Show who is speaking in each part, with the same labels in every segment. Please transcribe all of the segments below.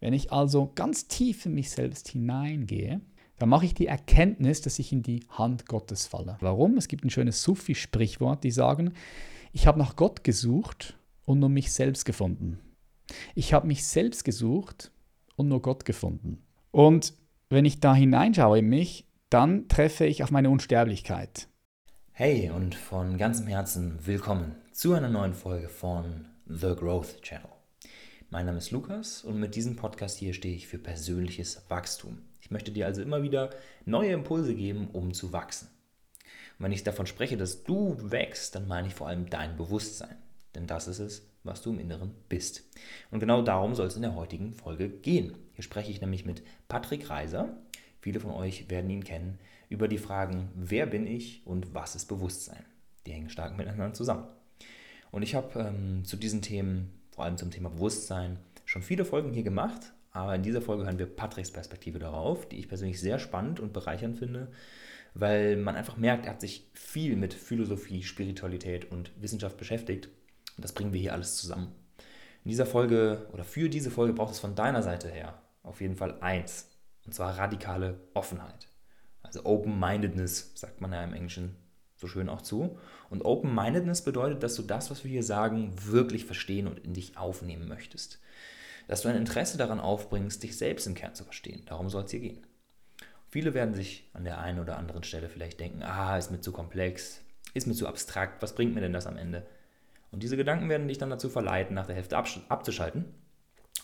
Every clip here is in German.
Speaker 1: Wenn ich also ganz tief in mich selbst hineingehe, dann mache ich die Erkenntnis, dass ich in die Hand Gottes falle. Warum? Es gibt ein schönes Sufi-Sprichwort, die sagen, ich habe nach Gott gesucht und nur mich selbst gefunden. Ich habe mich selbst gesucht und nur Gott gefunden. Und wenn ich da hineinschaue in mich, dann treffe ich auf meine Unsterblichkeit.
Speaker 2: Hey und von ganzem Herzen willkommen zu einer neuen Folge von The Growth Channel. Mein Name ist Lukas und mit diesem Podcast hier stehe ich für persönliches Wachstum. Ich möchte dir also immer wieder neue Impulse geben, um zu wachsen. Und wenn ich davon spreche, dass du wächst, dann meine ich vor allem dein Bewusstsein. Denn das ist es, was du im Inneren bist. Und genau darum soll es in der heutigen Folge gehen. Hier spreche ich nämlich mit Patrick Reiser. Viele von euch werden ihn kennen über die Fragen, wer bin ich und was ist Bewusstsein. Die hängen stark miteinander zusammen. Und ich habe ähm, zu diesen Themen, vor allem zum Thema Bewusstsein, schon viele Folgen hier gemacht, aber in dieser Folge hören wir Patricks Perspektive darauf, die ich persönlich sehr spannend und bereichernd finde, weil man einfach merkt, er hat sich viel mit Philosophie, Spiritualität und Wissenschaft beschäftigt. Und das bringen wir hier alles zusammen. In dieser Folge oder für diese Folge braucht es von deiner Seite her auf jeden Fall eins, und zwar radikale Offenheit. Also Open-Mindedness sagt man ja im Englischen so schön auch zu. Und Open-Mindedness bedeutet, dass du das, was wir hier sagen, wirklich verstehen und in dich aufnehmen möchtest dass du ein Interesse daran aufbringst, dich selbst im Kern zu verstehen. Darum soll es hier gehen. Viele werden sich an der einen oder anderen Stelle vielleicht denken, ah, ist mir zu komplex, ist mir zu abstrakt, was bringt mir denn das am Ende? Und diese Gedanken werden dich dann dazu verleiten, nach der Hälfte abzuschalten.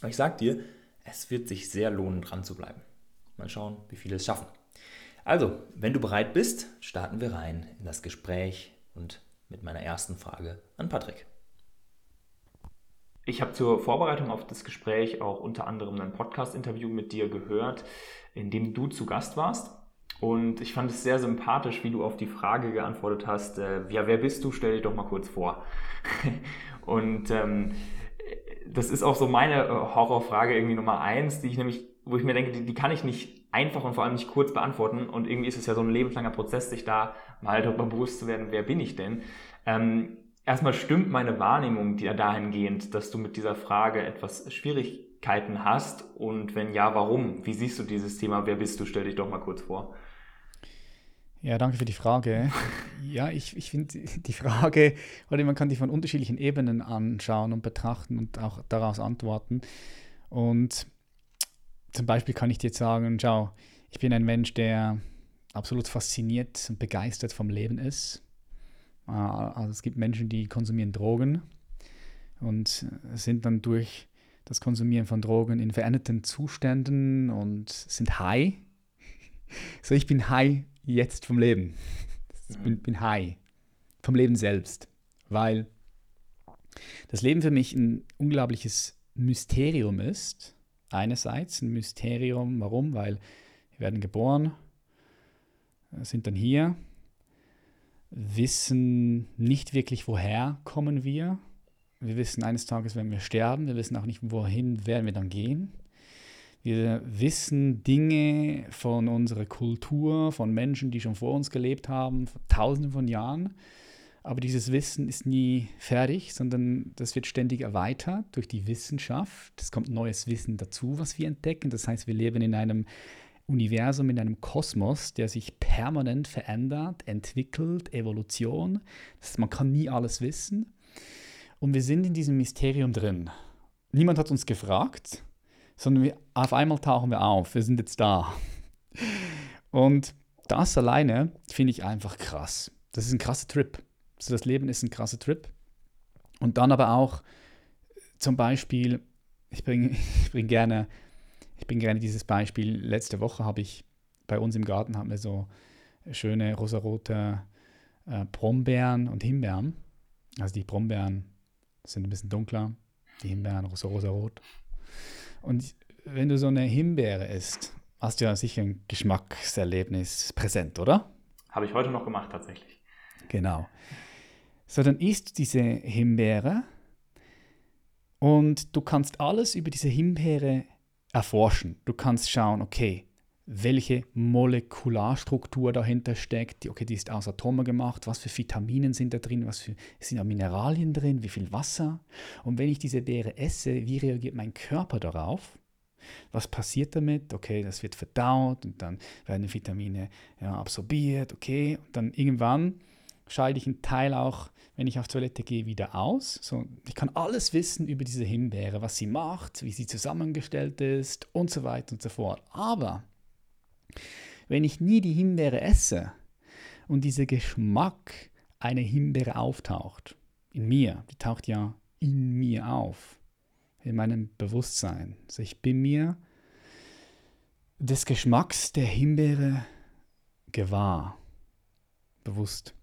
Speaker 2: Aber ich sage dir, es wird sich sehr lohnen, dran zu bleiben. Mal schauen, wie viele es schaffen. Also, wenn du bereit bist, starten wir rein in das Gespräch und mit meiner ersten Frage an Patrick.
Speaker 3: Ich habe zur Vorbereitung auf das Gespräch auch unter anderem ein Podcast-Interview mit dir gehört, in dem du zu Gast warst. Und ich fand es sehr sympathisch, wie du auf die Frage geantwortet hast, äh, ja, wer bist du? Stell dich doch mal kurz vor. und ähm, das ist auch so meine äh, Horrorfrage irgendwie Nummer eins, die ich nämlich, wo ich mir denke, die, die, kann ich nicht einfach und vor allem nicht kurz beantworten. Und irgendwie ist es ja so ein lebenslanger Prozess, sich da mal darüber bewusst zu werden, wer bin ich denn? Ähm, erstmal stimmt meine Wahrnehmung dir dahingehend, dass du mit dieser Frage etwas Schwierigkeiten hast? Und wenn ja, warum? Wie siehst du dieses Thema? Wer bist du? Stell dich doch mal kurz vor.
Speaker 1: Ja, danke für die Frage. ja, ich, ich finde die Frage, oder man kann die von unterschiedlichen Ebenen anschauen und betrachten und auch daraus antworten. Und zum Beispiel kann ich dir jetzt sagen, schau, ich bin ein Mensch, der absolut fasziniert und begeistert vom Leben ist. Äh, also es gibt Menschen, die konsumieren Drogen und sind dann durch das Konsumieren von Drogen in veränderten Zuständen und sind high. So, ich bin high jetzt vom Leben. Ich bin, bin high vom Leben selbst, weil das Leben für mich ein unglaubliches Mysterium ist. Einerseits ein Mysterium, warum? Weil wir werden geboren, sind dann hier, wissen nicht wirklich, woher kommen wir. Wir wissen, eines Tages werden wir sterben. Wir wissen auch nicht, wohin werden wir dann gehen. Wir wissen Dinge von unserer Kultur, von Menschen, die schon vor uns gelebt haben, tausende von Jahren. Aber dieses Wissen ist nie fertig, sondern das wird ständig erweitert durch die Wissenschaft. Es kommt neues Wissen dazu, was wir entdecken. Das heißt, wir leben in einem Universum, in einem Kosmos, der sich permanent verändert, entwickelt, Evolution. Das heißt, man kann nie alles wissen. Und wir sind in diesem Mysterium drin. Niemand hat uns gefragt, sondern wir, auf einmal tauchen wir auf. Wir sind jetzt da. Und das alleine finde ich einfach krass. Das ist ein krasser Trip. Also das Leben ist ein krasser Trip. Und dann aber auch zum Beispiel, ich bringe ich bring gerne ich bin gerne dieses Beispiel. Letzte Woche habe ich bei uns im Garten haben wir so schöne rosarote äh, Brombeeren und Himbeeren. Also die Brombeeren sind ein bisschen dunkler, die Himbeeren so rosarot. Und wenn du so eine Himbeere isst, hast du ja sicher ein Geschmackserlebnis präsent, oder?
Speaker 3: Habe ich heute noch gemacht tatsächlich.
Speaker 1: Genau. So, dann isst diese Himbeere und du kannst alles über diese Himbeere erforschen. Du kannst schauen, okay, welche Molekularstruktur dahinter steckt. Okay, die ist aus Atomen gemacht. Was für Vitaminen sind da drin? Was für, sind da Mineralien drin? Wie viel Wasser? Und wenn ich diese Beere esse, wie reagiert mein Körper darauf? Was passiert damit? Okay, das wird verdaut und dann werden Vitamine ja, absorbiert, okay. Und dann irgendwann scheide ich einen Teil auch, wenn ich auf Toilette gehe, wieder aus. So, ich kann alles wissen über diese Himbeere, was sie macht, wie sie zusammengestellt ist und so weiter und so fort. Aber wenn ich nie die Himbeere esse und dieser Geschmack einer Himbeere auftaucht, in mir, die taucht ja in mir auf, in meinem Bewusstsein. Also ich bin mir des Geschmacks der Himbeere gewahr, bewusst.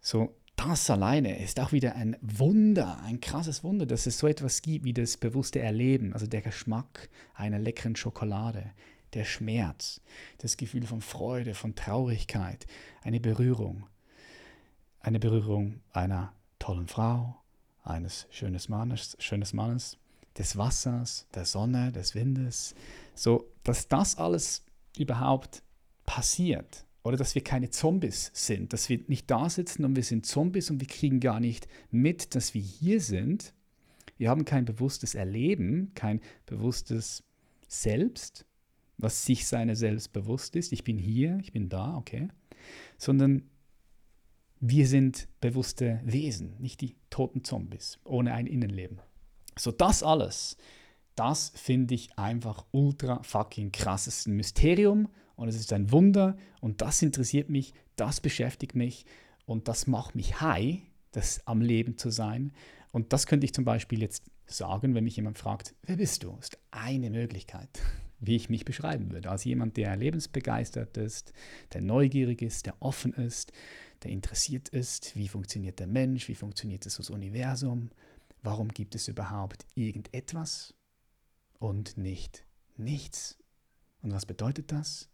Speaker 1: So, das alleine ist auch wieder ein Wunder, ein krasses Wunder, dass es so etwas gibt wie das bewusste Erleben, also der Geschmack einer leckeren Schokolade, der Schmerz, das Gefühl von Freude, von Traurigkeit, eine Berührung, eine Berührung einer tollen Frau, eines schönes Mannes, schönes Mannes, des Wassers, der Sonne, des Windes, so dass das alles überhaupt passiert oder dass wir keine Zombies sind, dass wir nicht da sitzen und wir sind Zombies und wir kriegen gar nicht mit, dass wir hier sind. Wir haben kein bewusstes Erleben, kein bewusstes Selbst, was sich seiner selbst bewusst ist. Ich bin hier, ich bin da, okay. Sondern wir sind bewusste Wesen, nicht die toten Zombies, ohne ein Innenleben. So das alles, das finde ich einfach ultra fucking krasses Mysterium und es ist ein Wunder und das interessiert mich, das beschäftigt mich und das macht mich high, das am Leben zu sein. Und das könnte ich zum Beispiel jetzt sagen, wenn mich jemand fragt, wer bist du? Das ist eine Möglichkeit, wie ich mich beschreiben würde. Als jemand, der lebensbegeistert ist, der neugierig ist, der offen ist, der interessiert ist, wie funktioniert der Mensch, wie funktioniert das Universum, warum gibt es überhaupt irgendetwas und nicht nichts. Und was bedeutet das?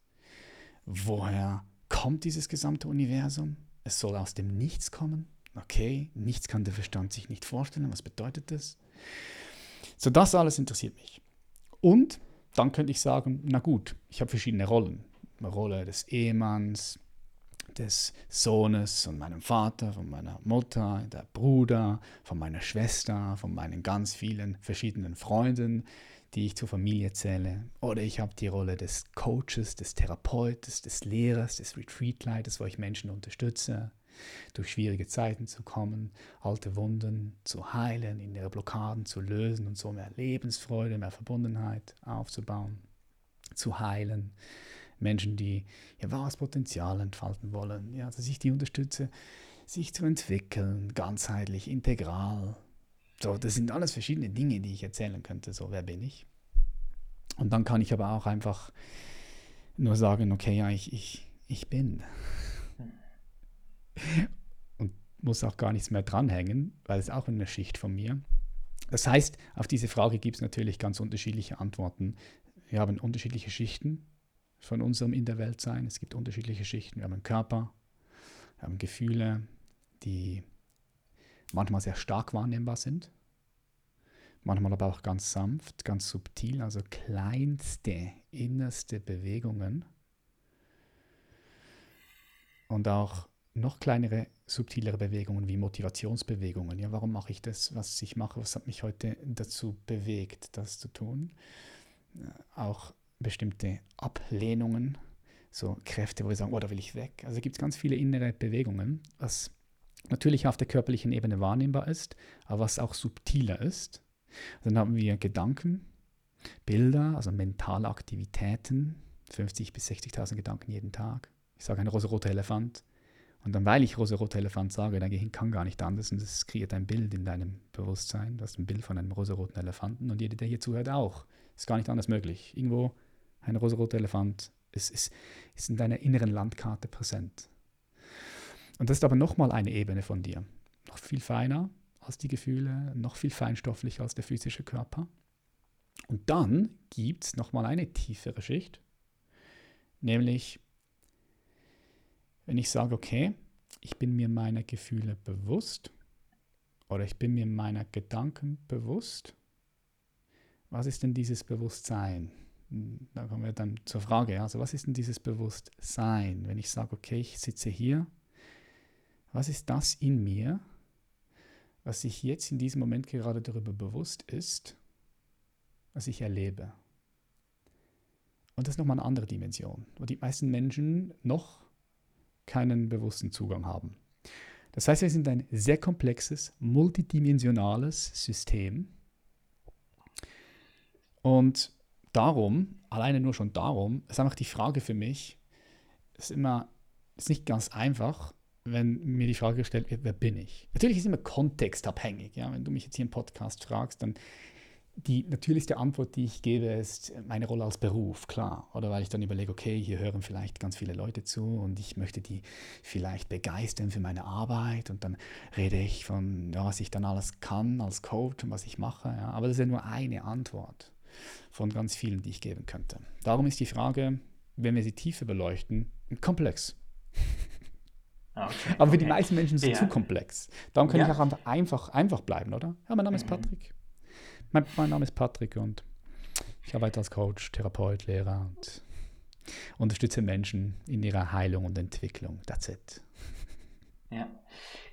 Speaker 1: Woher kommt dieses gesamte Universum? Es soll aus dem Nichts kommen. Okay, nichts kann der Verstand sich nicht vorstellen. Was bedeutet das? So, das alles interessiert mich. Und dann könnte ich sagen, na gut, ich habe verschiedene Rollen. Eine Rolle des Ehemanns, des Sohnes und meinem Vater, von meiner Mutter, der Bruder, von meiner Schwester, von meinen ganz vielen verschiedenen Freunden, die ich zur Familie zähle. Oder ich habe die Rolle des Coaches, des Therapeutes, des Lehrers, des Retreatleiters, wo ich Menschen unterstütze, durch schwierige Zeiten zu kommen, alte Wunden zu heilen, innere Blockaden zu lösen und so mehr Lebensfreude, mehr Verbundenheit aufzubauen, zu heilen. Menschen, die ihr wahres Potenzial entfalten wollen, ja, dass ich die unterstütze, sich zu entwickeln, ganzheitlich, integral, so, das sind alles verschiedene Dinge, die ich erzählen könnte. So, wer bin ich? Und dann kann ich aber auch einfach nur sagen, okay, ja, ich, ich, ich bin. Und muss auch gar nichts mehr dranhängen, weil es auch eine Schicht von mir. Das heißt, auf diese Frage gibt es natürlich ganz unterschiedliche Antworten. Wir haben unterschiedliche Schichten von unserem In der Welt sein. Es gibt unterschiedliche Schichten. Wir haben einen Körper, wir haben Gefühle, die manchmal sehr stark wahrnehmbar sind, manchmal aber auch ganz sanft, ganz subtil, also kleinste, innerste Bewegungen und auch noch kleinere, subtilere Bewegungen wie Motivationsbewegungen. Ja, warum mache ich das, was ich mache? Was hat mich heute dazu bewegt, das zu tun? Auch bestimmte Ablehnungen, so Kräfte, wo wir sagen, oh, da will ich weg. Also gibt es ganz viele innere Bewegungen, was natürlich auf der körperlichen Ebene wahrnehmbar ist, aber was auch subtiler ist. Dann haben wir Gedanken, Bilder, also mentale Aktivitäten, 50.000 bis 60.000 Gedanken jeden Tag. Ich sage ein rosaroter Elefant. Und dann, weil ich rosaroter Elefant sage, dein Gehirn kann gar nicht anders und es kreiert ein Bild in deinem Bewusstsein. Du hast ein Bild von einem rosaroten Elefanten und jeder, der hier zuhört, auch. Ist gar nicht anders möglich. Irgendwo ein rosaroter Elefant ist, ist, ist in deiner inneren Landkarte präsent. Und das ist aber nochmal eine Ebene von dir. Noch viel feiner als die Gefühle, noch viel feinstofflicher als der physische Körper. Und dann gibt es nochmal eine tiefere Schicht, nämlich wenn ich sage, okay, ich bin mir meiner Gefühle bewusst oder ich bin mir meiner Gedanken bewusst, was ist denn dieses Bewusstsein? Da kommen wir dann zur Frage, also was ist denn dieses Bewusstsein? Wenn ich sage, okay, ich sitze hier was ist das in mir, was sich jetzt in diesem Moment gerade darüber bewusst ist, was ich erlebe? Und das ist nochmal eine andere Dimension, wo die meisten Menschen noch keinen bewussten Zugang haben. Das heißt, wir sind ein sehr komplexes, multidimensionales System. Und darum, alleine nur schon darum, ist einfach die Frage für mich, ist immer, ist nicht ganz einfach, wenn mir die Frage gestellt wird, wer bin ich? Natürlich ist immer kontextabhängig. Ja? Wenn du mich jetzt hier im Podcast fragst, dann die natürlichste Antwort, die ich gebe, ist meine Rolle als Beruf, klar. Oder weil ich dann überlege, okay, hier hören vielleicht ganz viele Leute zu und ich möchte die vielleicht begeistern für meine Arbeit und dann rede ich von, ja, was ich dann alles kann als Coach und was ich mache. Ja. Aber das ist ja nur eine Antwort von ganz vielen, die ich geben könnte. Darum ist die Frage, wenn wir sie tiefer beleuchten, komplex. Ah, okay, Aber für die meisten Menschen ist es ja. zu komplex. Darum kann ja. ich auch einfach, einfach bleiben, oder? Ja, mein Name ist mhm. Patrick. Mein, mein, Name ist Patrick und ich arbeite als Coach, Therapeut, Lehrer und unterstütze Menschen in ihrer Heilung und Entwicklung. That's it.
Speaker 2: Ja,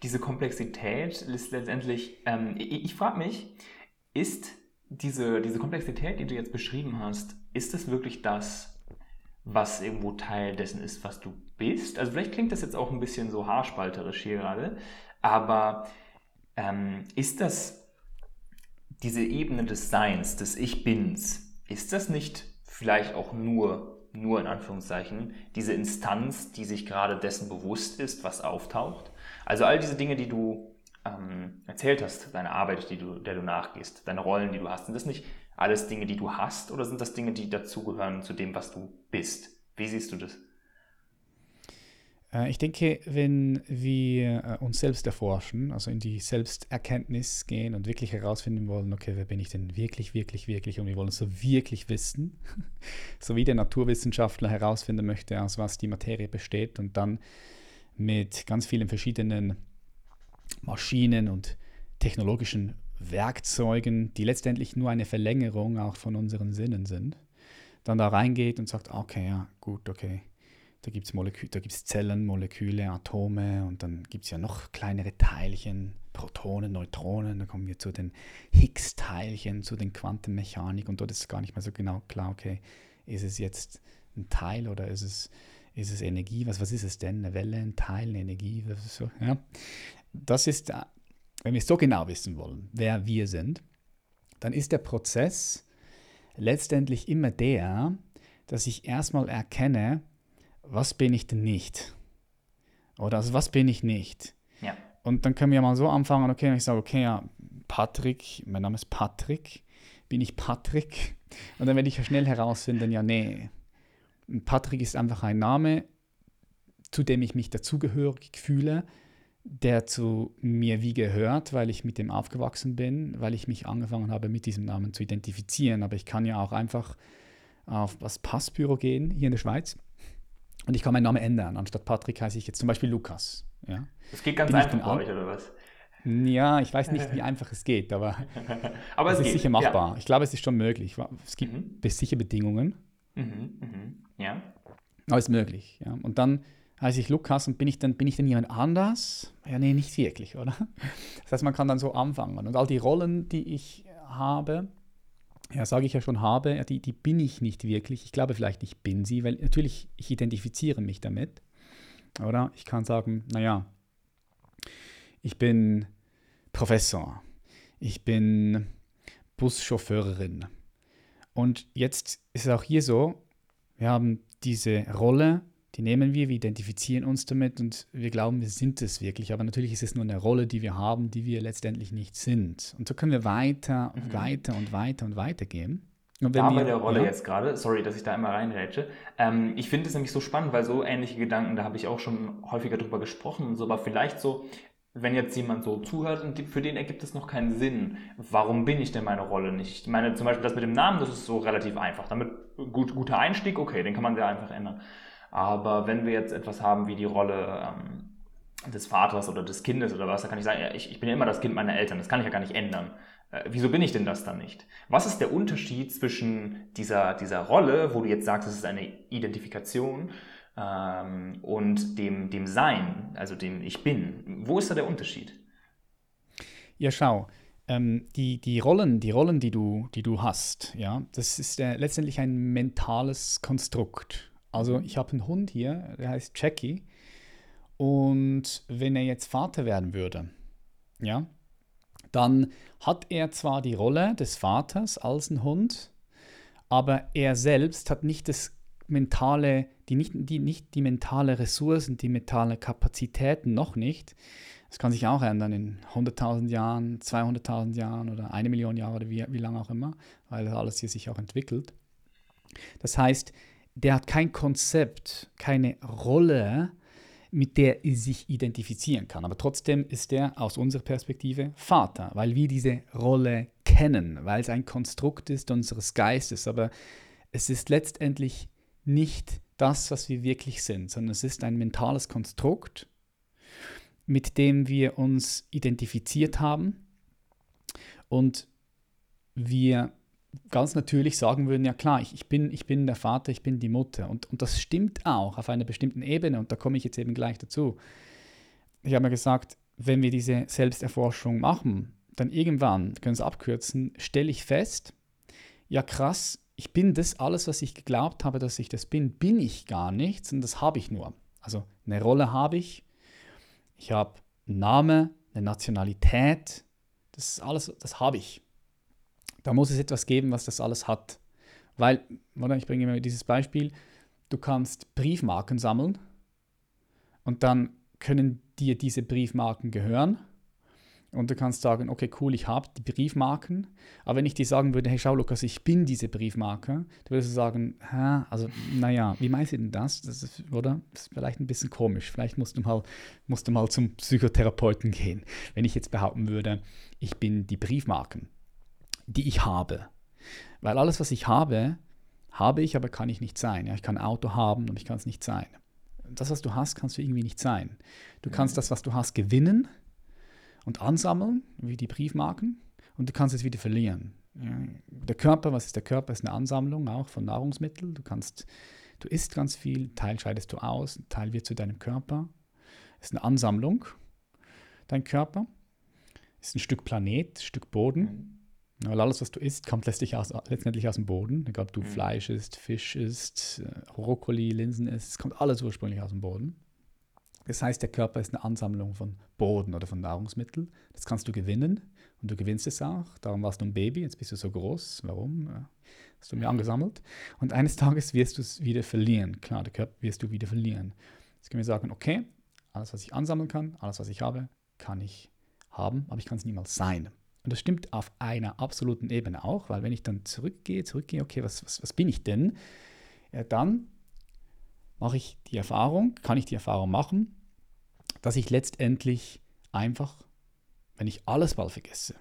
Speaker 2: diese Komplexität ist letztendlich, ähm, ich, ich frage mich, ist diese, diese Komplexität, die du jetzt beschrieben hast, ist es wirklich das, was irgendwo Teil dessen ist, was du bist? Also vielleicht klingt das jetzt auch ein bisschen so haarspalterisch hier gerade, aber ähm, ist das diese Ebene des Seins, des Ich-Bins, ist das nicht vielleicht auch nur, nur in Anführungszeichen, diese Instanz, die sich gerade dessen bewusst ist, was auftaucht? Also all diese Dinge, die du ähm, erzählt hast, deine Arbeit, die du, der du nachgehst, deine Rollen, die du hast, sind das nicht alles Dinge, die du hast oder sind das Dinge, die dazugehören zu dem, was du bist? Wie siehst du das?
Speaker 1: Äh, ich denke, wenn wir äh, uns selbst erforschen, also in die Selbsterkenntnis gehen und wirklich herausfinden wollen, okay, wer bin ich denn wirklich, wirklich, wirklich und wir wollen es so wirklich wissen, so wie der Naturwissenschaftler herausfinden möchte, aus was die Materie besteht und dann mit ganz vielen verschiedenen Maschinen und technologischen Werkzeugen, die letztendlich nur eine Verlängerung auch von unseren Sinnen sind, dann da reingeht und sagt, okay, ja, gut, okay, da gibt es Molekü Zellen, Moleküle, Atome und dann gibt es ja noch kleinere Teilchen, Protonen, Neutronen. Dann kommen wir zu den Higgs-Teilchen, zu den Quantenmechanik und dort ist gar nicht mehr so genau klar, okay, ist es jetzt ein Teil oder ist es, ist es Energie? Was, was ist es denn? Eine Welle, ein Teil, eine Energie? So, ja. Das ist, äh, wenn wir so genau wissen wollen, wer wir sind, dann ist der Prozess letztendlich immer der, dass ich erstmal erkenne, was bin ich denn nicht? Oder also was bin ich nicht? Ja. Und dann können wir mal so anfangen, okay, wenn ich sage, okay, ja, Patrick, mein Name ist Patrick, bin ich Patrick? Und dann werde ich ja schnell herausfinden, ja, nee, Patrick ist einfach ein Name, zu dem ich mich dazugehörig fühle, der zu mir wie gehört, weil ich mit dem aufgewachsen bin, weil ich mich angefangen habe, mit diesem Namen zu identifizieren. Aber ich kann ja auch einfach auf das Passbüro gehen, hier in der Schweiz, und ich kann meinen Namen ändern. Anstatt Patrick heiße ich jetzt zum Beispiel Lukas. Ja.
Speaker 2: Das geht ganz Bin einfach bei euch, oder was?
Speaker 1: Ja, ich weiß nicht, wie einfach es geht, aber, aber es, ist sicher machbar. Ja. Ich glaube, es ist schon möglich. Es gibt mhm. sicher Bedingungen. Mhm, mhm. Ja. Aber es ist möglich. Ja. Und dann heiße ich Lukas und bin ich, dann, bin ich dann jemand anders? Ja, nee, nicht wirklich, oder? Das heißt, man kann dann so anfangen. Und all die Rollen, die ich habe, ja, sage ich ja schon habe, die, die bin ich nicht wirklich. Ich glaube vielleicht, ich bin sie, weil natürlich, ich identifiziere mich damit. Oder ich kann sagen, naja, ich bin Professor, ich bin Buschauffeurin. Und jetzt ist es auch hier so, wir haben diese Rolle, die nehmen wir, wir identifizieren uns damit und wir glauben, wir sind es wirklich. Aber natürlich ist es nur eine Rolle, die wir haben, die wir letztendlich nicht sind. Und so können wir weiter und mhm. weiter und weiter und weiter gehen.
Speaker 2: Und wenn da bei der Rolle ja. jetzt gerade, sorry, dass ich da einmal reinrätsche. Ähm, ich finde es nämlich so spannend, weil so ähnliche Gedanken, da habe ich auch schon häufiger drüber gesprochen und so, aber vielleicht so, wenn jetzt jemand so zuhört und für den ergibt es noch keinen Sinn, warum bin ich denn meine Rolle nicht? Ich meine, zum Beispiel das mit dem Namen, das ist so relativ einfach. Damit gut, guter Einstieg, okay, den kann man sehr einfach ändern. Aber wenn wir jetzt etwas haben wie die Rolle ähm, des Vaters oder des Kindes oder was, da kann ich sagen, ja, ich, ich bin ja immer das Kind meiner Eltern, das kann ich ja gar nicht ändern. Äh, wieso bin ich denn das dann nicht? Was ist der Unterschied zwischen dieser, dieser Rolle, wo du jetzt sagst, es ist eine Identifikation, ähm, und dem, dem Sein, also dem Ich Bin? Wo ist da der Unterschied?
Speaker 1: Ja, schau. ähm, die, die Rollen, die Rollen, die du, die du hast, ja, das ist äh, letztendlich ein mentales Konstrukt. Also ich habe einen Hund hier, der heißt Jackie. Und wenn er jetzt Vater werden würde, ja, dann hat er zwar die Rolle des Vaters als ein Hund, aber er selbst hat nicht das mentale, die nicht, die, nicht die mentale Ressourcen, die mentale Kapazitäten noch nicht. Das kann sich auch ändern in 100.000 Jahren, 200.000 Jahren oder eine Million Jahre oder wie, wie lange auch immer, weil alles hier sich auch entwickelt. Das heißt, der hat kein Konzept, keine Rolle, mit der er sich identifizieren kann. Aber trotzdem ist er aus unserer Perspektive Vater, weil wir diese Rolle kennen, weil es ein Konstrukt ist unseres Geistes. Aber es ist letztendlich nicht das, was wir wirklich sind, sondern es ist ein mentales Konstrukt, mit dem wir uns identifiziert haben und wir ganz natürlich sagen würden, ja klar, ich, ich, bin, ich bin der Vater, ich bin die Mutter. Und, und das stimmt auch auf einer bestimmten Ebene und da komme ich jetzt eben gleich dazu. Ich habe mir gesagt, wenn wir diese Selbsterforschung machen, dann irgendwann, wir können es abkürzen, stelle ich fest, ja krass, ich bin das alles, was ich geglaubt habe, dass ich das bin, bin ich gar nichts und das habe ich nur. Also eine Rolle habe ich, ich habe einen Namen, eine Nationalität, das ist alles, das habe ich. Da muss es etwas geben, was das alles hat. Weil, oder ich bringe immer dieses Beispiel, du kannst Briefmarken sammeln und dann können dir diese Briefmarken gehören. Und du kannst sagen, okay, cool, ich habe die Briefmarken. Aber wenn ich dir sagen würde, hey, schau, Lukas, ich bin diese Briefmarke, dann würdest du sagen, hä, also, naja, wie meinst du denn das? das ist, oder? Das ist vielleicht ein bisschen komisch. Vielleicht musst du, mal, musst du mal zum Psychotherapeuten gehen. Wenn ich jetzt behaupten würde, ich bin die Briefmarken die ich habe. Weil alles, was ich habe, habe ich, aber kann ich nicht sein. Ja, ich kann ein Auto haben, aber ich kann es nicht sein. Das, was du hast, kannst du irgendwie nicht sein. Du kannst das, was du hast, gewinnen und ansammeln, wie die Briefmarken, und du kannst es wieder verlieren. Ja, der Körper, was ist der Körper? Ist eine Ansammlung auch von Nahrungsmitteln. Du kannst, du isst ganz viel, Teil scheidest du aus, ein Teil wird zu deinem Körper. Ist eine Ansammlung, dein Körper. Ist ein Stück Planet, ein Stück Boden. Weil alles, was du isst, kommt letztlich aus, letztendlich aus dem Boden. Egal, ob du mhm. Fleisch isst, Fisch isst, äh, Brokkoli, Linsen isst, es kommt alles ursprünglich aus dem Boden. Das heißt, der Körper ist eine Ansammlung von Boden oder von Nahrungsmitteln. Das kannst du gewinnen und du gewinnst es auch. Darum warst du ein Baby, jetzt bist du so groß. Warum? Hast du mir angesammelt. Und eines Tages wirst du es wieder verlieren. Klar, der Körper wirst du wieder verlieren. Jetzt können wir sagen, okay, alles, was ich ansammeln kann, alles, was ich habe, kann ich haben, aber ich kann es niemals sein. Und das stimmt auf einer absoluten Ebene auch, weil wenn ich dann zurückgehe, zurückgehe, okay, was, was, was bin ich denn? Ja, dann mache ich die Erfahrung, kann ich die Erfahrung machen, dass ich letztendlich einfach, wenn ich alles mal vergesse,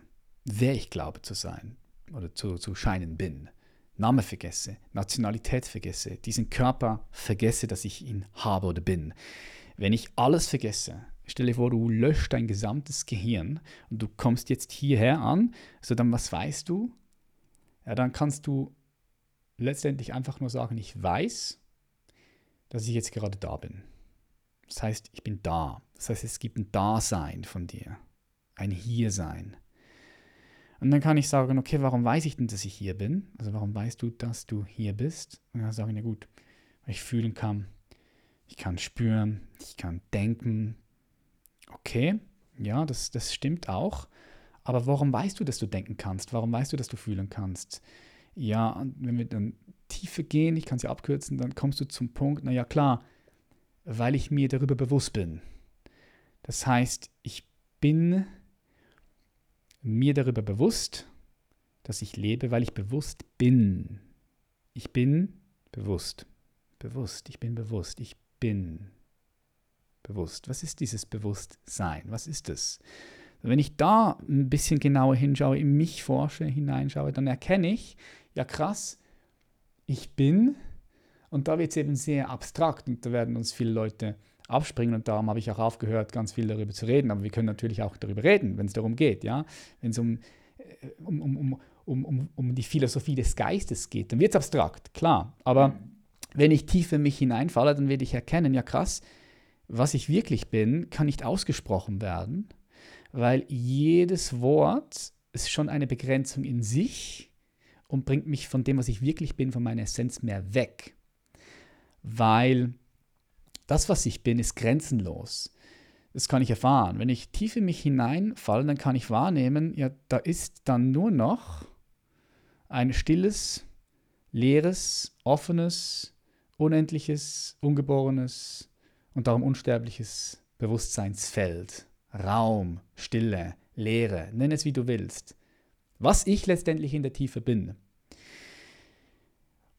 Speaker 1: wer ich glaube zu sein oder zu, zu scheinen bin, Name vergesse, Nationalität vergesse, diesen Körper vergesse, dass ich ihn habe oder bin. Wenn ich alles vergesse, Stell dir vor, du löscht dein gesamtes Gehirn und du kommst jetzt hierher an, so dann was weißt du? Ja, dann kannst du letztendlich einfach nur sagen, ich weiß, dass ich jetzt gerade da bin. Das heißt, ich bin da. Das heißt, es gibt ein Dasein von dir, ein Hiersein. Und dann kann ich sagen, okay, warum weiß ich denn, dass ich hier bin? Also warum weißt du, dass du hier bist? Und dann sage ich, na gut, weil ich fühlen kann, ich kann spüren, ich kann denken, Okay, ja, das, das stimmt auch. Aber warum weißt du, dass du denken kannst? Warum weißt du, dass du fühlen kannst? Ja, wenn wir dann tiefer gehen, ich kann es ja abkürzen, dann kommst du zum Punkt, naja klar, weil ich mir darüber bewusst bin. Das heißt, ich bin mir darüber bewusst, dass ich lebe, weil ich bewusst bin. Ich bin bewusst. Bewusst, ich bin bewusst, ich bin bewusst? Was ist dieses Bewusstsein? Was ist es? Wenn ich da ein bisschen genauer hinschaue, in mich forsche, hineinschaue, dann erkenne ich, ja krass, ich bin, und da wird es eben sehr abstrakt und da werden uns viele Leute abspringen und darum habe ich auch aufgehört, ganz viel darüber zu reden, aber wir können natürlich auch darüber reden, wenn es darum geht, ja, wenn es um, äh, um, um, um, um, um die Philosophie des Geistes geht, dann wird es abstrakt, klar, aber wenn ich tief in mich hineinfalle, dann werde ich erkennen, ja krass, was ich wirklich bin, kann nicht ausgesprochen werden, weil jedes Wort ist schon eine Begrenzung in sich und bringt mich von dem, was ich wirklich bin, von meiner Essenz mehr weg. Weil das, was ich bin, ist grenzenlos. Das kann ich erfahren. Wenn ich tief in mich hineinfalle, dann kann ich wahrnehmen, ja, da ist dann nur noch ein stilles, leeres, offenes, unendliches, ungeborenes und darum unsterbliches Bewusstseinsfeld, Raum, Stille, Leere, nenn es wie du willst. Was ich letztendlich in der Tiefe bin.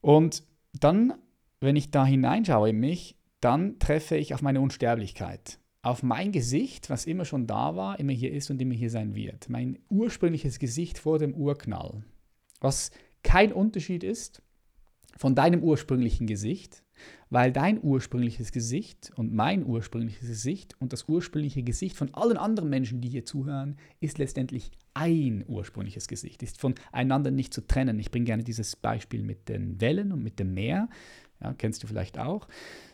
Speaker 1: Und dann, wenn ich da hineinschaue in mich, dann treffe ich auf meine Unsterblichkeit. Auf mein Gesicht, was immer schon da war, immer hier ist und immer hier sein wird. Mein ursprüngliches Gesicht vor dem Urknall. Was kein Unterschied ist von deinem ursprünglichen Gesicht, weil dein ursprüngliches Gesicht und mein ursprüngliches Gesicht und das ursprüngliche Gesicht von allen anderen Menschen, die hier zuhören, ist letztendlich ein ursprüngliches Gesicht, ist voneinander nicht zu trennen. Ich bringe gerne dieses Beispiel mit den Wellen und mit dem Meer, ja, kennst du vielleicht auch.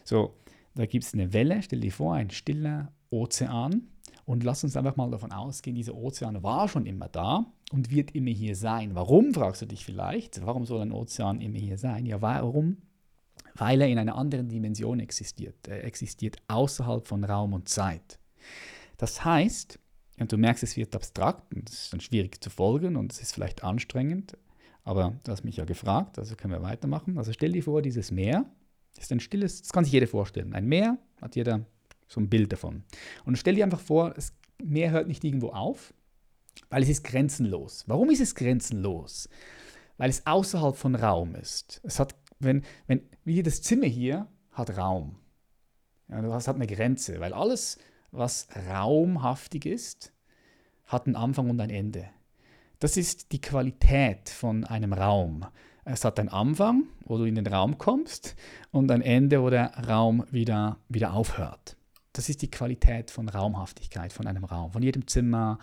Speaker 1: So, da gibt es eine Welle, stell dir vor, ein stiller Ozean und lass uns einfach mal davon ausgehen, dieser Ozean war schon immer da und wird immer hier sein. Warum, fragst du dich vielleicht? Warum soll ein Ozean immer hier sein? Ja, warum? Weil er in einer anderen Dimension existiert. Er existiert außerhalb von Raum und Zeit. Das heißt, und du merkst, es wird abstrakt und es ist dann schwierig zu folgen und es ist vielleicht anstrengend, aber du hast mich ja gefragt, also können wir weitermachen. Also stell dir vor, dieses Meer ist ein stilles, das kann sich jeder vorstellen. Ein Meer hat jeder so ein Bild davon. Und stell dir einfach vor, das Meer hört nicht irgendwo auf, weil es ist grenzenlos. Warum ist es grenzenlos? Weil es außerhalb von Raum ist. Es hat, wenn, wenn, wie das Zimmer hier hat Raum. Ja, das hat eine Grenze, weil alles, was raumhaftig ist, hat einen Anfang und ein Ende. Das ist die Qualität von einem Raum. Es hat einen Anfang, wo du in den Raum kommst, und ein Ende, wo der Raum wieder, wieder aufhört. Das ist die Qualität von Raumhaftigkeit von einem Raum, von jedem Zimmer,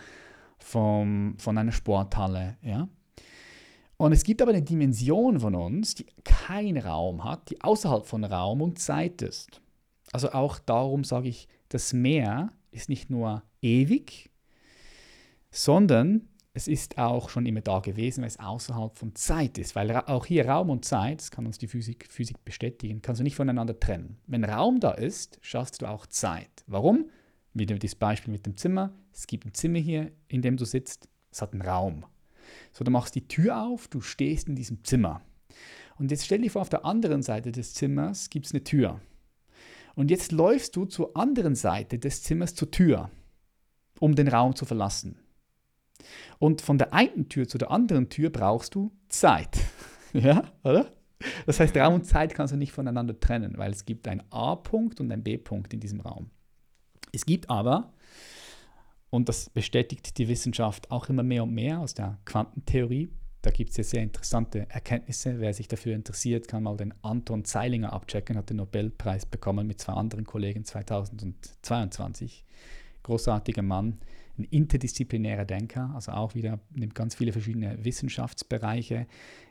Speaker 1: vom, von einer Sporthalle. Ja? Und es gibt aber eine Dimension von uns, die keinen Raum hat, die außerhalb von Raum und Zeit ist. Also auch darum sage ich, das Meer ist nicht nur ewig, sondern es ist auch schon immer da gewesen, weil es außerhalb von Zeit ist. Weil auch hier Raum und Zeit, das kann uns die Physik, Physik bestätigen, kannst du nicht voneinander trennen. Wenn Raum da ist, schaffst du auch Zeit. Warum? Wieder das Beispiel mit dem Zimmer. Es gibt ein Zimmer hier, in dem du sitzt. Es hat einen Raum. So, du machst die Tür auf, du stehst in diesem Zimmer. Und jetzt stell dir vor, auf der anderen Seite des Zimmers gibt es eine Tür. Und jetzt läufst du zur anderen Seite des Zimmers zur Tür, um den Raum zu verlassen. Und von der einen Tür zu der anderen Tür brauchst du Zeit. ja, oder? Das heißt, Raum und Zeit kannst du nicht voneinander trennen, weil es gibt einen A-Punkt und einen B-Punkt in diesem Raum. Es gibt aber, und das bestätigt die Wissenschaft auch immer mehr und mehr aus der Quantentheorie, da gibt es ja sehr interessante Erkenntnisse. Wer sich dafür interessiert, kann mal den Anton Zeilinger abchecken, hat den Nobelpreis bekommen mit zwei anderen Kollegen 2022. Großartiger Mann, ein interdisziplinärer Denker, also auch wieder nimmt ganz viele verschiedene Wissenschaftsbereiche,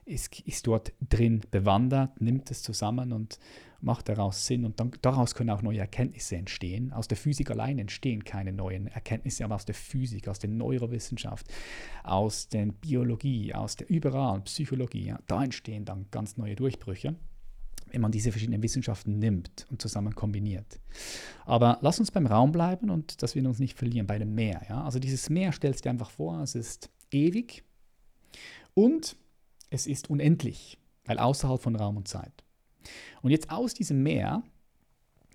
Speaker 1: ist, ist dort drin bewandert, nimmt es zusammen und macht daraus Sinn. Und dann, daraus können auch neue Erkenntnisse entstehen. Aus der Physik allein entstehen keine neuen Erkenntnisse, aber aus der Physik, aus der Neurowissenschaft, aus der Biologie, aus der überall Psychologie, ja, da entstehen dann ganz neue Durchbrüche wenn man diese verschiedenen Wissenschaften nimmt und zusammen kombiniert. Aber lass uns beim Raum bleiben und dass wir uns nicht verlieren bei dem Meer. Ja? Also dieses Meer stellst dir einfach vor, es ist ewig und es ist unendlich, weil außerhalb von Raum und Zeit. Und jetzt aus diesem Meer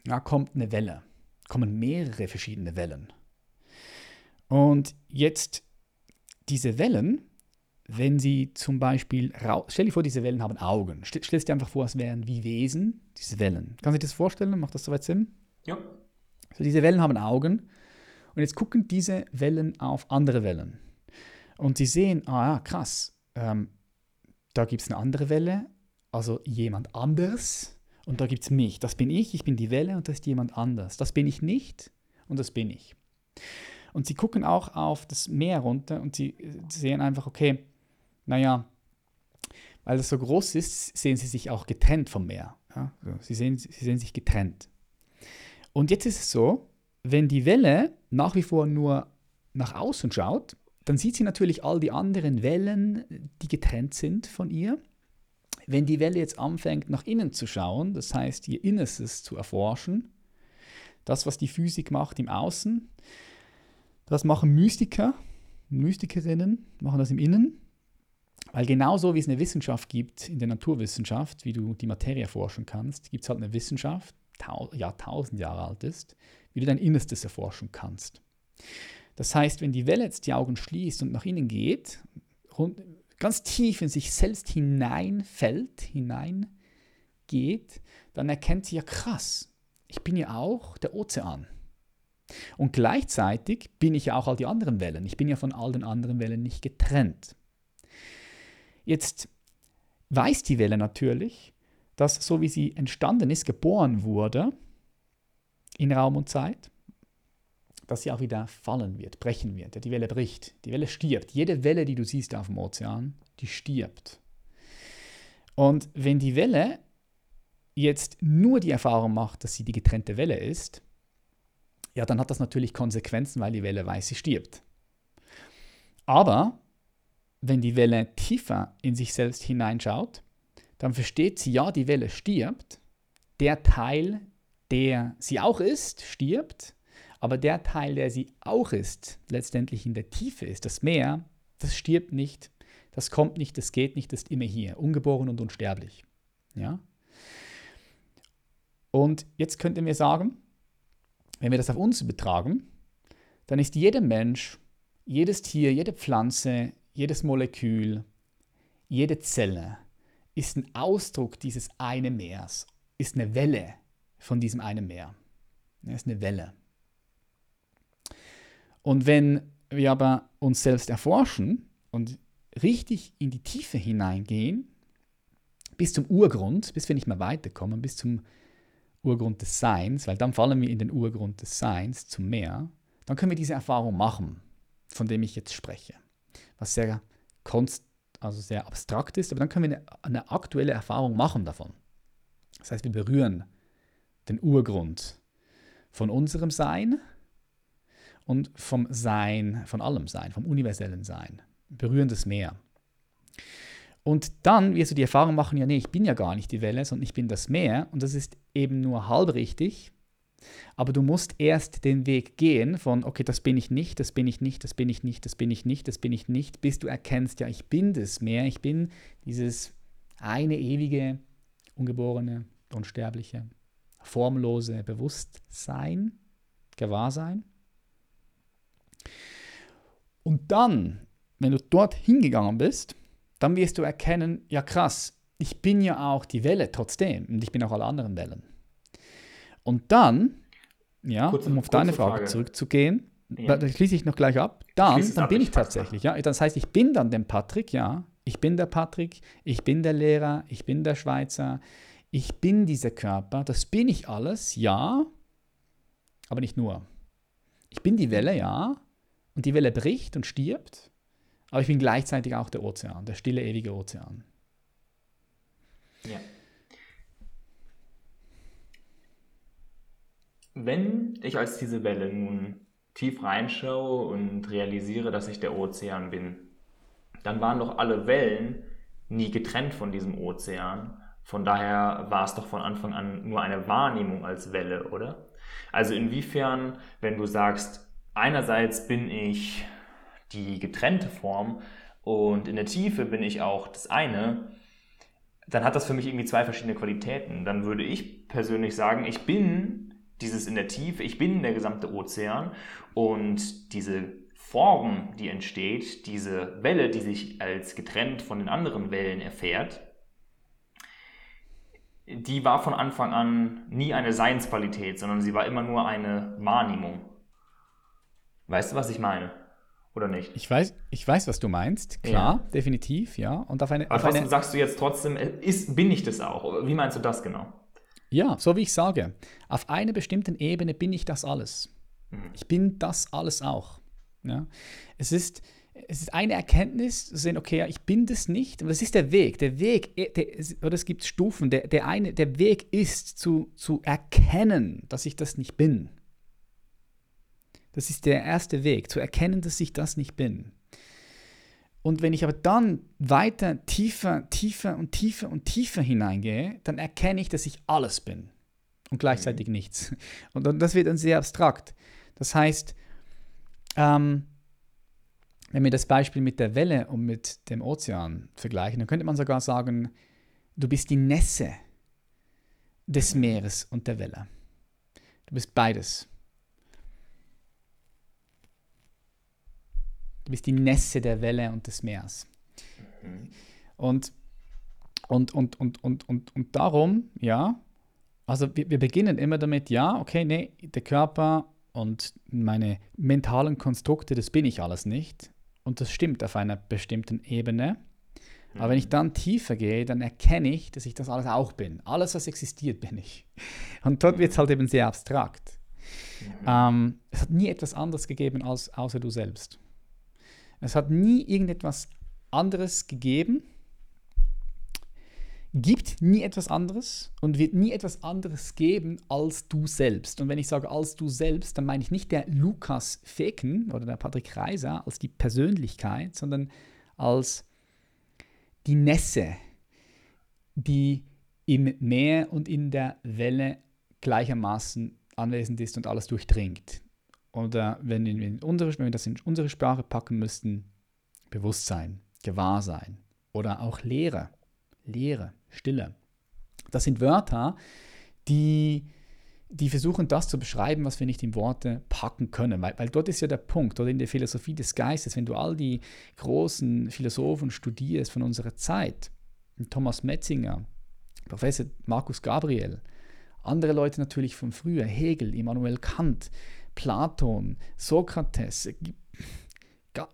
Speaker 1: ja, kommt eine Welle, kommen mehrere verschiedene Wellen. Und jetzt diese Wellen wenn sie zum Beispiel, stell dir vor, diese Wellen haben Augen. Stell, stell dir einfach vor, es wären wie Wesen, diese Wellen. Kannst du dir das vorstellen? Macht das soweit Sinn?
Speaker 2: Ja.
Speaker 1: So, diese Wellen haben Augen und jetzt gucken diese Wellen auf andere Wellen. Und sie sehen, ah ja, krass, ähm, da gibt es eine andere Welle, also jemand anders und da gibt es mich. Das bin ich, ich bin die Welle und das ist jemand anders. Das bin ich nicht und das bin ich. Und sie gucken auch auf das Meer runter und sie sehen einfach, okay, naja, weil es so groß ist, sehen sie sich auch getrennt vom Meer. Ja? Sie, sehen, sie sehen sich getrennt. Und jetzt ist es so, wenn die Welle nach wie vor nur nach außen schaut, dann sieht sie natürlich all die anderen Wellen, die getrennt sind von ihr. Wenn die Welle jetzt anfängt, nach innen zu schauen, das heißt, ihr Innerstes zu erforschen, das, was die Physik macht im Außen, das machen Mystiker, Mystikerinnen, machen das im Innen. Weil genauso wie es eine Wissenschaft gibt in der Naturwissenschaft, wie du die Materie erforschen kannst, gibt es halt eine Wissenschaft, Jahrtausend Jahre alt ist, wie du dein Innerstes erforschen kannst. Das heißt, wenn die Welle jetzt die Augen schließt und nach innen geht, ganz tief in sich selbst hineinfällt, hineingeht, dann erkennt sie ja krass, ich bin ja auch der Ozean. Und gleichzeitig bin ich ja auch all die anderen Wellen. Ich bin ja von all den anderen Wellen nicht getrennt. Jetzt weiß die Welle natürlich, dass so wie sie entstanden ist, geboren wurde, in Raum und Zeit, dass sie auch wieder fallen wird, brechen wird. Die Welle bricht, die Welle stirbt. Jede Welle, die du siehst auf dem Ozean, die stirbt. Und wenn die Welle jetzt nur die Erfahrung macht, dass sie die getrennte Welle ist, ja, dann hat das natürlich Konsequenzen, weil die Welle weiß, sie stirbt. Aber wenn die Welle tiefer in sich selbst hineinschaut, dann versteht sie, ja, die Welle stirbt, der Teil, der sie auch ist, stirbt, aber der Teil, der sie auch ist, letztendlich in der Tiefe ist, das Meer, das stirbt nicht, das kommt nicht, das geht nicht, das ist immer hier, ungeboren und unsterblich. Ja? Und jetzt könnten wir sagen, wenn wir das auf uns übertragen, dann ist jeder Mensch, jedes Tier, jede Pflanze, jedes Molekül, jede Zelle ist ein Ausdruck dieses einen Meers, ist eine Welle von diesem einen Meer. Es ist eine Welle. Und wenn wir aber uns selbst erforschen und richtig in die Tiefe hineingehen, bis zum Urgrund, bis wir nicht mehr weiterkommen, bis zum Urgrund des Seins, weil dann fallen wir in den Urgrund des Seins zum Meer, dann können wir diese Erfahrung machen, von dem ich jetzt spreche. Was sehr, konst, also sehr abstrakt ist, aber dann können wir eine, eine aktuelle Erfahrung machen davon. Das heißt, wir berühren den Urgrund von unserem Sein und vom Sein, von allem Sein, vom universellen Sein. Berühren das Meer. Und dann wirst du die Erfahrung machen, ja, nee, ich bin ja gar nicht die Welle, sondern ich bin das Meer. Und das ist eben nur halb richtig. Aber du musst erst den Weg gehen von, okay, das bin ich nicht, das bin ich nicht, das bin ich nicht, das bin ich nicht, das bin ich nicht, bis du erkennst, ja, ich bin das Meer, ich bin dieses eine ewige, ungeborene, unsterbliche, formlose Bewusstsein, Gewahrsein. Und dann, wenn du dort hingegangen bist, dann wirst du erkennen, ja krass, ich bin ja auch die Welle trotzdem und ich bin auch alle anderen Wellen. Und dann, ja, kurze, um auf deine Frage, Frage, zurückzugehen, ja. da schließe ich noch gleich ab, dann, dann ab, bin ich, ich tatsächlich, ja, das heißt, ich bin dann der Patrick, ja, ich bin der Patrick, ich bin der Lehrer, ich bin der Schweizer, ich bin dieser Körper, das bin ich alles, ja, aber nicht nur. Ich bin die Welle, ja, und die Welle bricht und stirbt, aber ich bin gleichzeitig auch der Ozean, der stille, ewige Ozean.
Speaker 2: Ja. Wenn ich als diese Welle nun tief reinschaue und realisiere, dass ich der Ozean bin, dann waren doch alle Wellen nie getrennt von diesem Ozean. Von daher war es doch von Anfang an nur eine Wahrnehmung als Welle, oder? Also inwiefern, wenn du sagst, einerseits bin ich die getrennte Form und in der Tiefe bin ich auch das eine, dann hat das für mich irgendwie zwei verschiedene Qualitäten. Dann würde ich persönlich sagen, ich bin dieses in der Tiefe, ich bin der gesamte Ozean und diese Form, die entsteht, diese Welle, die sich als getrennt von den anderen Wellen erfährt, die war von Anfang an nie eine Seinsqualität, sondern sie war immer nur eine Wahrnehmung. Weißt du, was ich meine? Oder nicht?
Speaker 1: Ich weiß, ich weiß, was du meinst. Klar, ja. definitiv, ja.
Speaker 2: Und auf eine, Aber auf trotzdem eine, sagst du jetzt trotzdem, äh, ist, bin ich das auch? Wie meinst du das genau?
Speaker 1: Ja, so wie ich sage. Auf einer bestimmten Ebene bin ich das alles. Mhm. Ich bin das alles auch. Ja. Es ist, es ist eine Erkenntnis, zu sehen, okay, ich bin das nicht, aber es ist der Weg. Der Weg, äh, der, oder es gibt Stufen. Der, der, eine, der Weg ist zu, zu erkennen, dass ich das nicht bin. Das ist der erste Weg, zu erkennen, dass ich das nicht bin. Und wenn ich aber dann weiter tiefer, tiefer und tiefer und tiefer hineingehe, dann erkenne ich, dass ich alles bin und gleichzeitig mhm. nichts. Und das wird dann sehr abstrakt. Das heißt, ähm, wenn wir das Beispiel mit der Welle und mit dem Ozean vergleichen, dann könnte man sogar sagen, du bist die Nässe des Meeres und der Welle. Du bist beides. Du bist die Nässe der Welle und des Meeres. Mhm. Und, und, und, und, und, und, und darum, ja, also wir, wir beginnen immer damit, ja, okay, nee, der Körper und meine mentalen Konstrukte, das bin ich alles nicht. Und das stimmt auf einer bestimmten Ebene. Mhm. Aber wenn ich mhm. dann tiefer gehe, dann erkenne ich, dass ich das alles auch bin. Alles, was existiert, bin ich. Und dort wird es halt eben sehr abstrakt. Mhm. Ähm, es hat nie etwas anderes gegeben als außer du selbst. Es hat nie irgendetwas anderes gegeben, gibt nie etwas anderes und wird nie etwas anderes geben als du selbst. Und wenn ich sage als du selbst, dann meine ich nicht der Lukas Feken oder der Patrick Reiser als die Persönlichkeit, sondern als die Nässe, die im Meer und in der Welle gleichermaßen anwesend ist und alles durchdringt. Oder wenn wir, unsere, wenn wir das in unsere Sprache packen müssten, Bewusstsein, Gewahrsein oder auch Lehre. Lehre, Stille. Das sind Wörter, die, die versuchen, das zu beschreiben, was wir nicht in Worte packen können. Weil, weil dort ist ja der Punkt, oder in der Philosophie des Geistes, wenn du all die großen Philosophen studierst von unserer Zeit, Thomas Metzinger, Professor Markus Gabriel, andere Leute natürlich von früher, Hegel, Immanuel Kant, Platon, Sokrates,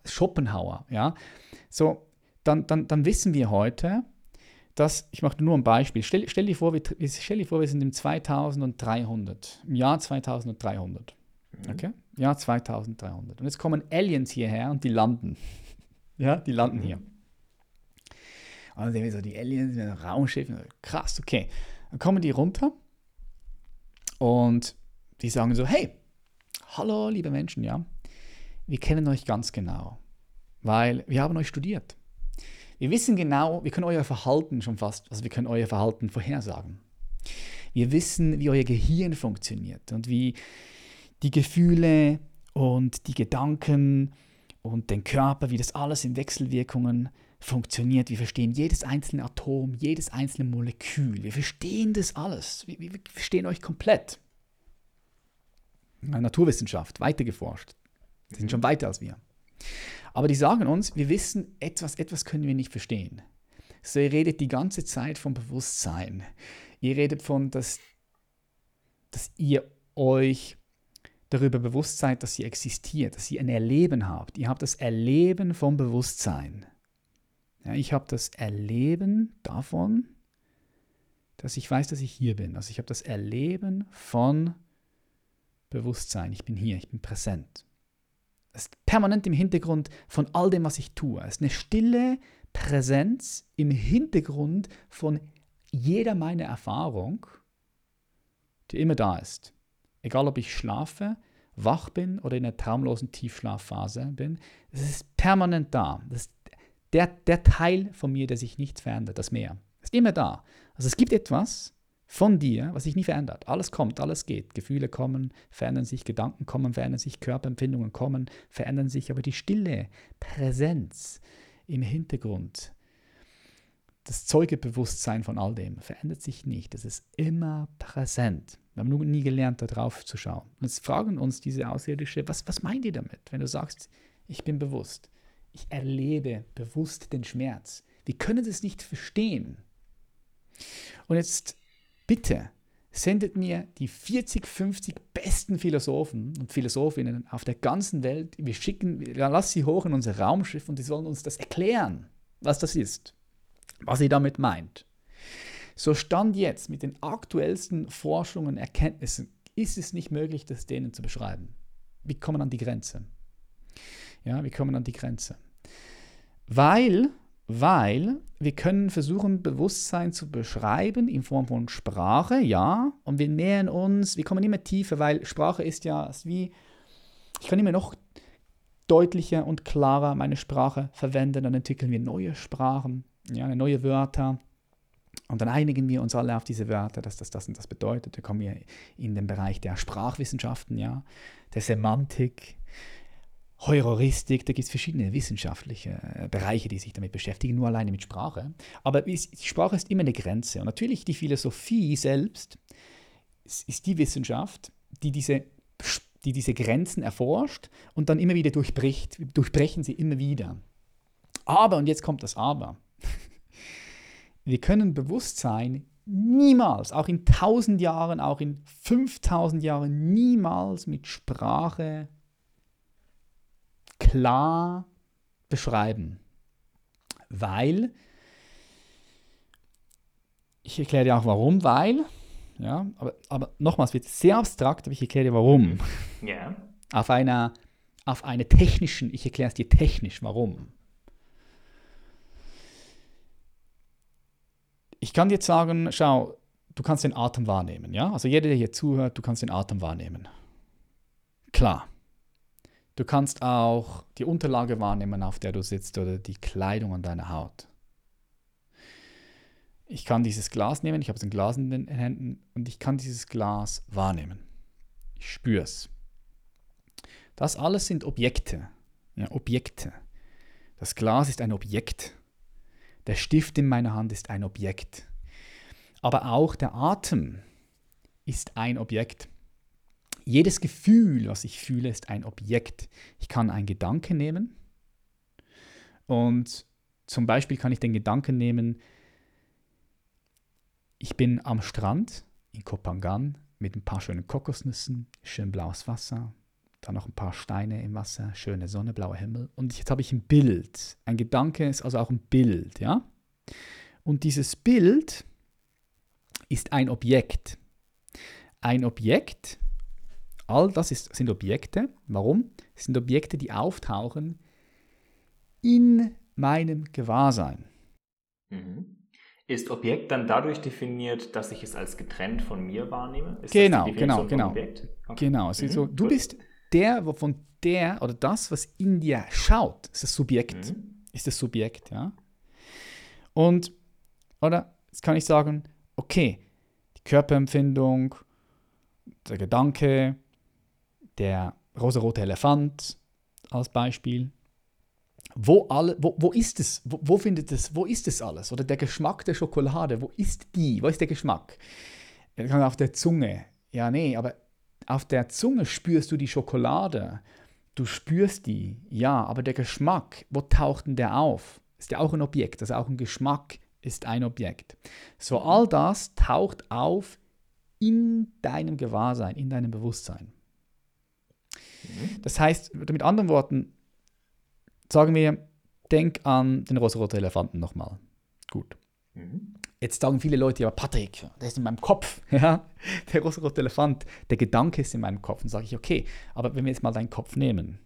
Speaker 1: Schopenhauer, ja, so, dann, dann, dann wissen wir heute, dass, ich mache nur ein Beispiel, stell, stell, dir vor, wir, stell dir vor, wir sind im 2300, im Jahr 2300, mhm. okay, Jahr 2300 und jetzt kommen Aliens hierher und die landen, ja, die landen hier. Und dann sehen wir so die Aliens mit einem Raumschiff, krass, okay, dann kommen die runter und die sagen so, hey, hallo liebe Menschen, ja, wir kennen euch ganz genau, weil wir haben euch studiert. Wir wissen genau, wir können euer Verhalten schon fast, also wir können euer Verhalten vorhersagen. Wir wissen, wie euer Gehirn funktioniert und wie die Gefühle und die Gedanken und den Körper, wie das alles in Wechselwirkungen funktioniert. Wir verstehen jedes einzelne Atom, jedes einzelne Molekül. Wir verstehen das alles. Wir, wir verstehen euch komplett. Naturwissenschaft, weitergeforscht. Sie sind schon weiter als wir. Aber die sagen uns, wir wissen etwas, etwas können wir nicht verstehen. So, ihr redet die ganze Zeit vom Bewusstsein. Ihr redet von, dass, dass ihr euch darüber bewusst seid, dass ihr existiert, dass ihr ein Erleben habt. Ihr habt das Erleben vom Bewusstsein. Ja, ich habe das Erleben davon, dass ich weiß, dass ich hier bin. Also ich habe das Erleben von Bewusstsein. Ich bin hier, ich bin präsent. Es ist permanent im Hintergrund von all dem, was ich tue. Es ist eine stille Präsenz im Hintergrund von jeder meiner Erfahrung, die immer da ist. Egal, ob ich schlafe, wach bin oder in einer traumlosen Tiefschlafphase bin, es ist permanent da. Das ist der, der Teil von mir, der sich nicht verändert, das Meer, ist immer da. Also es gibt etwas, von dir, was sich nie verändert. Alles kommt, alles geht. Gefühle kommen, verändern sich, Gedanken kommen, verändern sich, Körperempfindungen kommen, verändern sich, aber die stille Präsenz im Hintergrund, das Zeugebewusstsein von all dem verändert sich nicht. Es ist immer präsent. Wir haben nur nie gelernt, da drauf zu schauen. Und jetzt fragen uns diese Außerirdische, was, was meint ihr damit, wenn du sagst, ich bin bewusst, ich erlebe bewusst den Schmerz. Wir können das nicht verstehen. Und jetzt bitte sendet mir die 40, 50 besten Philosophen und Philosophinnen auf der ganzen Welt. Wir schicken, lass sie hoch in unser Raumschiff und sie sollen uns das erklären, was das ist, was sie damit meint. So stand jetzt mit den aktuellsten Forschungen, Erkenntnissen, ist es nicht möglich, das denen zu beschreiben. Wir kommen an die Grenze. Ja, wir kommen an die Grenze. Weil weil wir können versuchen, Bewusstsein zu beschreiben in Form von Sprache, ja, und wir nähern uns, wir kommen immer tiefer, weil Sprache ist ja wie, ich kann immer noch deutlicher und klarer meine Sprache verwende, dann entwickeln wir neue Sprachen, ja, neue Wörter. Und dann einigen wir uns alle auf diese Wörter, dass das das und das bedeutet. Dann kommen wir in den Bereich der Sprachwissenschaften, ja, der Semantik, Heuristik, da gibt es verschiedene wissenschaftliche äh, Bereiche, die sich damit beschäftigen, nur alleine mit Sprache. Aber die Sprache ist immer eine Grenze. Und natürlich die Philosophie selbst ist die Wissenschaft, die diese, die diese Grenzen erforscht und dann immer wieder durchbricht, durchbrechen sie immer wieder. Aber, und jetzt kommt das Aber, wir können Bewusstsein niemals, auch in 1000 Jahren, auch in 5000 Jahren, niemals mit Sprache klar beschreiben. Weil, ich erkläre dir auch warum, weil, ja, aber, aber nochmals, wird sehr abstrakt, aber ich erkläre dir warum.
Speaker 2: Ja.
Speaker 1: Auf einer, auf einer technischen, ich erkläre es dir technisch, warum. Ich kann dir jetzt sagen, schau, du kannst den Atem wahrnehmen, ja? Also jeder, der hier zuhört, du kannst den Atem wahrnehmen. Klar. Du kannst auch die Unterlage wahrnehmen, auf der du sitzt oder die Kleidung an deiner Haut. Ich kann dieses Glas nehmen, ich habe ein Glas in den Händen und ich kann dieses Glas wahrnehmen. Ich spüre es. Das alles sind Objekte. Ja, Objekte. Das Glas ist ein Objekt. Der Stift in meiner Hand ist ein Objekt. Aber auch der Atem ist ein Objekt. Jedes Gefühl, was ich fühle, ist ein Objekt. Ich kann einen Gedanke nehmen und zum Beispiel kann ich den Gedanken nehmen, ich bin am Strand in Kopangan mit ein paar schönen Kokosnüssen, schön blaues Wasser, dann noch ein paar Steine im Wasser, schöne Sonne, blauer Himmel. Und jetzt habe ich ein Bild. Ein Gedanke ist also auch ein Bild, ja? Und dieses Bild ist ein Objekt. Ein Objekt All das ist, sind Objekte. Warum? Es sind Objekte, die auftauchen in meinem Gewahrsein.
Speaker 2: Mhm. Ist Objekt dann dadurch definiert, dass ich es als getrennt von mir wahrnehme? Ist
Speaker 1: genau, genau, genau. Okay. Genau. Mhm. so, du bist der, von der oder das, was in dir schaut, ist das Subjekt. Mhm. Ist das Subjekt, ja. Und, oder, jetzt kann ich sagen, okay, die Körperempfindung, der Gedanke, der rosarote Elefant als Beispiel. Wo, alle, wo, wo ist es? Wo, wo, findet es? Wo ist es alles? Oder der Geschmack der Schokolade, wo ist die? Wo ist der Geschmack? Auf der Zunge. Ja, nee, aber auf der Zunge spürst du die Schokolade. Du spürst die, ja, aber der Geschmack, wo taucht denn der auf? Ist ja auch ein Objekt, also auch ein Geschmack ist ein Objekt. So all das taucht auf in deinem Gewahrsein, in deinem Bewusstsein. Das heißt, mit anderen Worten, sagen wir, denk an den rosaroten Elefanten nochmal. Gut. Mhm. Jetzt sagen viele Leute, ja, Patrick, der ist in meinem Kopf. Ja? Der rosarote Elefant, der Gedanke ist in meinem Kopf. Und sage ich, okay, aber wenn wir jetzt mal deinen Kopf nehmen,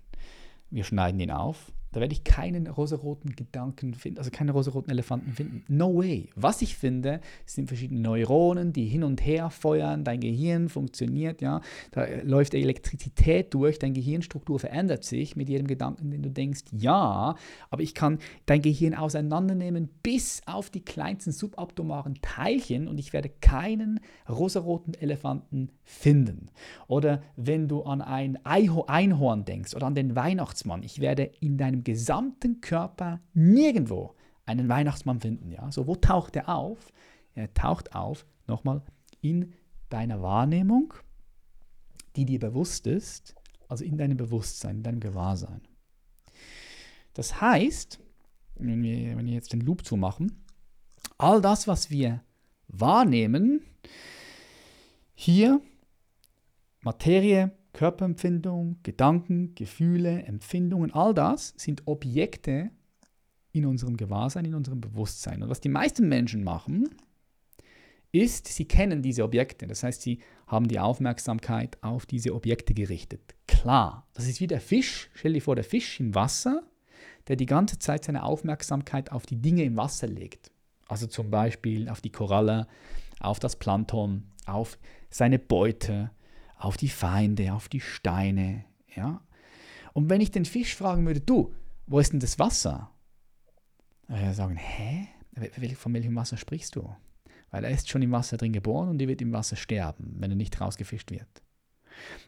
Speaker 1: wir schneiden ihn auf, da werde ich keinen rosaroten Gedanken finden, also keine rosaroten Elefanten finden. No way. Was ich finde, sind verschiedene Neuronen, die hin und her feuern, dein Gehirn funktioniert, ja. Da läuft Elektrizität durch, deine Gehirnstruktur verändert sich mit jedem Gedanken, den du denkst, ja, aber ich kann dein Gehirn auseinandernehmen bis auf die kleinsten subabdomaren Teilchen und ich werde keinen rosaroten Elefanten finden. Oder wenn du an ein Einhorn denkst oder an den Weihnachtsmann, ich werde in deinem deinem gesamten Körper nirgendwo einen Weihnachtsmann finden. Ja? So, wo taucht er auf? Er taucht auf, nochmal, in deiner Wahrnehmung, die dir bewusst ist, also in deinem Bewusstsein, in deinem Gewahrsein. Das heißt, wenn wir, wenn wir jetzt den Loop zumachen, all das, was wir wahrnehmen, hier Materie, Körperempfindung, Gedanken, Gefühle, Empfindungen, all das sind Objekte in unserem Gewahrsein, in unserem Bewusstsein. Und was die meisten Menschen machen, ist, sie kennen diese Objekte. Das heißt, sie haben die Aufmerksamkeit auf diese Objekte gerichtet. Klar, das ist wie der Fisch. Stell dir vor, der Fisch im Wasser, der die ganze Zeit seine Aufmerksamkeit auf die Dinge im Wasser legt. Also zum Beispiel auf die Koralle, auf das Plankton, auf seine Beute, auf die Feinde, auf die Steine. Ja? Und wenn ich den Fisch fragen würde, du, wo ist denn das Wasser? Würde er sagen, hä? Von welchem Wasser sprichst du? Weil er ist schon im Wasser drin geboren und er wird im Wasser sterben, wenn er nicht rausgefischt wird.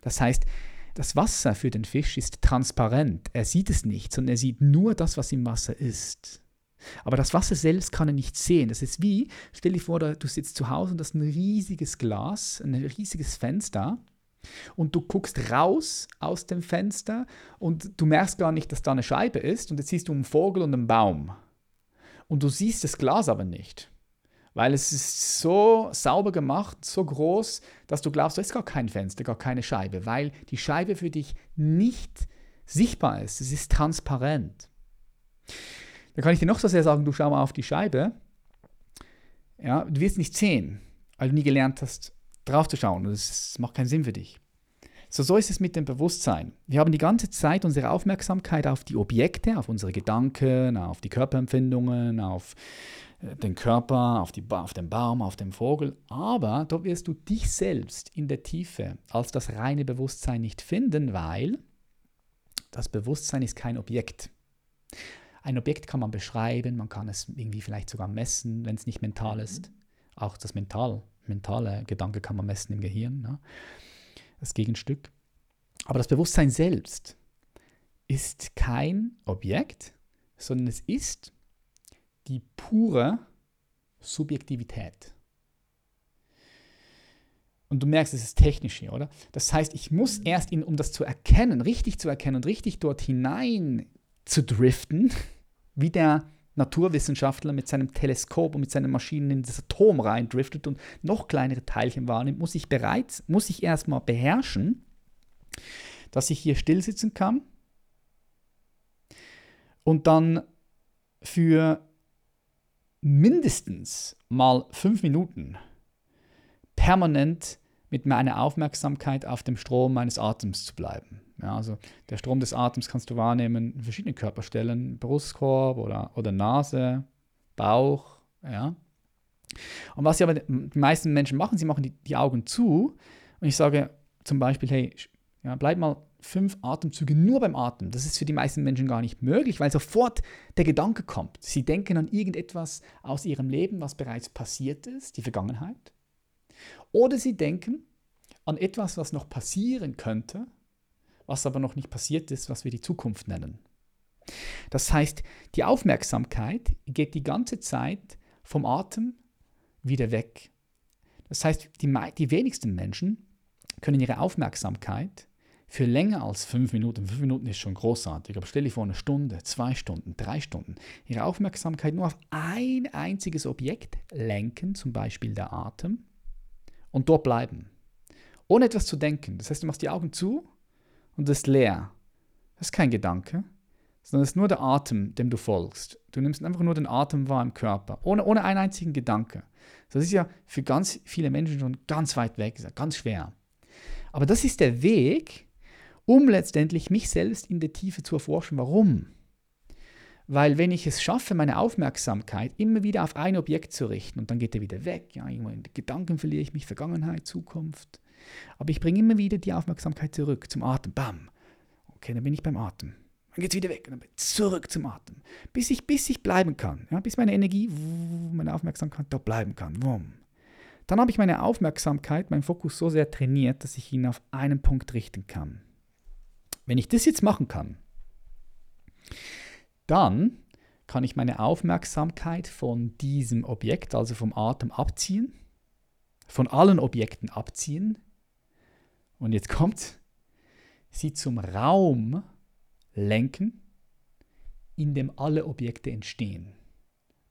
Speaker 1: Das heißt, das Wasser für den Fisch ist transparent. Er sieht es nicht, sondern er sieht nur das, was im Wasser ist. Aber das Wasser selbst kann er nicht sehen. Das ist wie, stell dir vor, du sitzt zu Hause und hast ein riesiges Glas, ein riesiges Fenster und du guckst raus aus dem Fenster und du merkst gar nicht, dass da eine Scheibe ist und jetzt siehst du einen Vogel und einen Baum. Und du siehst das Glas aber nicht, weil es ist so sauber gemacht, so groß, dass du glaubst, da ist gar kein Fenster, gar keine Scheibe, weil die Scheibe für dich nicht sichtbar ist. Es ist transparent. Da kann ich dir noch so sehr sagen, du schau mal auf die Scheibe. Ja, du wirst nicht sehen, weil du nie gelernt hast, drauf zu schauen. Das macht keinen Sinn für dich. So, so ist es mit dem Bewusstsein. Wir haben die ganze Zeit unsere Aufmerksamkeit auf die Objekte, auf unsere Gedanken, auf die Körperempfindungen, auf äh, den Körper, auf, die, auf den Baum, auf den Vogel. Aber dort wirst du dich selbst in der Tiefe als das reine Bewusstsein nicht finden, weil das Bewusstsein ist kein Objekt. Ein Objekt kann man beschreiben, man kann es irgendwie vielleicht sogar messen, wenn es nicht mental ist. Auch das Mental, mentale Gedanke kann man messen im Gehirn, ne? das Gegenstück. Aber das Bewusstsein selbst ist kein Objekt, sondern es ist die pure Subjektivität. Und du merkst, es ist technisch hier, oder? Das heißt, ich muss erst, in, um das zu erkennen, richtig zu erkennen und richtig dort hinein zu driften, wie der Naturwissenschaftler mit seinem Teleskop und mit seinen Maschinen in das Atom reindriftet und noch kleinere Teilchen wahrnimmt, muss ich bereits, muss ich erstmal beherrschen, dass ich hier still sitzen kann und dann für mindestens mal fünf Minuten permanent mit meiner Aufmerksamkeit auf dem Strom meines Atems zu bleiben. Ja, also der Strom des Atems kannst du wahrnehmen in verschiedenen Körperstellen, Brustkorb oder, oder Nase, Bauch, ja. Und was aber die meisten Menschen machen, sie machen die, die Augen zu und ich sage zum Beispiel, hey, ja, bleib mal fünf Atemzüge nur beim Atmen. Das ist für die meisten Menschen gar nicht möglich, weil sofort der Gedanke kommt. Sie denken an irgendetwas aus ihrem Leben, was bereits passiert ist, die Vergangenheit. Oder sie denken an etwas, was noch passieren könnte, was aber noch nicht passiert ist, was wir die Zukunft nennen. Das heißt, die Aufmerksamkeit geht die ganze Zeit vom Atem wieder weg. Das heißt, die, die wenigsten Menschen können ihre Aufmerksamkeit für länger als fünf Minuten, fünf Minuten ist schon großartig, aber stell dir vor, eine Stunde, zwei Stunden, drei Stunden, ihre Aufmerksamkeit nur auf ein einziges Objekt lenken, zum Beispiel der Atem, und dort bleiben, ohne etwas zu denken. Das heißt, du machst die Augen zu und ist leer. Das ist kein Gedanke, sondern es ist nur der Atem, dem du folgst. Du nimmst einfach nur den Atem wahr im Körper, ohne, ohne einen einzigen Gedanke. Das ist ja für ganz viele Menschen schon ganz weit weg, ganz schwer. Aber das ist der Weg, um letztendlich mich selbst in der Tiefe zu erforschen. Warum? Weil wenn ich es schaffe, meine Aufmerksamkeit immer wieder auf ein Objekt zu richten und dann geht er wieder weg, ja, in Gedanken verliere ich mich, Vergangenheit, Zukunft. Aber ich bringe immer wieder die Aufmerksamkeit zurück zum Atem. Bam. Okay, dann bin ich beim Atem. Dann geht es wieder weg und dann zurück zum Atem. Bis ich, bis ich bleiben kann. Ja, bis meine Energie, meine Aufmerksamkeit dort bleiben kann. Wumm. Dann habe ich meine Aufmerksamkeit, meinen Fokus so sehr trainiert, dass ich ihn auf einen Punkt richten kann. Wenn ich das jetzt machen kann, dann kann ich meine Aufmerksamkeit von diesem Objekt, also vom Atem, abziehen, von allen Objekten abziehen. Und jetzt kommt, sie zum Raum lenken, in dem alle Objekte entstehen.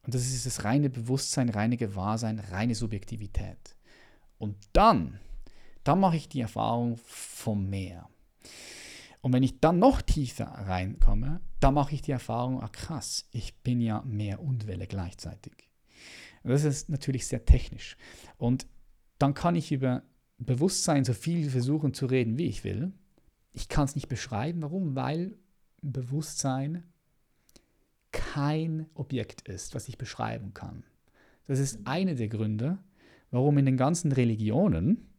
Speaker 1: Und das ist das reine Bewusstsein, reine Gewahrsein, reine Subjektivität. Und dann, dann mache ich die Erfahrung vom Meer. Und wenn ich dann noch tiefer reinkomme, dann mache ich die Erfahrung, ah krass, ich bin ja Meer und Welle gleichzeitig. das ist natürlich sehr technisch. Und dann kann ich über Bewusstsein so viel versuchen zu reden, wie ich will. Ich kann es nicht beschreiben. Warum? Weil Bewusstsein kein Objekt ist, was ich beschreiben kann. Das ist einer der Gründe, warum in den ganzen Religionen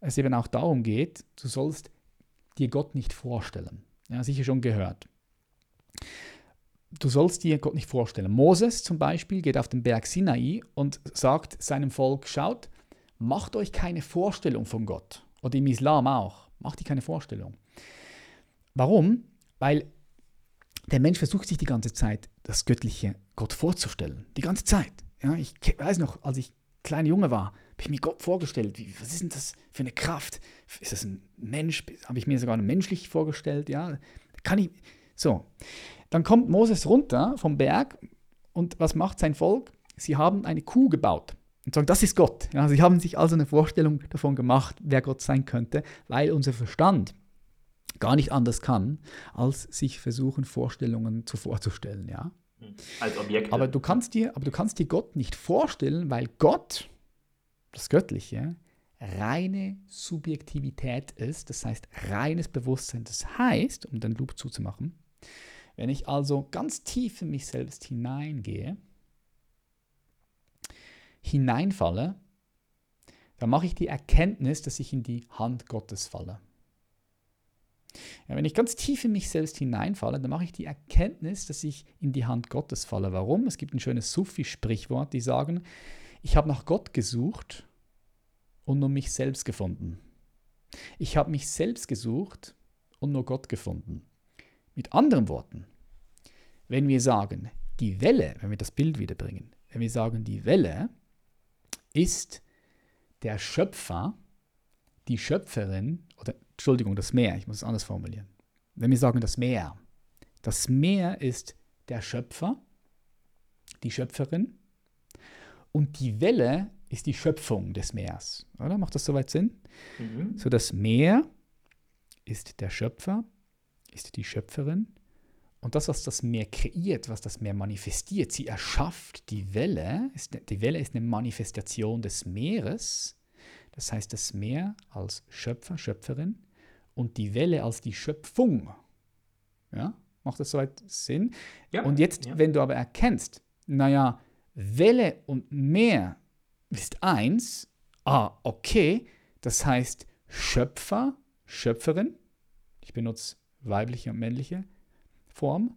Speaker 1: es eben auch darum geht, du sollst dir Gott nicht vorstellen. Ja, sicher schon gehört. Du sollst dir Gott nicht vorstellen. Moses zum Beispiel geht auf den Berg Sinai und sagt seinem Volk, schaut, macht euch keine Vorstellung von Gott. Oder im Islam auch. Macht euch keine Vorstellung. Warum? Weil der Mensch versucht sich die ganze Zeit, das Göttliche Gott vorzustellen. Die ganze Zeit. Ja, ich weiß noch, als ich kleiner Junge war, habe ich mir Gott vorgestellt. Wie, was ist denn das für eine Kraft? Ist das ein Mensch? Habe ich mir sogar menschlich vorgestellt? Ja, kann ich. So. Dann kommt Moses runter vom Berg und was macht sein Volk? Sie haben eine Kuh gebaut und sagen, das ist Gott. Ja, sie haben sich also eine Vorstellung davon gemacht, wer Gott sein könnte, weil unser Verstand gar nicht anders kann, als sich versuchen, Vorstellungen zu vorzustellen. Ja?
Speaker 2: Als Objekte.
Speaker 1: Aber du kannst dir, aber du kannst dir Gott nicht vorstellen, weil Gott, das Göttliche, reine Subjektivität ist, das heißt reines Bewusstsein. Das heißt, um den Loop zuzumachen, wenn ich also ganz tief in mich selbst hineingehe, hineinfalle, dann mache ich die Erkenntnis, dass ich in die Hand Gottes falle. Ja, wenn ich ganz tief in mich selbst hineinfalle, dann mache ich die Erkenntnis, dass ich in die Hand Gottes falle. Warum? Es gibt ein schönes Sufi-Sprichwort, die sagen, ich habe nach Gott gesucht und nur mich selbst gefunden. Ich habe mich selbst gesucht und nur Gott gefunden. Mit anderen Worten, wenn wir sagen, die Welle, wenn wir das Bild wiederbringen, wenn wir sagen, die Welle ist der Schöpfer, die Schöpferin, oder Entschuldigung, das Meer, ich muss es anders formulieren. Wenn wir sagen das Meer, das Meer ist der Schöpfer, die Schöpferin und die Welle ist die Schöpfung des Meers. Oder? Macht das soweit Sinn? Mhm. So das Meer ist der Schöpfer, ist die Schöpferin und das, was das Meer kreiert, was das Meer manifestiert, sie erschafft die Welle, ist, die Welle ist eine Manifestation des Meeres, das heißt das Meer als Schöpfer, Schöpferin und die Welle als die Schöpfung. Ja, macht das soweit Sinn? Ja, und jetzt, ja. wenn du aber erkennst, naja, Welle und Meer ist eins, ah, okay, das heißt Schöpfer, Schöpferin, ich benutze weibliche und männliche Form,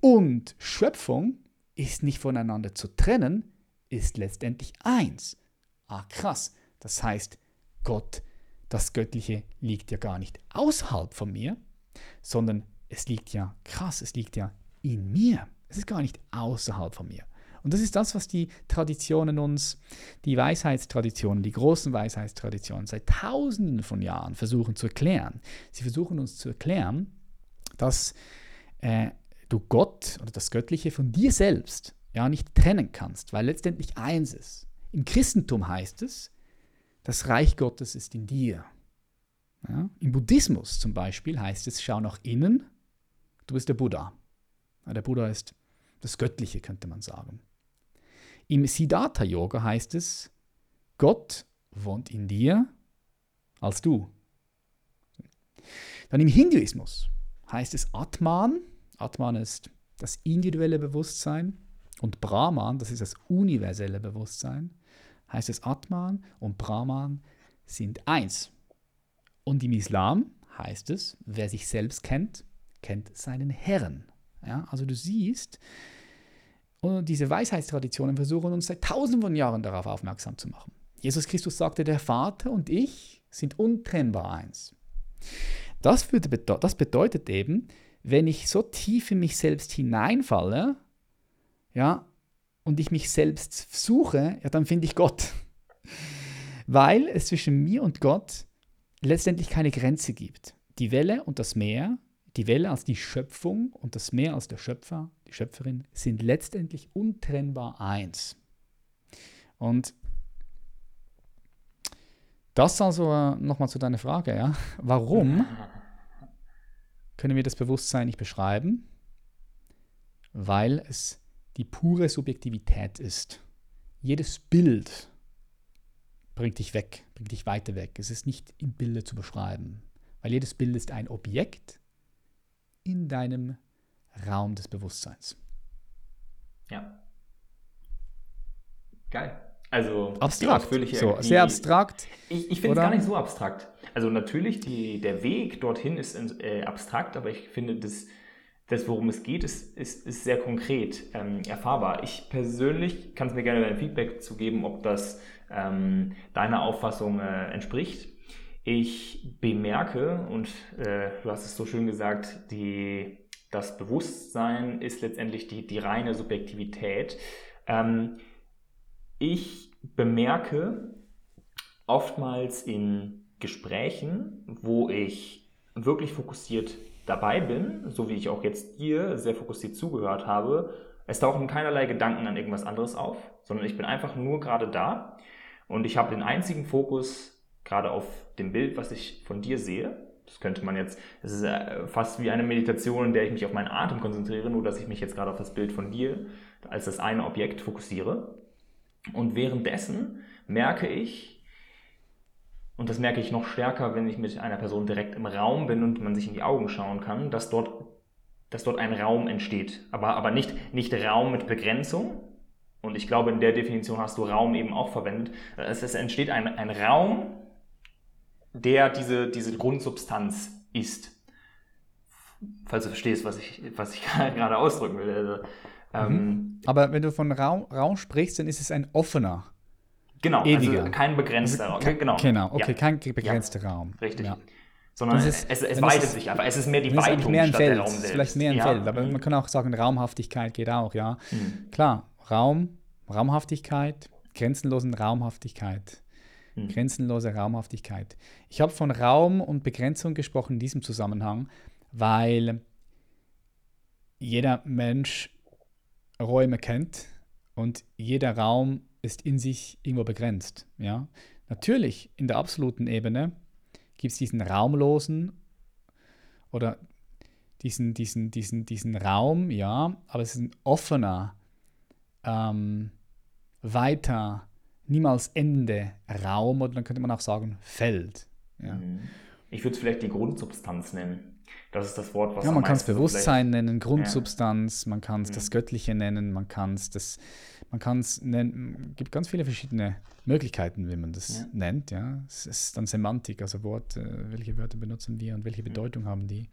Speaker 1: und Schöpfung ist nicht voneinander zu trennen, ist letztendlich eins. Ah, krass. Das heißt, Gott das Göttliche liegt ja gar nicht außerhalb von mir, sondern es liegt ja krass, es liegt ja in mir. Es ist gar nicht außerhalb von mir. Und das ist das, was die Traditionen uns, die Weisheitstraditionen, die großen Weisheitstraditionen seit Tausenden von Jahren versuchen zu erklären. Sie versuchen uns zu erklären, dass äh, du Gott oder das Göttliche von dir selbst ja nicht trennen kannst, weil letztendlich eins ist. Im Christentum heißt es, das Reich Gottes ist in dir. Ja? Im Buddhismus zum Beispiel heißt es, schau nach innen, du bist der Buddha. Ja, der Buddha ist das Göttliche, könnte man sagen. Im Siddhartha-Yoga heißt es, Gott wohnt in dir als du. Dann im Hinduismus heißt es Atman. Atman ist das individuelle Bewusstsein und Brahman, das ist das universelle Bewusstsein heißt es Atman und Brahman sind eins. Und im Islam heißt es, wer sich selbst kennt, kennt seinen Herrn. Ja, also du siehst, und diese Weisheitstraditionen versuchen uns seit tausenden von Jahren darauf aufmerksam zu machen. Jesus Christus sagte, der Vater und ich sind untrennbar eins. Das, würde, das bedeutet eben, wenn ich so tief in mich selbst hineinfalle, ja, und ich mich selbst suche, ja, dann finde ich Gott. Weil es zwischen mir und Gott letztendlich keine Grenze gibt. Die Welle und das Meer, die Welle als die Schöpfung und das Meer als der Schöpfer, die Schöpferin, sind letztendlich untrennbar eins. Und das also äh, nochmal zu deiner Frage, ja. Warum können wir das Bewusstsein nicht beschreiben? Weil es die pure Subjektivität ist. Jedes Bild bringt dich weg, bringt dich weiter weg. Es ist nicht in Bilder zu beschreiben, weil jedes Bild ist ein Objekt in deinem Raum des Bewusstseins.
Speaker 2: Ja. Geil. Also
Speaker 1: abstrakt. So, sehr abstrakt.
Speaker 2: Ich, ich finde es gar nicht so abstrakt. also natürlich, die, der Weg dorthin ist äh, abstrakt, aber ich finde, das, das, worum es geht, ist, ist, ist sehr konkret ähm, erfahrbar. Ich persönlich kann es mir gerne dein Feedback zu geben, ob das ähm, deiner Auffassung äh, entspricht. Ich bemerke, und äh, du hast es so schön gesagt, die, das Bewusstsein ist letztendlich die, die reine Subjektivität. Ähm, ich bemerke oftmals in Gesprächen, wo ich wirklich fokussiert dabei bin, so wie ich auch jetzt dir sehr fokussiert zugehört habe, es tauchen keinerlei Gedanken an irgendwas anderes auf, sondern ich bin einfach nur gerade da und ich habe den einzigen Fokus gerade auf dem Bild, was ich von dir sehe. Das könnte man jetzt, es ist äh, fast wie eine Meditation, in der ich mich auf meinen Atem konzentriere, nur dass ich mich jetzt gerade auf das Bild von dir als das eine Objekt fokussiere. Und währenddessen merke ich, und das merke ich noch stärker, wenn ich mit einer Person direkt im Raum bin und man sich in die Augen schauen kann, dass dort, dass dort ein Raum entsteht. Aber, aber nicht, nicht Raum mit Begrenzung. Und ich glaube, in der Definition hast du Raum eben auch verwendet. Es, es entsteht ein, ein Raum, der diese, diese Grundsubstanz ist. Falls du verstehst, was ich, was ich gerade ausdrücken will. Also,
Speaker 1: ähm, mhm. Aber wenn du von Raum, Raum sprichst, dann ist es ein offener.
Speaker 2: Genau, also ewiger. also kein begrenzter Raum.
Speaker 1: Genau, genau okay, ja. kein begrenzter ja. Raum.
Speaker 2: Richtig. Ja. Sondern ist, es, es weitet sich einfach. Es ist mehr die Weitung
Speaker 1: mehr ein statt Feld. der Raum selbst. Vielleicht mehr ein Feld, aber mhm. man kann auch sagen, Raumhaftigkeit geht auch, ja. Mhm. Klar, Raum, Raumhaftigkeit, grenzenlosen Raumhaftigkeit. Mhm. Grenzenlose Raumhaftigkeit. Ich habe von Raum und Begrenzung gesprochen in diesem Zusammenhang, weil jeder Mensch Räume kennt und jeder Raum ist in sich irgendwo begrenzt. Ja? Natürlich, in der absoluten Ebene gibt es diesen raumlosen oder diesen, diesen, diesen, diesen Raum, ja, aber es ist ein offener, ähm, weiter, niemals endende Raum oder dann könnte man auch sagen Feld. Ja. Mhm.
Speaker 2: Ich würde es vielleicht die Grundsubstanz nennen. Das ist das Wort, was
Speaker 1: Ja, man kann es Bewusstsein nennen, Grundsubstanz, ja. man kann es mhm. das Göttliche nennen, man kann es das, man kann es nennen, gibt ganz viele verschiedene Möglichkeiten, wie man das ja. nennt, ja. Es ist dann Semantik, also Wort, welche Wörter benutzen wir und welche mhm. Bedeutung mhm. haben die.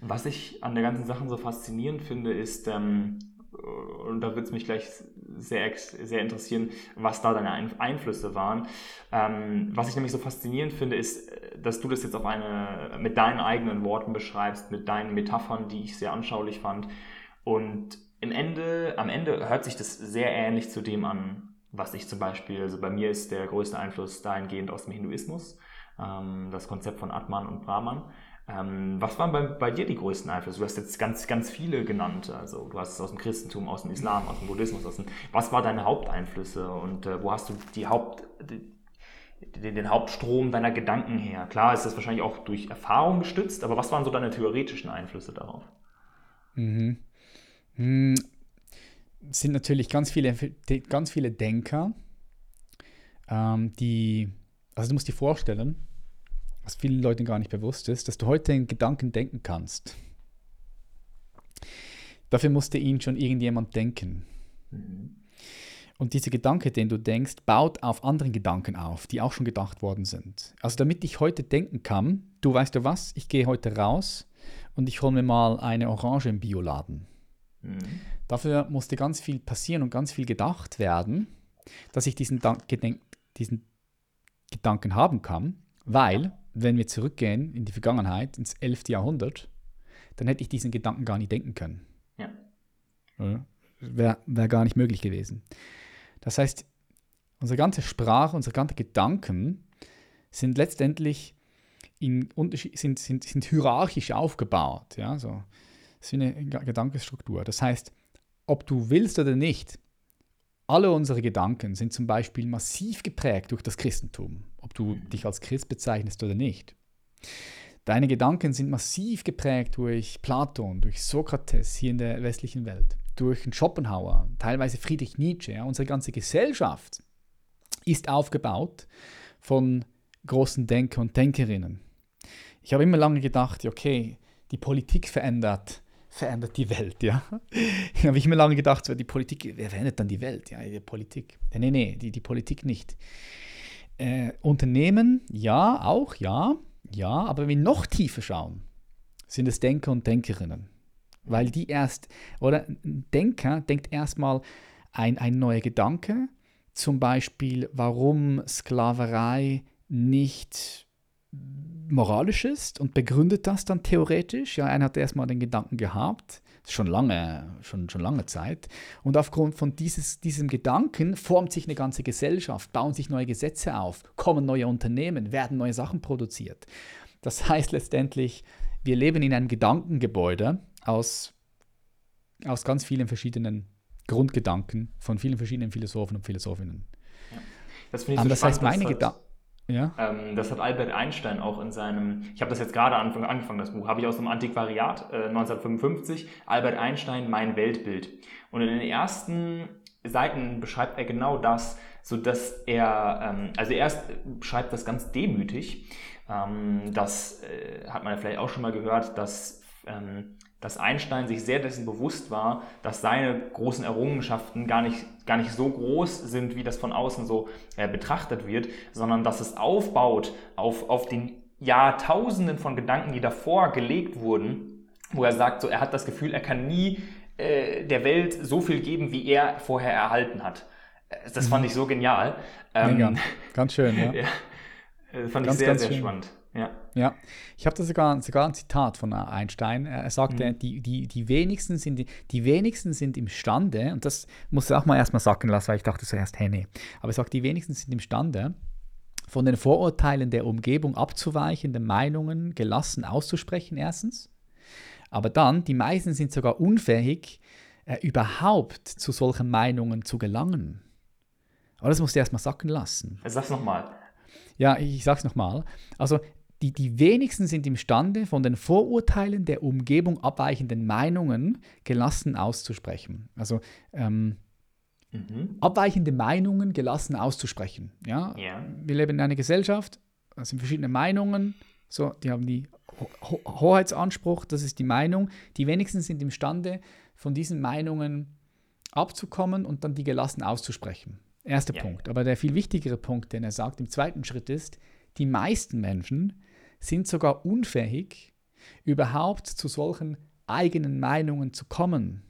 Speaker 2: Was ich an der ganzen Sache so faszinierend finde, ist, ähm, und da würde es mich gleich sehr, sehr interessieren, was da deine Einflüsse waren. Ähm, was ich nämlich so faszinierend finde, ist, dass du das jetzt auf eine, mit deinen eigenen Worten beschreibst, mit deinen Metaphern, die ich sehr anschaulich fand. Und im Ende, am Ende hört sich das sehr ähnlich zu dem an, was ich zum Beispiel, also bei mir ist der größte Einfluss dahingehend aus dem Hinduismus, ähm, das Konzept von Atman und Brahman. Ähm, was waren bei, bei, dir die größten Einflüsse? Du hast jetzt ganz, ganz viele genannt. Also du hast es aus dem Christentum, aus dem Islam, aus dem Buddhismus. Aus dem, was waren deine Haupteinflüsse und äh, wo hast du die Haupt, die, den, den, Hauptstrom deiner Gedanken her? Klar ist das wahrscheinlich auch durch Erfahrung gestützt, aber was waren so deine theoretischen Einflüsse darauf?
Speaker 1: Mhm. Hm, sind natürlich ganz viele, ganz viele Denker, ähm, die, also du musst dir vorstellen, was vielen Leuten gar nicht bewusst ist, dass du heute in Gedanken denken kannst. Dafür musste ihn schon irgendjemand denken. Mhm. Und dieser Gedanke, den du denkst, baut auf anderen Gedanken auf, die auch schon gedacht worden sind. Also damit ich heute denken kann, du weißt du was, ich gehe heute raus und ich hole mir mal eine Orange im Bioladen. Mhm. Dafür musste ganz viel passieren und ganz viel gedacht werden, dass ich diesen, diesen Gedanken haben kann, weil wenn wir zurückgehen in die Vergangenheit, ins 11. Jahrhundert, dann hätte ich diesen Gedanken gar nicht denken können. Ja. Wäre wär gar nicht möglich gewesen. Das heißt, unsere ganze Sprache, unsere ganzen Gedanken sind letztendlich in sind, sind, sind hierarchisch aufgebaut. Ja? So, das ist wie eine Gedankensstruktur. Das heißt, ob du willst oder nicht, alle unsere Gedanken sind zum Beispiel massiv geprägt durch das Christentum ob du dich als Christ bezeichnest oder nicht. Deine Gedanken sind massiv geprägt durch Platon, durch Sokrates hier in der westlichen Welt, durch Schopenhauer, teilweise Friedrich Nietzsche. Ja. Unsere ganze Gesellschaft ist aufgebaut von großen Denker und Denkerinnen. Ich habe immer lange gedacht, okay, die Politik verändert, verändert die Welt, ja. Ich habe immer lange gedacht, die Politik, wer verändert dann die Welt? Ja, die Politik. Nee, nee, die, die Politik nicht Äh, Unternehmen, ja, auch, ja, ja, aber wenn wir noch tiefer schauen, sind es Denker und Denkerinnen. Weil die erst, oder ein Denker denkt erstmal ein, ein neuer Gedanke, zum Beispiel, warum Sklaverei nicht moralisch ist und begründet das dann theoretisch. Ja, einer hat erstmal den Gedanken gehabt, schon lange, schon, schon lange Zeit. Und aufgrund von dieses, diesem Gedanken formt sich eine ganze Gesellschaft, bauen sich neue Gesetze auf, kommen neue Unternehmen, werden neue Sachen produziert. Das heißt letztendlich, wir leben in einem Gedankengebäude aus, aus ganz vielen verschiedenen Grundgedanken von vielen verschiedenen Philosophen und Philosophinnen.
Speaker 2: Ja. Das, finde ich so das heißt, meine Gedanken. Ja. Ähm, das hat Albert Einstein auch in seinem, ich habe das jetzt gerade angefangen, das Buch, habe ich aus dem Antiquariat äh, 1955, Albert Einstein, Mein Weltbild. Und in den ersten Seiten beschreibt er genau das, so dass er, ähm, also erst beschreibt das ganz demütig, ähm, das äh, hat man ja vielleicht auch schon mal gehört, dass ähm, dass Einstein sich sehr dessen bewusst war, dass seine großen Errungenschaften gar nicht, gar nicht so groß sind, wie das von außen so äh, betrachtet wird, sondern dass es aufbaut auf, auf den Jahrtausenden von Gedanken, die davor gelegt wurden, wo er sagt, so, er hat das Gefühl, er kann nie äh, der Welt so viel geben, wie er vorher erhalten hat. Äh, das fand mhm. ich so genial.
Speaker 1: Ähm, Ganz schön, ja.
Speaker 2: ja. Das fand ganz, ich sehr, sehr schön. spannend. Ja.
Speaker 1: ich habe da sogar, sogar ein Zitat von Einstein. Er sagte, mhm. die, die, die, wenigsten sind, die wenigsten sind imstande, und das muss ich auch mal erstmal sagen lassen, weil ich dachte zuerst, hey, nee. Aber er sagt, die wenigsten sind imstande, von den Vorurteilen der Umgebung abzuweichende Meinungen gelassen auszusprechen, erstens. Aber dann, die meisten sind sogar unfähig, äh, überhaupt zu solchen Meinungen zu gelangen. Aber das musst du erstmal sacken lassen.
Speaker 2: Sag's nochmal.
Speaker 1: Ja, ich, ich sag's nochmal. Also die, die wenigsten sind imstande, von den Vorurteilen der Umgebung abweichenden Meinungen gelassen auszusprechen. Also ähm, mhm. abweichende Meinungen gelassen auszusprechen. Ja? ja? Wir leben in einer Gesellschaft, es sind verschiedene Meinungen, so, die haben die Ho Hoheitsanspruch, das ist die Meinung. Die wenigsten sind imstande, von diesen Meinungen abzukommen und dann die gelassen auszusprechen. Erster ja. Punkt. Aber der viel wichtigere Punkt, den er sagt im zweiten Schritt ist, die meisten Menschen sind sogar unfähig, überhaupt zu solchen eigenen Meinungen zu kommen.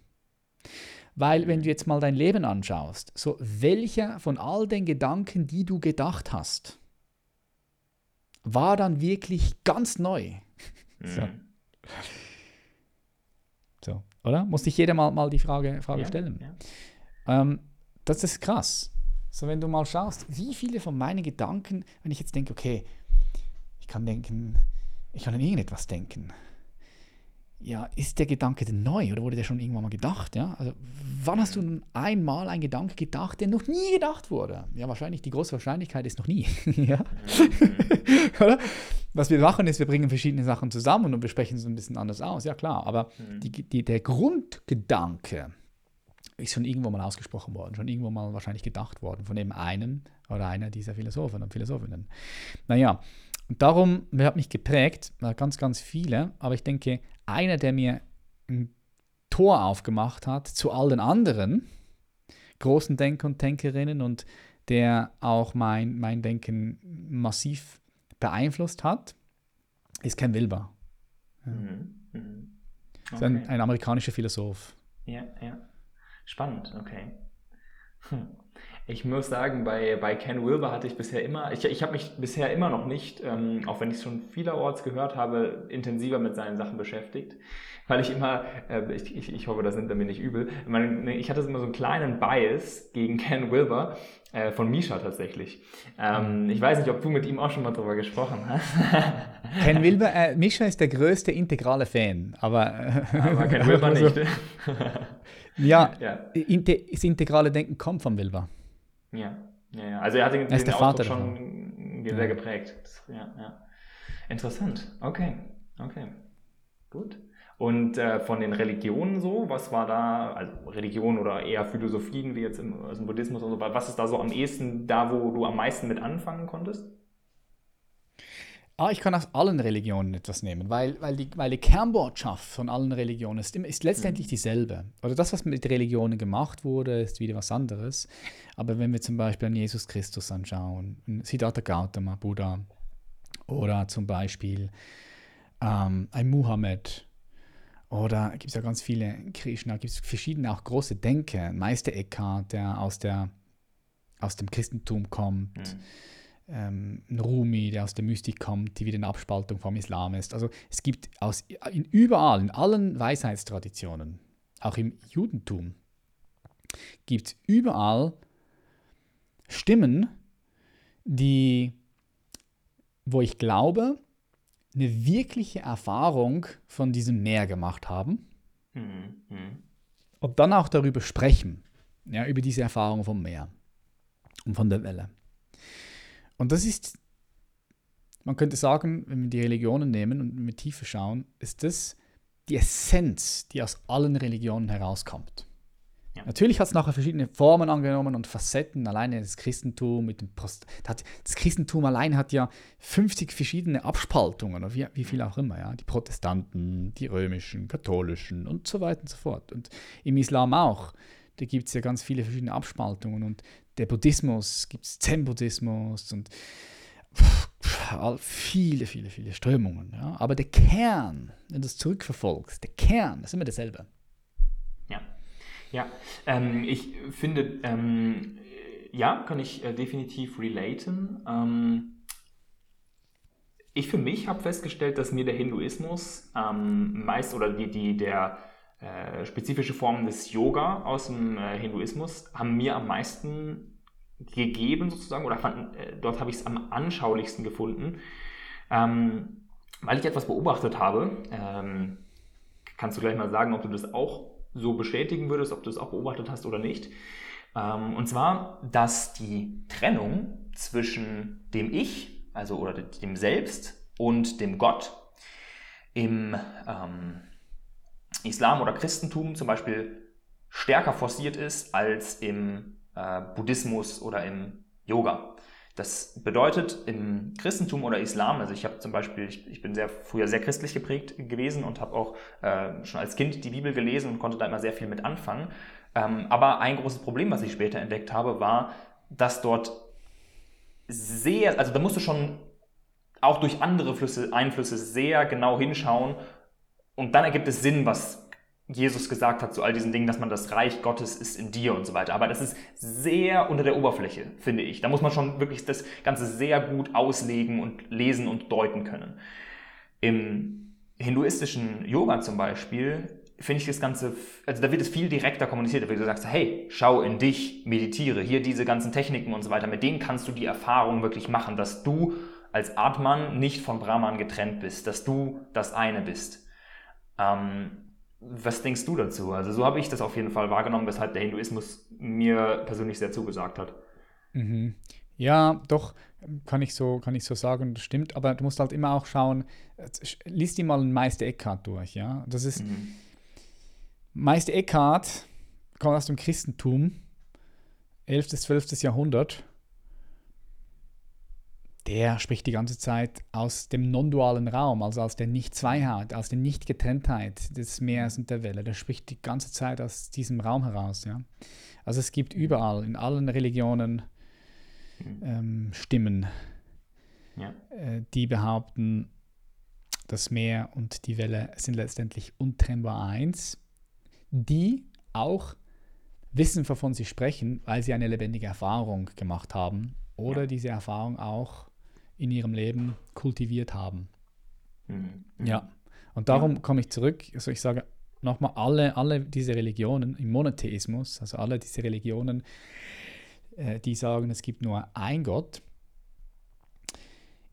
Speaker 1: Weil wenn du jetzt mal dein Leben anschaust, so welcher von all den Gedanken, die du gedacht hast, war dann wirklich ganz neu? Mhm. so. so. oder? Muss sich jeder mal, mal die Frage, Frage ja, stellen. Ja. Ähm, das ist krass. So, wenn du mal schaust, wie viele von meinen Gedanken, wenn ich jetzt denke, okay, ich kann denken, ich kann an irgendetwas denken. Ja, ist der Gedanke denn neu oder wurde der schon irgendwann mal gedacht? Ja? Also, wann hast du einmal einen Gedanke gedacht, der noch nie gedacht wurde? Ja, wahrscheinlich, die große Wahrscheinlichkeit ist noch nie. ja? oder? Was wir machen, ist, wir bringen verschiedene Sachen zusammen und besprechen es ein bisschen anders aus. Ja, klar, aber mhm. die, die, der Grundgedanke ist schon irgendwo mal ausgesprochen worden, schon irgendwo mal wahrscheinlich gedacht worden von dem einen oder einer dieser Philosophen und Philosophinnen. Naja, und darum, wer hat mich geprägt? Ganz, ganz viele. Aber ich denke, einer, der mir ein Tor aufgemacht hat zu all den anderen großen Denker und Denkerinnen und der auch mein, mein Denken massiv beeinflusst hat, ist Ken Wilber. Ja. Mhm. Mhm. Okay. Ein, ein, amerikanischer Philosoph.
Speaker 2: Ja, ja. Spannend, okay. Hm. Ich muss sagen, bei, bei Ken Wilber hatte ich bisher immer, ich, ich habe mich bisher immer noch nicht, ähm, auch wenn ich es schon vielerorts gehört habe, intensiver mit seinen Sachen beschäftigt. Weil ich immer, äh, ich, ich, ich hoffe, das nimmt er mir nicht übel, ich hatte immer so einen kleinen Bias gegen Ken Wilber, äh, von Misha tatsächlich. Ähm, ich weiß nicht, ob du mit ihm auch schon mal drüber gesprochen hast.
Speaker 1: Ken Wilber, äh, Misha ist der größte integrale Fan, aber,
Speaker 2: aber Ken Wilber nicht.
Speaker 1: ja, ja, das integrale Denken kommt von Wilber.
Speaker 2: Ja, ja, ja. Also er hat den, den Ausdruck schon sehr ja. geprägt. Ja, ja. Interessant. Okay, okay. Gut. Und äh, von den Religionen so, was war da, also Religion oder eher Philosophien wie jetzt im, also im Buddhismus und so, was ist da so am ehesten da, wo du am meisten mit anfangen konntest?
Speaker 1: Ah, ich kann aus allen Religionen etwas nehmen, weil, weil, die, weil die Kernbotschaft von allen Religionen ist, ist letztendlich dieselbe. Oder das, was mit Religionen gemacht wurde, ist wieder was anderes. Aber wenn wir zum Beispiel an Jesus Christus anschauen, Siddhartha Gautama, Buddha, oder zum Beispiel ähm, ein Muhammad, oder gibt es ja ganz viele Krishna, gibt es verschiedene auch große Denker, Meister Eckhart, der aus, der aus dem Christentum kommt. Mhm ähm, ein Rumi, der aus der Mystik kommt, die wieder eine Abspaltung vom Islam ist. Also es gibt aus, in überall, in allen Weisheitstraditionen, auch im Judentum, gibt es überall Stimmen, die, wo ich glaube, eine wirkliche Erfahrung von diesem Meer gemacht haben mhm. und dann auch darüber sprechen, ja, über diese Erfahrung vom Meer und von der Welle. Und das ist, man könnte sagen, wenn wir die Religionen nehmen und mit Tiefe schauen, ist das die Essenz, die aus allen Religionen herauskommt. Ja. Natürlich hat es nachher verschiedene Formen angenommen und Facetten. Alleine das Christentum mit dem Post, das, Christentum allein hat ja 50 verschiedene Abspaltungen oder wie, wie viel auch immer. Ja? Die Protestanten, die römischen, katholischen und so weiter und so fort. Und im Islam auch. Da gibt es ja ganz viele verschiedene Abspaltungen und der Buddhismus, gibt es Zen-Buddhismus und viele, viele, viele Strömungen. Ja? Aber der Kern, wenn du es zurückverfolgst, der Kern, ist immer derselbe.
Speaker 2: Ja, ja. Ähm, ich finde, ähm, ja, kann ich äh, definitiv relaten. Ähm, ich für mich habe festgestellt, dass mir der Hinduismus ähm, meist oder die, die, der äh, spezifische Formen des Yoga aus dem äh, Hinduismus haben mir am meisten gegeben sozusagen oder fanden, äh, dort habe ich es am anschaulichsten gefunden, ähm, weil ich etwas beobachtet habe. Ähm, kannst du gleich mal sagen, ob du das auch so bestätigen würdest, ob du das auch beobachtet hast oder nicht. Ähm, und zwar, dass die Trennung zwischen dem Ich, also oder dem Selbst und dem Gott im ähm, Islam oder Christentum zum Beispiel stärker forciert ist als im äh, Buddhismus oder im Yoga. Das bedeutet im Christentum oder Islam, also ich habe zum Beispiel, ich, ich, bin sehr früher sehr christlich geprägt gewesen und habe auch äh, schon als Kind die Bibel gelesen und konnte da immer sehr viel mit anfangen. Ähm, aber ein großes Problem, was ich später entdeckt habe, war, dass dort sehr, also da musst du schon auch durch andere Flüsse, Einflüsse sehr genau hinschauen, und dann ergibt es Sinn, was Jesus gesagt hat zu all diesen Dingen, dass man das Reich Gottes ist in dir und so weiter. Aber das ist sehr unter der Oberfläche, finde ich. Da muss man schon wirklich das Ganze sehr gut auslegen und lesen und deuten können. Im hinduistischen Yoga zum Beispiel finde ich das Ganze, also da wird es viel direkter kommuniziert, da wird du sagst, hey, schau in dich, meditiere, hier diese ganzen Techniken und so weiter, mit denen kannst du die Erfahrung wirklich machen, dass du als Atman nicht von Brahman getrennt bist, dass du das eine bist. Ähm, was denkst du dazu? Also so habe ich das auf jeden Fall wahrgenommen, weshalb der Hinduismus mir persönlich sehr zugesagt hat.
Speaker 1: Mhm. Ja, doch, kann ich, so, kann ich so sagen, das stimmt, aber du musst halt immer auch schauen, lies dir mal einen Meister Eckhart durch, ja. Das ist, mhm. Meister Eckhart kommt aus dem Christentum, 11. bis 12. Jahrhundert der spricht die ganze Zeit aus dem non-dualen Raum, also aus der Nicht-Zweiheit, aus der Nicht-Getrenntheit des Meeres und der Welle. Der spricht die ganze Zeit aus diesem Raum heraus. Ja? Also es gibt überall, in allen Religionen, ähm, Stimmen, ja. äh, die behaupten, das Meer und die Welle sind letztendlich untrennbar eins, die auch wissen, wovon sie sprechen, weil sie eine lebendige Erfahrung gemacht haben oder ja. diese Erfahrung auch in ihrem Leben kultiviert haben. Mhm. Ja, und darum komme ich zurück. Also ich sage nochmal, alle, alle diese Religionen im Monotheismus, also alle diese Religionen, äh, die sagen, es gibt nur ein Gott,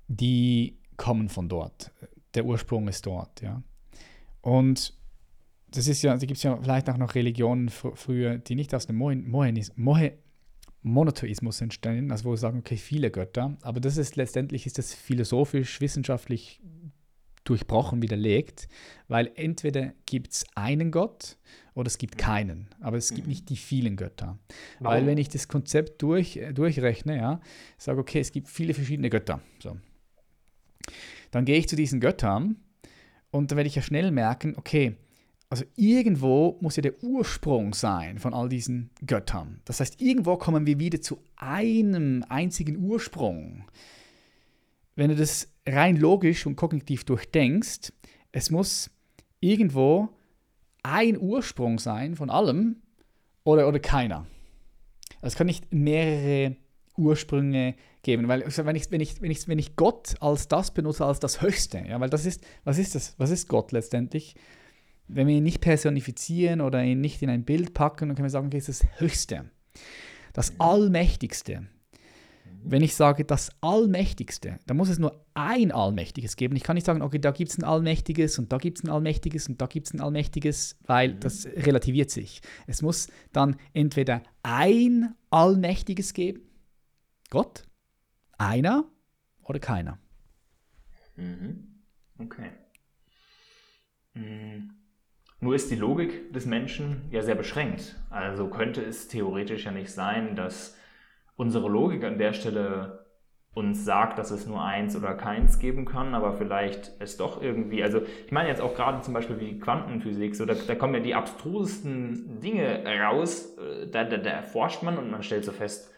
Speaker 1: die kommen von dort. Der Ursprung ist dort, ja. Und das ist ja, da gibt es ja vielleicht auch noch Religionen fr früher, die nicht aus dem Mohenismus, Mohe, Monotheismus entstehen, also wo wir sagen, okay, viele Götter, aber das ist letztendlich ist das philosophisch, wissenschaftlich durchbrochen, widerlegt, weil entweder gibt es einen Gott oder es gibt keinen, aber es gibt nicht die vielen Götter. Warum? Weil wenn ich das Konzept durch, äh, durchrechne, ja, sage, okay, es gibt viele verschiedene Götter. So. dann gehe ich zu diesen Göttern und dann werde ich ja schnell merken, okay, also irgendwo muss ja der Ursprung sein von all diesen Göttern. Das heißt, irgendwo kommen wir wieder zu einem einzigen Ursprung. Wenn du das rein logisch und kognitiv durchdenkst, es muss irgendwo ein Ursprung sein von allem oder, oder keiner. Es kann nicht mehrere Ursprünge geben, weil also wenn, ich, wenn, ich, wenn, ich, wenn ich Gott als das benutze, als das Höchste, ja, weil das ist, was ist das? Was ist Gott letztendlich? Wenn wir ihn nicht personifizieren oder ihn nicht in ein Bild packen, dann können wir sagen, okay, es ist das Höchste, das Allmächtigste. Wenn ich sage das Allmächtigste, dann muss es nur ein Allmächtiges geben. Ich kann nicht sagen, okay, da gibt es ein Allmächtiges und da gibt es ein Allmächtiges und da gibt es ein Allmächtiges, weil mhm. das relativiert sich. Es muss dann entweder ein Allmächtiges geben, Gott, einer oder keiner.
Speaker 2: Mhm. Okay. Mhm. Nur ist die Logik des Menschen ja sehr beschränkt. Also könnte es theoretisch ja nicht sein, dass unsere Logik an der Stelle uns sagt, dass es nur eins oder keins geben kann, aber vielleicht es doch irgendwie, also ich meine jetzt auch gerade zum Beispiel wie Quantenphysik, so da, da kommen ja die abstrusesten Dinge raus, äh, da, da, da erforscht man und man stellt so fest,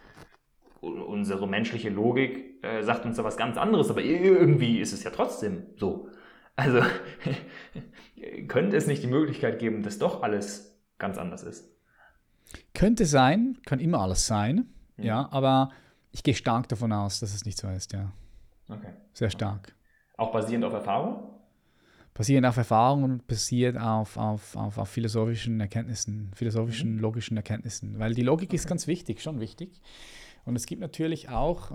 Speaker 2: unsere menschliche Logik äh, sagt uns da was ganz anderes, aber irgendwie ist es ja trotzdem so. Also könnte es nicht die Möglichkeit geben, dass doch alles ganz anders ist?
Speaker 1: Könnte sein, kann immer alles sein, mhm. ja, aber ich gehe stark davon aus, dass es nicht so ist, ja. Okay. Sehr stark.
Speaker 2: Auch basierend auf Erfahrung?
Speaker 1: Basierend auf Erfahrung und basiert auf, auf, auf, auf philosophischen Erkenntnissen, philosophischen, mhm. logischen Erkenntnissen. Weil die Logik okay. ist ganz wichtig, schon wichtig. Und es gibt natürlich auch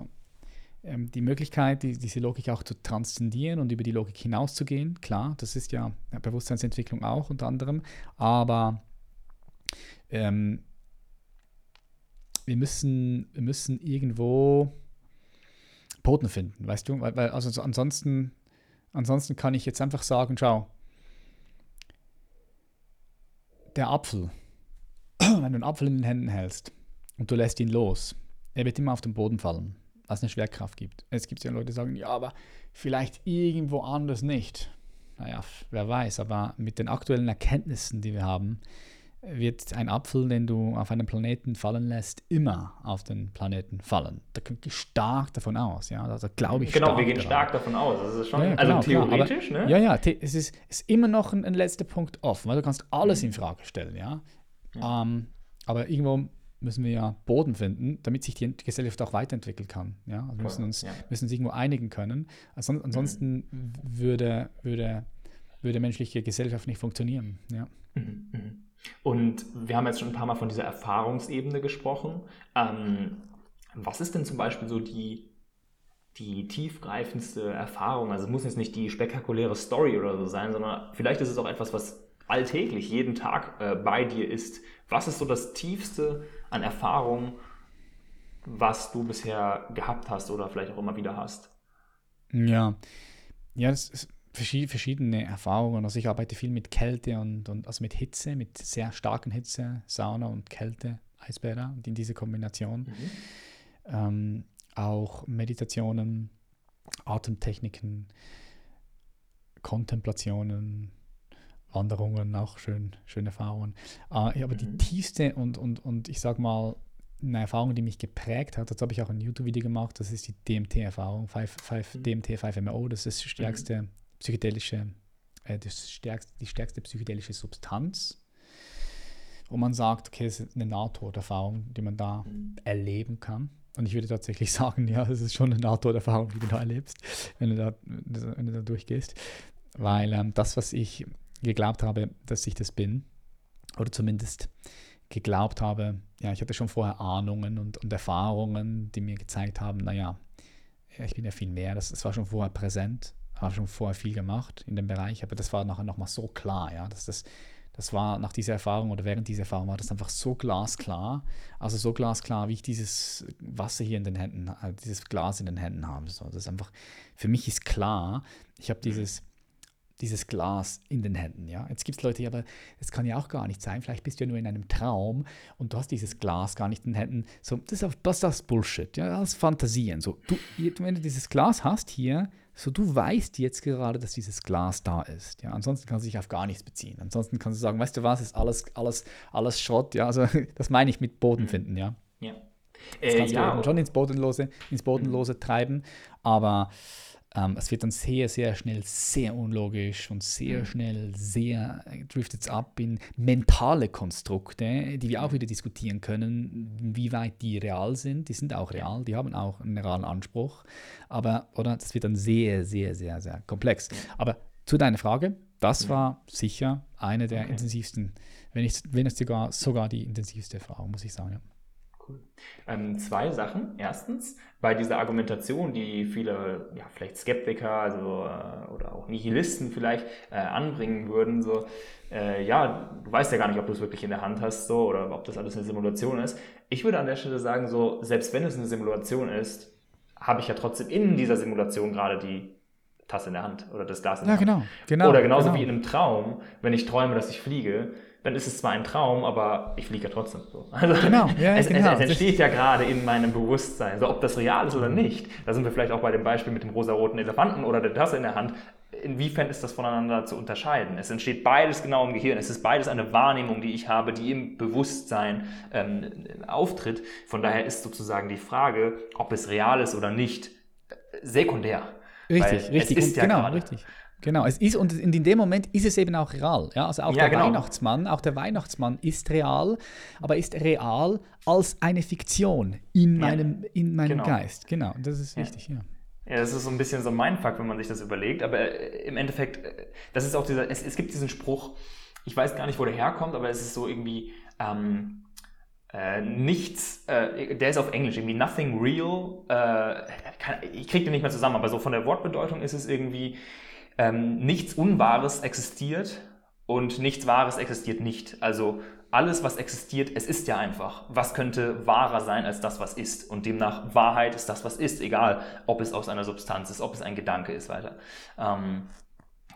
Speaker 1: ähm, die Möglichkeit, die, diese Logik auch zu transzendieren und über die Logik hinauszugehen. Klar, das ist ja Bewusstseinsentwicklung auch unter anderem, aber ähm, wir, müssen, wir müssen irgendwo Boden finden, weißt du? Weil, weil also ansonsten, ansonsten kann ich jetzt einfach sagen, schau, der Apfel, wenn du einen Apfel in den Händen hältst und du lässt ihn los, er wird immer auf den Boden fallen was eine Schwerkraft gibt. Es gibt ja Leute, die sagen, ja, aber vielleicht irgendwo anders nicht. Naja, wer weiß, aber mit den aktuellen Erkenntnissen, die wir haben, wird ein Apfel, den du auf einem Planeten fallen lässt, immer auf den Planeten fallen. Da gehe ich stark davon aus, ja. Also glaube ich
Speaker 2: Genau, wir gehen daran. stark davon aus. Das ist schon, ja, ja, also genau, theoretisch,
Speaker 1: klar, aber, ne? Ja, ja, es ist, ist immer noch ein, ein, letzter Punkt offen, weil du kannst alles mhm. in Frage stellen, ja. ja. Ähm, aber irgendwo müssen wir ja Boden finden, damit sich die Gesellschaft auch weiterentwickeln kann. Ja? Also wir müssen uns, ja. müssen uns irgendwo einigen können. Also ansonsten mhm. würde, würde, würde menschliche Gesellschaft nicht funktionieren. Ja. Mhm,
Speaker 2: mhm. Und wir haben jetzt schon ein paar Mal von dieser Erfahrungsebene gesprochen. Ähm, was ist denn zum Beispiel so die, die tiefgreifendste Erfahrung? Also es muss jetzt nicht die spektakuläre Story oder so sein, sondern vielleicht ist es auch etwas, was alltäglich, jeden Tag äh, bei dir ist. Was ist so das Tiefste, an Erfahrung, was du bisher gehabt hast oder vielleicht auch immer wieder hast?
Speaker 1: Ja, ja, das ist verschiedene Erfahrungen. Also ich arbeite viel mit Kälte und, und also mit Hitze, mit sehr starken Hitze, Sauna und Kälte, Eisbäder und in diese Kombination. Mhm. Ähm, auch Meditationen, Atemtechniken, Kontemplationen, Wanderungen, auch schön, schöne Erfahrungen. Äh, aber mhm. die tiefste und, und, und ich sag mal, eine Erfahrung, die mich geprägt hat, das habe ich auch ein YouTube-Video gemacht, das ist die DMT-Erfahrung, 5, 5, mhm. DMT 5-MO, das ist die stärkste mhm. psychedelische, äh, das stärkste, die stärkste psychedelische Substanz, wo man sagt, okay, es ist eine Nahtoderfahrung, die man da mhm. erleben kann. Und ich würde tatsächlich sagen, ja, es ist schon eine Nahtoderfahrung, die du da erlebst, wenn du da, wenn du da durchgehst. Weil ähm, das, was ich geglaubt habe, dass ich das bin. Oder zumindest geglaubt habe, ja, ich hatte schon vorher Ahnungen und, und Erfahrungen, die mir gezeigt haben, naja, ich bin ja viel mehr, das, das war schon vorher präsent, habe schon vorher viel gemacht in dem Bereich, aber das war nachher nochmal so klar, ja, dass das, das war nach dieser Erfahrung oder während dieser Erfahrung war das einfach so glasklar, also so glasklar, wie ich dieses Wasser hier in den Händen, äh, dieses Glas in den Händen habe. So, das ist einfach, für mich ist klar, ich habe dieses, dieses Glas in den Händen. Ja? Jetzt gibt es Leute, aber es kann ja auch gar nicht sein. Vielleicht bist du ja nur in einem Traum und du hast dieses Glas gar nicht in den Händen. So, das ist das, das Bullshit, ja? das ist Fantasien. So, du, wenn du dieses Glas hast hier, so du weißt jetzt gerade, dass dieses Glas da ist. Ja, ansonsten kannst du dich auf gar nichts beziehen. Ansonsten kannst du sagen, weißt du was, ist alles, alles, alles Schrott. Ja, also das meine ich mit Boden finden. Ja.
Speaker 2: Ja.
Speaker 1: Das
Speaker 2: Äh,
Speaker 1: kannst
Speaker 2: ja,
Speaker 1: du schon ins Bodenlose, ins Bodenlose treiben, aber ähm, es wird dann sehr, sehr schnell sehr unlogisch und sehr schnell sehr äh, driftet es ab in mentale Konstrukte, die wir auch wieder diskutieren können, wie weit die real sind. Die sind auch real, die haben auch einen realen Anspruch, aber oder das wird dann sehr, sehr, sehr, sehr komplex. Aber zu deiner Frage, das war sicher eine der intensivsten, wenn nicht, wenn es sogar, sogar die intensivste Erfahrung, muss ich sagen. Ja.
Speaker 2: Cool. Ähm, zwei Sachen. Erstens, bei dieser Argumentation, die viele, ja, vielleicht Skeptiker also, äh, oder auch Nihilisten vielleicht äh, anbringen würden, so, äh, ja, du weißt ja gar nicht, ob du es wirklich in der Hand hast, so, oder ob das alles eine Simulation ist. Ich würde an der Stelle sagen, so, selbst wenn es eine Simulation ist, habe ich ja trotzdem in dieser Simulation gerade die Tasse in der Hand oder das Glas in der
Speaker 1: Ja,
Speaker 2: Hand.
Speaker 1: genau. genau
Speaker 2: Oder genauso
Speaker 1: genau.
Speaker 2: wie in einem Traum, wenn ich träume, dass ich fliege, dann ist es zwar ein Traum, aber ich fliege ja trotzdem so. Also
Speaker 1: Genau, ja,
Speaker 2: es,
Speaker 1: genau.
Speaker 2: es, es entsteht ja gerade in meinem Bewusstsein. So, ob das real ist oder nicht, da sind wir vielleicht auch bei dem Beispiel mit dem rosaroten Elefanten oder der Tasse in der Hand. Inwiefern ist das voneinander zu unterscheiden? Es entsteht beides genau im Gehirn. Es ist beides eine Wahrnehmung, die ich habe, die im Bewusstsein ähm, auftritt. Von daher ist sozusagen die Frage, ob es real ist oder nicht, sekundär.
Speaker 1: Richtig,
Speaker 2: Weil
Speaker 1: richtig.
Speaker 2: Es ist ja
Speaker 1: genau,
Speaker 2: gerade.
Speaker 1: richtig. Genau, es ist und in dem Moment ist es eben auch real. Ja, also auch
Speaker 2: Ja,
Speaker 1: der
Speaker 2: genau.
Speaker 1: Weihnachtsmann, auch der Weihnachtsmann ist real, aber ist real als eine Fiktion in
Speaker 2: Ja,
Speaker 1: meinem, in meinem
Speaker 2: genau.
Speaker 1: Geist. Genau, das ist wichtig, ja.
Speaker 2: Ja, das ist so ein bisschen so ein Mindfuck, wenn man sich das überlegt. Aber äh, im Endeffekt, äh, das ist auch dieser, es, es gibt diesen Spruch, ich weiß gar nicht, wo der herkommt, aber es ist so irgendwie, ähm, äh, nichts, äh, der ist auf Englisch, irgendwie nothing real, äh, kann, ich krieg den nicht mehr zusammen, aber so von der Wortbedeutung ist es irgendwie, ähm, nichts Unwahres existiert und nichts Wahres existiert nicht. Also alles, was existiert, es ist ja einfach. Was könnte wahrer sein als das, was ist? Und demnach Wahrheit ist das, was ist, egal ob es aus einer Substanz ist, ob es ein Gedanke ist, weiter. Ähm,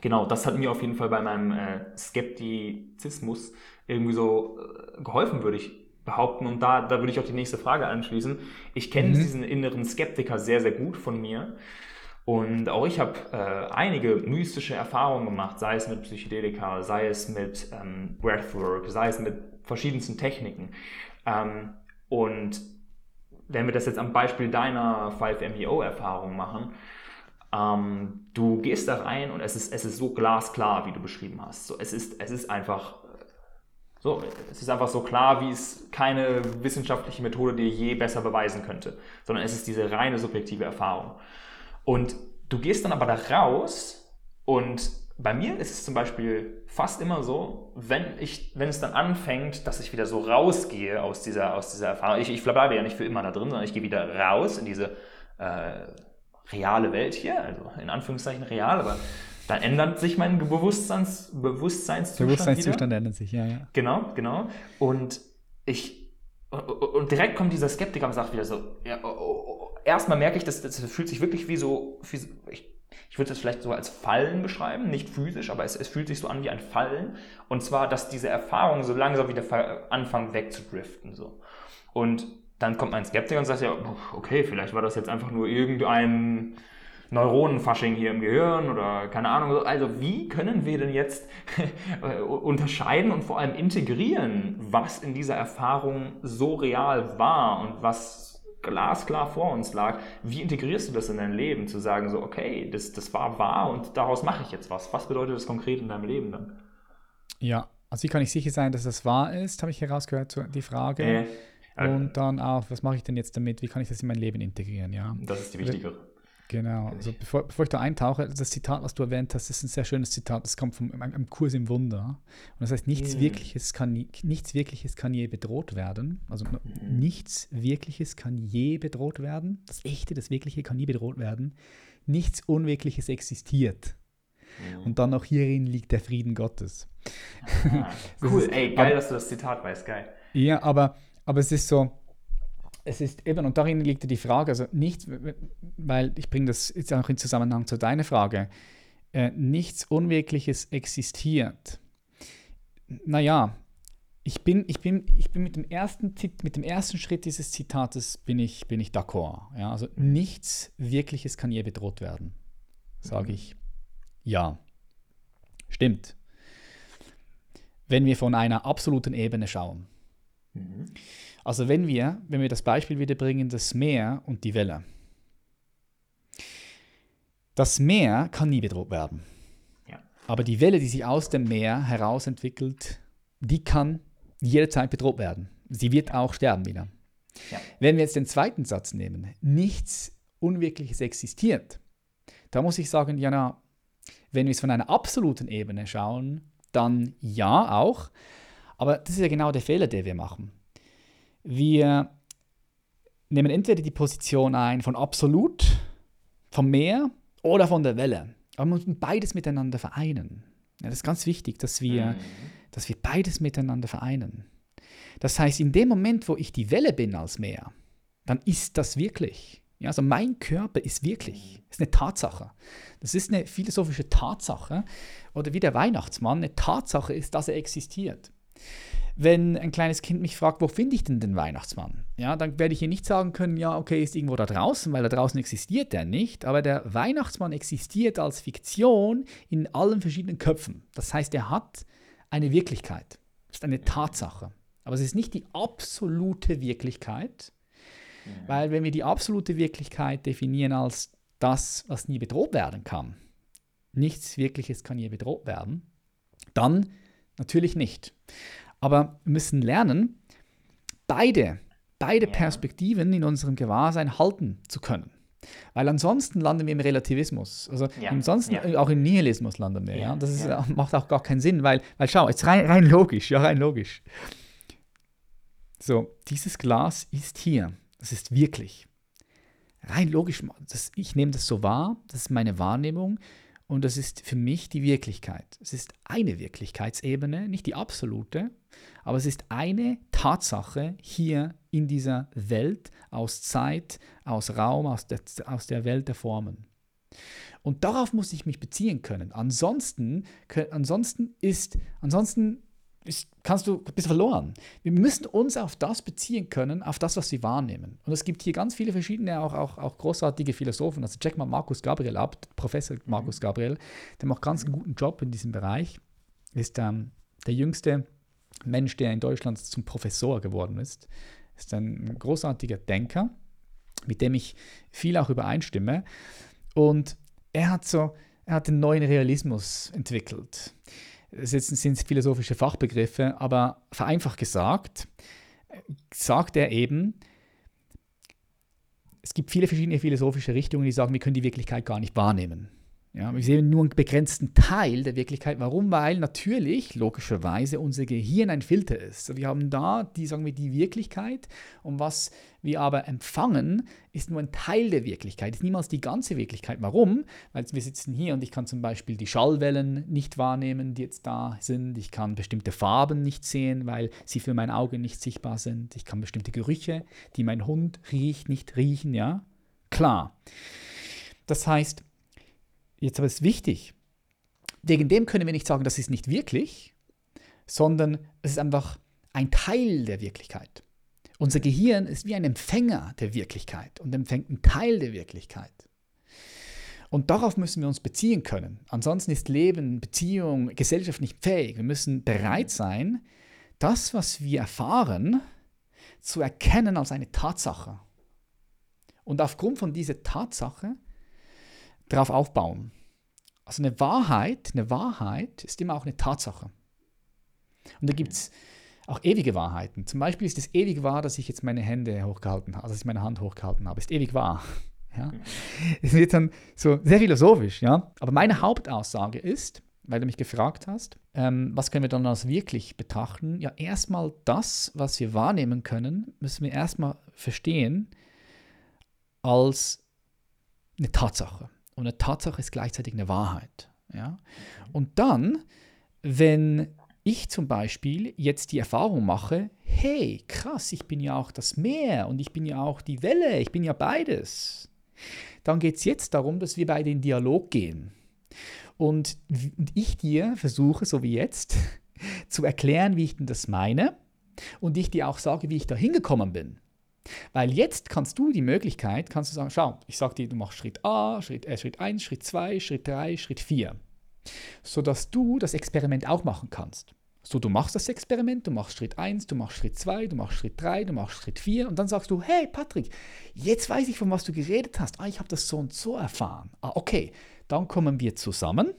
Speaker 2: genau, das hat mir auf jeden Fall bei meinem äh, Skeptizismus irgendwie so äh, geholfen, würde ich behaupten. Und da, da würde ich auch die nächste Frage anschließen. Ich kenne diesen inneren Skeptiker sehr, sehr gut von mir. Und auch ich habe äh, einige mystische Erfahrungen gemacht, sei es mit Psychedelika, sei es mit ähm, Breathwork, sei es mit verschiedensten Techniken. Ähm, und wenn wir das jetzt am Beispiel deiner 5-MeO-Erfahrung machen, ähm, du gehst da rein und es ist, es ist so glasklar, wie du beschrieben hast. So, es, ist, es ist einfach äh, so, es ist einfach so klar, wie es keine wissenschaftliche Methode dir je besser beweisen könnte, sondern es ist diese reine subjektive Erfahrung. Und du gehst dann aber da raus und bei mir ist es zum Beispiel fast immer so, wenn, ich, wenn es dann anfängt, dass ich wieder so rausgehe aus dieser, aus dieser Erfahrung, ich, ich bleibe ja nicht für immer da drin, sondern ich gehe wieder raus in diese äh, reale Welt hier, also in Anführungszeichen real, aber dann ändert sich mein Bewusstseins, Bewusstseinszustand,
Speaker 1: Bewusstseinszustand ändert sich, ja, ja.
Speaker 2: Genau, genau. Und ich und- und direkt kommt dieser Skeptiker und sagt wieder so, ja, oh, oh, oh. erstmal merke ich, dass das fühlt sich wirklich wie so, wie so ich, ich würde das vielleicht so als Fallen beschreiben, nicht physisch, aber es, es fühlt sich so an wie ein Fallen. Und zwar, dass diese Erfahrungen so langsam wieder anfangen wegzudriften. So. Und dann kommt mein Skeptiker und sagt ja, okay, vielleicht war das jetzt einfach nur irgendein Neuronenfasching hier im Gehirn oder keine Ahnung. Also wie können wir denn jetzt äh, unterscheiden und vor allem integrieren, was in dieser Erfahrung so real war und was glasklar vor uns lag? Wie integrierst du das in dein Leben, zu sagen so, okay, das, das war wahr und daraus mache ich jetzt was? Was bedeutet das konkret in deinem Leben dann?
Speaker 1: Ja, also wie kann ich sicher sein, dass das wahr ist, habe ich herausgehört, die Frage.
Speaker 2: Äh, äh,
Speaker 1: Und dann auch, was mache ich denn jetzt damit? Wie kann ich das in mein Leben integrieren? Ja,
Speaker 2: das ist die wichtigere.
Speaker 1: Genau. Also bevor, bevor ich da eintauche, das Zitat, was du erwähnt hast, ist ein sehr schönes Zitat. Das kommt vom einem, Kurs im Wunder. Und das heißt, nichts,
Speaker 2: Mm.
Speaker 1: Wirkliches kann, nichts Wirkliches kann je bedroht werden. Also nichts Wirkliches kann je bedroht werden. Das Echte, das Wirkliche kann nie bedroht werden. Nichts Unwirkliches existiert. Und dann auch hierin liegt der Frieden Gottes.
Speaker 2: Ah, cool,
Speaker 1: ist-
Speaker 2: ey, geil, dass du das Zitat weißt, geil.
Speaker 1: Ja, aber, aber es ist so, es ist eben, und darin liegt ja die Frage, also nichts, weil ich bringe das jetzt auch in Zusammenhang zu deiner Frage, äh, nichts Unwirkliches existiert. Naja, ich bin, ich bin, ich bin mit dem ersten mit dem ersten Schritt dieses Zitates bin ich, bin ich d'accord. Ja? Also nichts Wirkliches kann je bedroht werden. sage ich ja. Stimmt. Wenn wir von einer absoluten Ebene schauen. Mhm. Also wenn wir, wenn wir das Beispiel wieder bringen, das Meer und die Welle. Das Meer kann nie bedroht werden. Ja. Aber die Welle, die sich aus dem Meer heraus entwickelt, die kann jederzeit bedroht werden. Sie wird auch sterben wieder. Ja. Wenn wir jetzt den zweiten Satz nehmen, nichts Unwirkliches existiert, da muss ich sagen, ja, na, wenn wir es von einer absoluten Ebene schauen, dann ja auch. Aber das ist ja genau der Fehler, den wir machen. Wir nehmen entweder die Position ein von absolut, vom Meer oder von der Welle. Aber wir müssen beides miteinander vereinen. Ja, das ist ganz wichtig, dass wir, mhm. dass wir beides miteinander vereinen. Das heißt, in dem Moment, wo ich die Welle bin als Meer, dann ist das wirklich. Ja, also mein Körper ist wirklich, ist eine Tatsache. Das ist eine philosophische Tatsache. Oder wie der Weihnachtsmann, eine Tatsache ist, dass er existiert. Wenn ein kleines Kind mich fragt, wo finde ich denn den Weihnachtsmann? Ja, dann werde ich ihr nicht sagen können, ja, okay, ist irgendwo da draußen, weil da draußen existiert der nicht. Aber der Weihnachtsmann existiert als Fiktion in allen verschiedenen Köpfen. Das heißt, er hat eine Wirklichkeit. Ist eine Tatsache. Aber es ist nicht die absolute Wirklichkeit, ja. weil wenn wir die absolute Wirklichkeit definieren als das, was nie bedroht werden kann, nichts Wirkliches kann je bedroht werden, dann natürlich nicht. Aber wir müssen lernen, beide, beide ja. Perspektiven in unserem Gewahrsein halten zu können. Weil ansonsten landen wir im Relativismus. Also ja. ansonsten ja. auch im Nihilismus landen wir. Ja. Das ist, macht auch gar keinen Sinn, weil, weil schau, jetzt rein, rein logisch, ja, rein logisch. So, dieses Glas ist hier. Das ist wirklich. Rein logisch, das, ich nehme das so wahr, das ist meine Wahrnehmung und das ist für mich die Wirklichkeit. Es ist eine Wirklichkeitsebene, nicht die absolute, aber es ist eine Tatsache hier in dieser Welt aus Zeit, aus Raum, aus der, aus der Welt der Formen. Und darauf muss ich mich beziehen können. Ansonsten, ansonsten ist, ansonsten ist, kannst du, bist verloren. Wir müssen uns auf das beziehen können, auf das, was wir wahrnehmen. Und es gibt hier ganz viele verschiedene, auch, auch, auch großartige Philosophen. Also check mal Markus Gabriel ab, Professor Markus Gabriel, der macht ganz einen guten Job in diesem Bereich. Ist ähm, der jüngste Mensch, der in Deutschland zum Professor geworden ist. Ist ein großartiger Denker, mit dem ich viel auch übereinstimme. Und er hat so, er hat den neuen Realismus entwickelt das sind philosophische Fachbegriffe, aber vereinfacht gesagt, sagt er eben, es gibt viele verschiedene philosophische Richtungen, die sagen, wir können die Wirklichkeit gar nicht wahrnehmen. Ja, wir sehen nur einen begrenzten Teil der Wirklichkeit. Warum? Weil natürlich, logischerweise, unser Gehirn ein Filter ist. Wir haben da die, sagen wir, die Wirklichkeit und was wir aber empfangen, ist nur ein Teil der Wirklichkeit, ist niemals die ganze Wirklichkeit. Warum? Weil wir sitzen hier und ich kann zum Beispiel die Schallwellen nicht wahrnehmen, die jetzt da sind. Ich kann bestimmte Farben nicht sehen, weil sie für mein Auge nicht sichtbar sind. Ich kann bestimmte Gerüche, die mein Hund riecht, nicht riechen. Ja, klar. Das heißt, Jetzt aber ist wichtig, wegen dem können wir nicht sagen, das ist nicht wirklich, sondern es ist einfach ein Teil der Wirklichkeit. Unser Gehirn ist wie ein Empfänger der Wirklichkeit und empfängt einen Teil der Wirklichkeit. Und darauf müssen wir uns beziehen können. Ansonsten ist Leben, Beziehung, Gesellschaft nicht fähig. Wir müssen bereit sein, das, was wir erfahren, zu erkennen als eine Tatsache. Und aufgrund von dieser Tatsache darauf aufbauen. Also eine Wahrheit, eine Wahrheit ist immer auch eine Tatsache. Und da gibt es auch ewige Wahrheiten. Zum Beispiel ist es ewig wahr, dass ich jetzt meine Hände hochgehalten habe, also dass ich meine Hand hochgehalten habe. Ist ewig wahr. Ja? Es wird dann so sehr philosophisch, ja. Aber meine Hauptaussage ist, weil du mich gefragt hast, ähm, was können wir dann als wirklich betrachten? Ja, erstmal das, was wir wahrnehmen können, müssen wir erstmal verstehen als eine Tatsache. Und eine Tatsache ist gleichzeitig eine Wahrheit. Ja? Und dann, wenn ich zum Beispiel jetzt die Erfahrung mache, hey, krass, ich bin ja auch das Meer und ich bin ja auch die Welle, ich bin ja beides, dann geht es jetzt darum, dass wir beide in Dialog gehen. Und, ich dir versuche, so wie jetzt, zu erklären, wie ich denn das meine und ich dir auch sage, wie ich da hingekommen bin. Weil jetzt kannst du die Möglichkeit, kannst du sagen, schau, ich sage dir, du machst Schritt A, Schritt, äh, Schritt 1, Schritt 2, Schritt 3, Schritt 4. Sodass du das Experiment auch machen kannst. So, du machst das Experiment, du machst Schritt 1, du machst Schritt 2, du machst Schritt 3, du machst Schritt 4 und dann sagst du, hey Patrick, jetzt weiß ich, von was du geredet hast. Ah, ich habe das so und so erfahren. Ah, okay, dann kommen wir zusammen.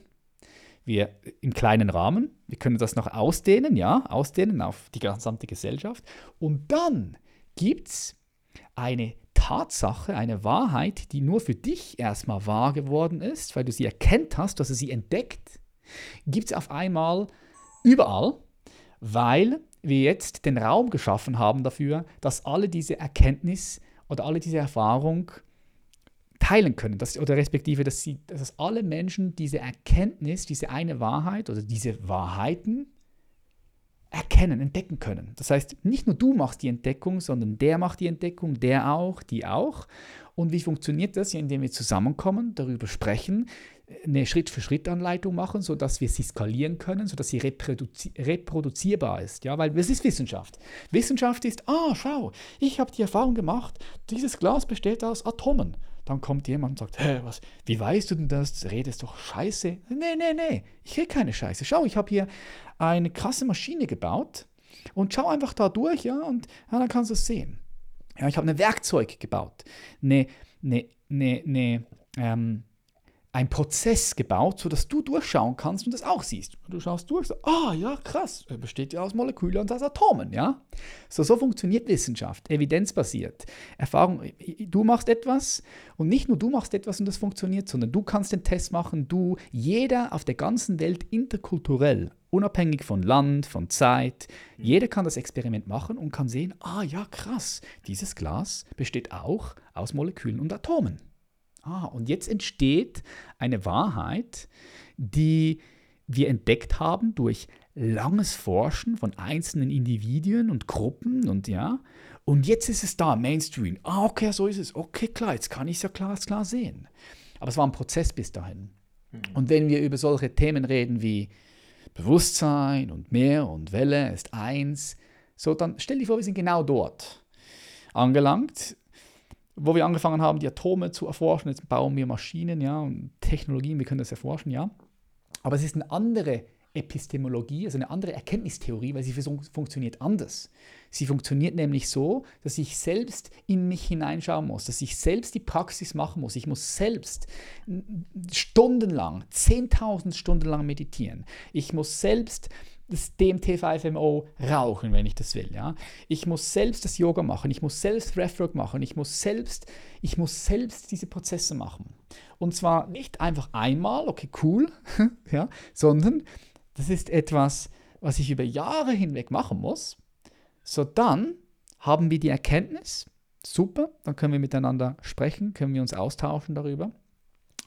Speaker 1: Wir im kleinen Rahmen, wir können das noch ausdehnen, ja, ausdehnen auf die gesamte Gesellschaft. Und dann gibt es eine Tatsache, eine Wahrheit, die nur für dich erstmal wahr geworden ist, weil du sie erkennt hast, dass du sie entdeckt, gibt es auf einmal überall, weil wir jetzt den Raum geschaffen haben dafür, dass alle diese Erkenntnis oder alle diese Erfahrung teilen können, dass, oder respektive, dass, sie, dass alle Menschen diese Erkenntnis, diese eine Wahrheit oder diese Wahrheiten erkennen, entdecken können. Das heißt, nicht nur du machst die Entdeckung, sondern der macht die Entdeckung, der auch, die auch. Und wie funktioniert das? Ja, indem wir zusammenkommen, darüber sprechen, eine Schritt-für-Schritt-Anleitung machen, sodass wir sie skalieren können, sodass sie reproduzi reproduzierbar ist. Ja, weil es ist Wissenschaft. Wissenschaft ist, ah, schau, ich habe die Erfahrung gemacht, dieses Glas besteht aus Atomen. Dann kommt jemand und sagt, hä, was, wie weißt du denn das? Redest doch Scheiße. Nee, nee, nee, ich rede keine Scheiße. Schau, ich habe hier eine krasse Maschine gebaut und schau einfach da durch, ja, und ja, dann kannst du es sehen. Ja, ich habe ein Werkzeug gebaut, eine, eine, eine, eine ähm, ein Prozess gebaut, sodass du durchschauen kannst und das auch siehst. Du schaust durch, so, ah ja, krass, er besteht ja aus Molekülen und aus Atomen, ja. So, so funktioniert Wissenschaft, evidenzbasiert. Erfahrung, du machst etwas und nicht nur du machst etwas und das funktioniert, sondern du kannst den Test machen, du, jeder auf der ganzen Welt interkulturell, unabhängig von Land, von Zeit, jeder kann das Experiment machen und kann sehen, ah ja, krass, dieses Glas besteht auch aus Molekülen und Atomen. Ah, und jetzt entsteht eine Wahrheit, die wir entdeckt haben durch langes Forschen von einzelnen Individuen und Gruppen und ja. Und jetzt ist es da, Mainstream. Ah, okay, so ist es. Okay, klar, jetzt kann ich es ja klar, klar sehen. Aber es war ein Prozess bis dahin. Mhm. Und wenn wir über solche Themen reden wie Bewusstsein und Meer und Welle ist eins, so dann stell dir vor, wir sind genau dort angelangt wo wir angefangen haben, die Atome zu erforschen. Jetzt bauen wir Maschinen ja, und Technologien, wir können das erforschen, ja. Aber es ist eine andere Epistemologie, also eine andere Erkenntnistheorie, weil sie funktioniert anders. Sie funktioniert nämlich so, dass ich selbst in mich hineinschauen muss, dass ich selbst die Praxis machen muss. Ich muss selbst stundenlang, 10.000 Stunden lang meditieren. Ich muss selbst das DMT5MO rauchen, wenn ich das will. Ja? Ich muss selbst das Yoga machen, ich muss selbst Breathwork machen, ich muss selbst, ich muss selbst diese Prozesse machen. Und zwar nicht einfach einmal, okay, cool, ja, sondern das ist etwas, was ich über Jahre hinweg machen muss. So dann haben wir die Erkenntnis, super, dann können wir miteinander sprechen, können wir uns austauschen darüber.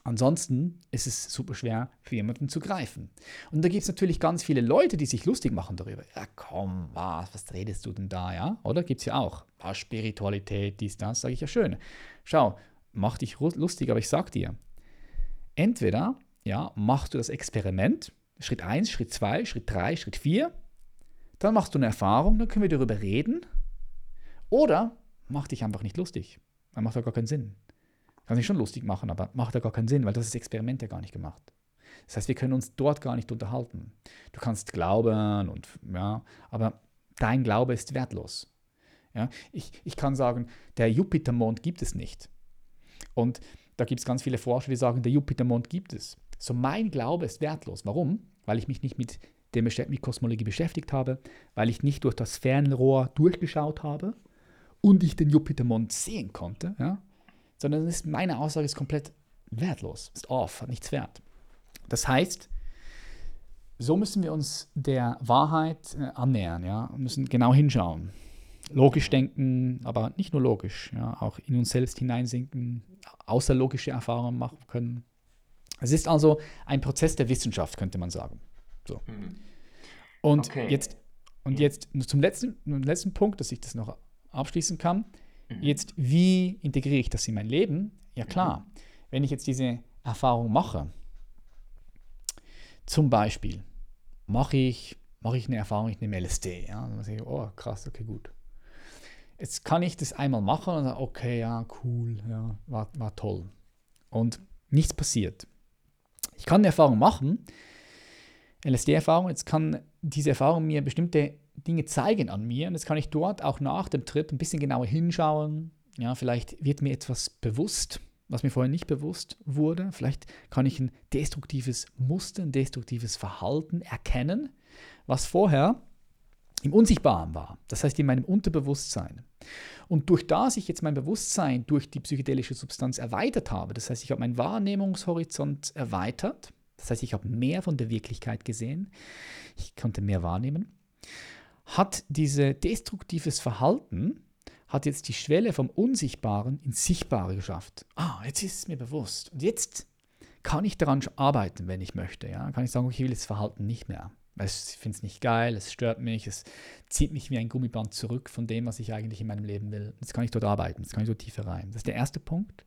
Speaker 1: Ansonsten ist es super schwer für jemanden zu greifen. Und da gibt es natürlich ganz viele Leute, die sich lustig machen darüber. Ja, komm, was, was redest du denn da, ja? Oder gibt es ja auch. Ah, Spiritualität, dies, das, sage ich ja schön. Schau, mach dich lustig, aber ich sag dir, entweder, ja, machst du das Experiment, Schritt 1, Schritt 2, Schritt 3, Schritt 4, dann machst du eine Erfahrung, dann können wir darüber reden. Oder mach dich einfach nicht lustig. Dann macht ja gar keinen Sinn. Kann sich schon lustig machen, aber macht ja gar keinen Sinn, weil das ist Experiment ja gar nicht gemacht. Das heißt, wir können uns dort gar nicht unterhalten. Du kannst glauben und ja, aber dein Glaube ist wertlos. Ja, ich, ich kann sagen, der Jupitermond gibt es nicht. Und da gibt es ganz viele Forscher, die sagen, der Jupitermond gibt es. So mein Glaube ist wertlos. Warum? Weil ich mich nicht mit der mit Kosmologie beschäftigt habe, weil ich nicht durch das Fernrohr durchgeschaut habe und ich den Jupitermond sehen konnte. Ja? Sondern ist, meine Aussage ist komplett wertlos, ist off, hat nichts wert. Das heißt, so müssen wir uns der Wahrheit äh, annähern, ja, müssen genau hinschauen. Logisch denken, aber nicht nur logisch, ja, auch in uns selbst hineinsinken, außerlogische Erfahrungen machen können. Es ist also ein Prozess der Wissenschaft, könnte man sagen. So. Mhm. Und okay. jetzt, und jetzt zum letzten, zum letzten Punkt, dass ich das noch abschließen kann. Mhm. Jetzt, wie integriere ich das in mein Leben? Ja klar, mhm. wenn ich jetzt diese Erfahrung mache, zum Beispiel mache ich, mache ich eine Erfahrung, ich nehme LSD, ja, dann sage ich, oh krass, okay, gut. jetzt kann ich das einmal machen und sagen, okay, ja, cool, ja, war, war toll. Und nichts passiert. Ich kann eine Erfahrung machen, LSD-Erfahrung, jetzt kann diese Erfahrung mir bestimmte Dinge zeigen an mir und jetzt kann ich dort auch nach dem Trip ein bisschen genauer hinschauen. Ja, vielleicht wird mir etwas bewusst, was mir vorher nicht bewusst wurde. Vielleicht kann ich ein destruktives Muster, ein destruktives Verhalten erkennen, was vorher im Unsichtbaren war. Das heißt in meinem Unterbewusstsein. Und durch das ich jetzt mein Bewusstsein durch die psychedelische Substanz erweitert habe, das heißt, ich habe meinen Wahrnehmungshorizont erweitert, das heißt, ich habe mehr von der Wirklichkeit gesehen, ich konnte mehr wahrnehmen, hat dieses destruktives Verhalten, hat jetzt die Schwelle vom Unsichtbaren ins Sichtbare geschafft. Ah, jetzt ist es mir bewusst. Und jetzt kann ich daran arbeiten, wenn ich möchte. Ja? Kann ich sagen, ich will das Verhalten nicht mehr. Ich finde es nicht geil, es stört mich, es zieht mich wie ein Gummiband zurück von dem, was ich eigentlich in meinem Leben will. Jetzt kann ich dort arbeiten, jetzt kann ich dort tiefer rein. Das ist der erste Punkt.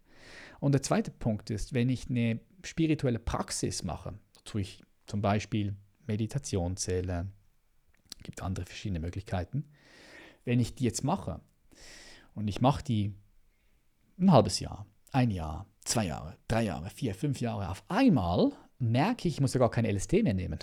Speaker 1: Und der zweite Punkt ist, wenn ich eine spirituelle Praxis mache, wozu ich zum Beispiel Meditation zähle, gibt andere verschiedene Möglichkeiten. Wenn ich die jetzt mache und ich mache die ein halbes Jahr, ein Jahr, zwei Jahre, drei Jahre, vier, fünf Jahre auf einmal, merke ich, ich muss ja gar kein LSD mehr nehmen.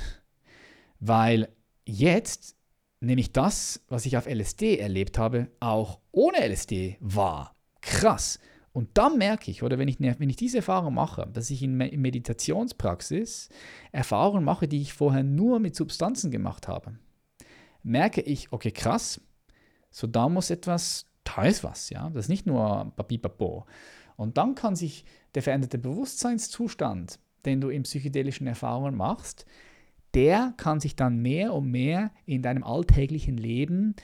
Speaker 1: Weil jetzt nehme ich das, was ich auf LSD erlebt habe, auch ohne LSD wahr. Krass. Und dann merke ich, oder wenn ich, wenn ich diese Erfahrung mache, dass ich in Meditationspraxis Erfahrungen mache, die ich vorher nur mit Substanzen gemacht habe, merke ich, okay, krass, so da muss etwas, da ist was, ja, das ist nicht nur Babibapo. Und dann kann sich der veränderte Bewusstseinszustand, den du in psychedelischen Erfahrungen machst, der kann sich dann mehr und mehr in deinem alltäglichen Leben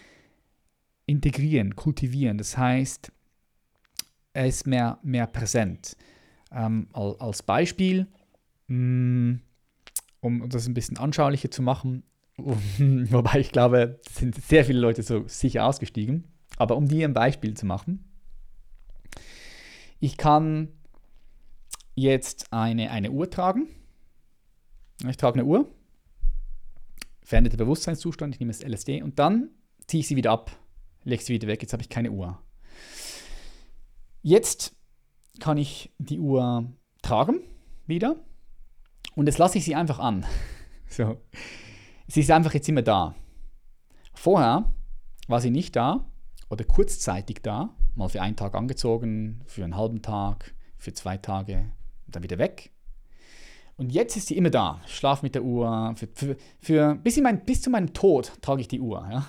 Speaker 1: integrieren, kultivieren. Das heißt, er ist mehr, mehr präsent. Ähm, als Beispiel, mm, um das ein bisschen anschaulicher zu machen, wobei ich glaube, sind sehr viele Leute so sicher ausgestiegen, aber um dir ein Beispiel zu machen, ich kann jetzt eine, eine Uhr tragen. Ich trage eine Uhr veränderter Bewusstseinszustand, ich nehme das LSD und dann ziehe ich sie wieder ab, lege sie wieder weg, jetzt habe ich keine Uhr. Jetzt kann ich die Uhr tragen wieder und jetzt lasse ich sie einfach an. So. Sie ist einfach jetzt immer da. Vorher war sie nicht da oder kurzzeitig da, mal für einen Tag angezogen, für einen halben Tag, für zwei Tage, dann wieder weg. Und jetzt ist sie immer da. Ich schlafe mit der Uhr. Für, für, für bis, mein, bis, zu meinem Tod trage ich die Uhr. Ja?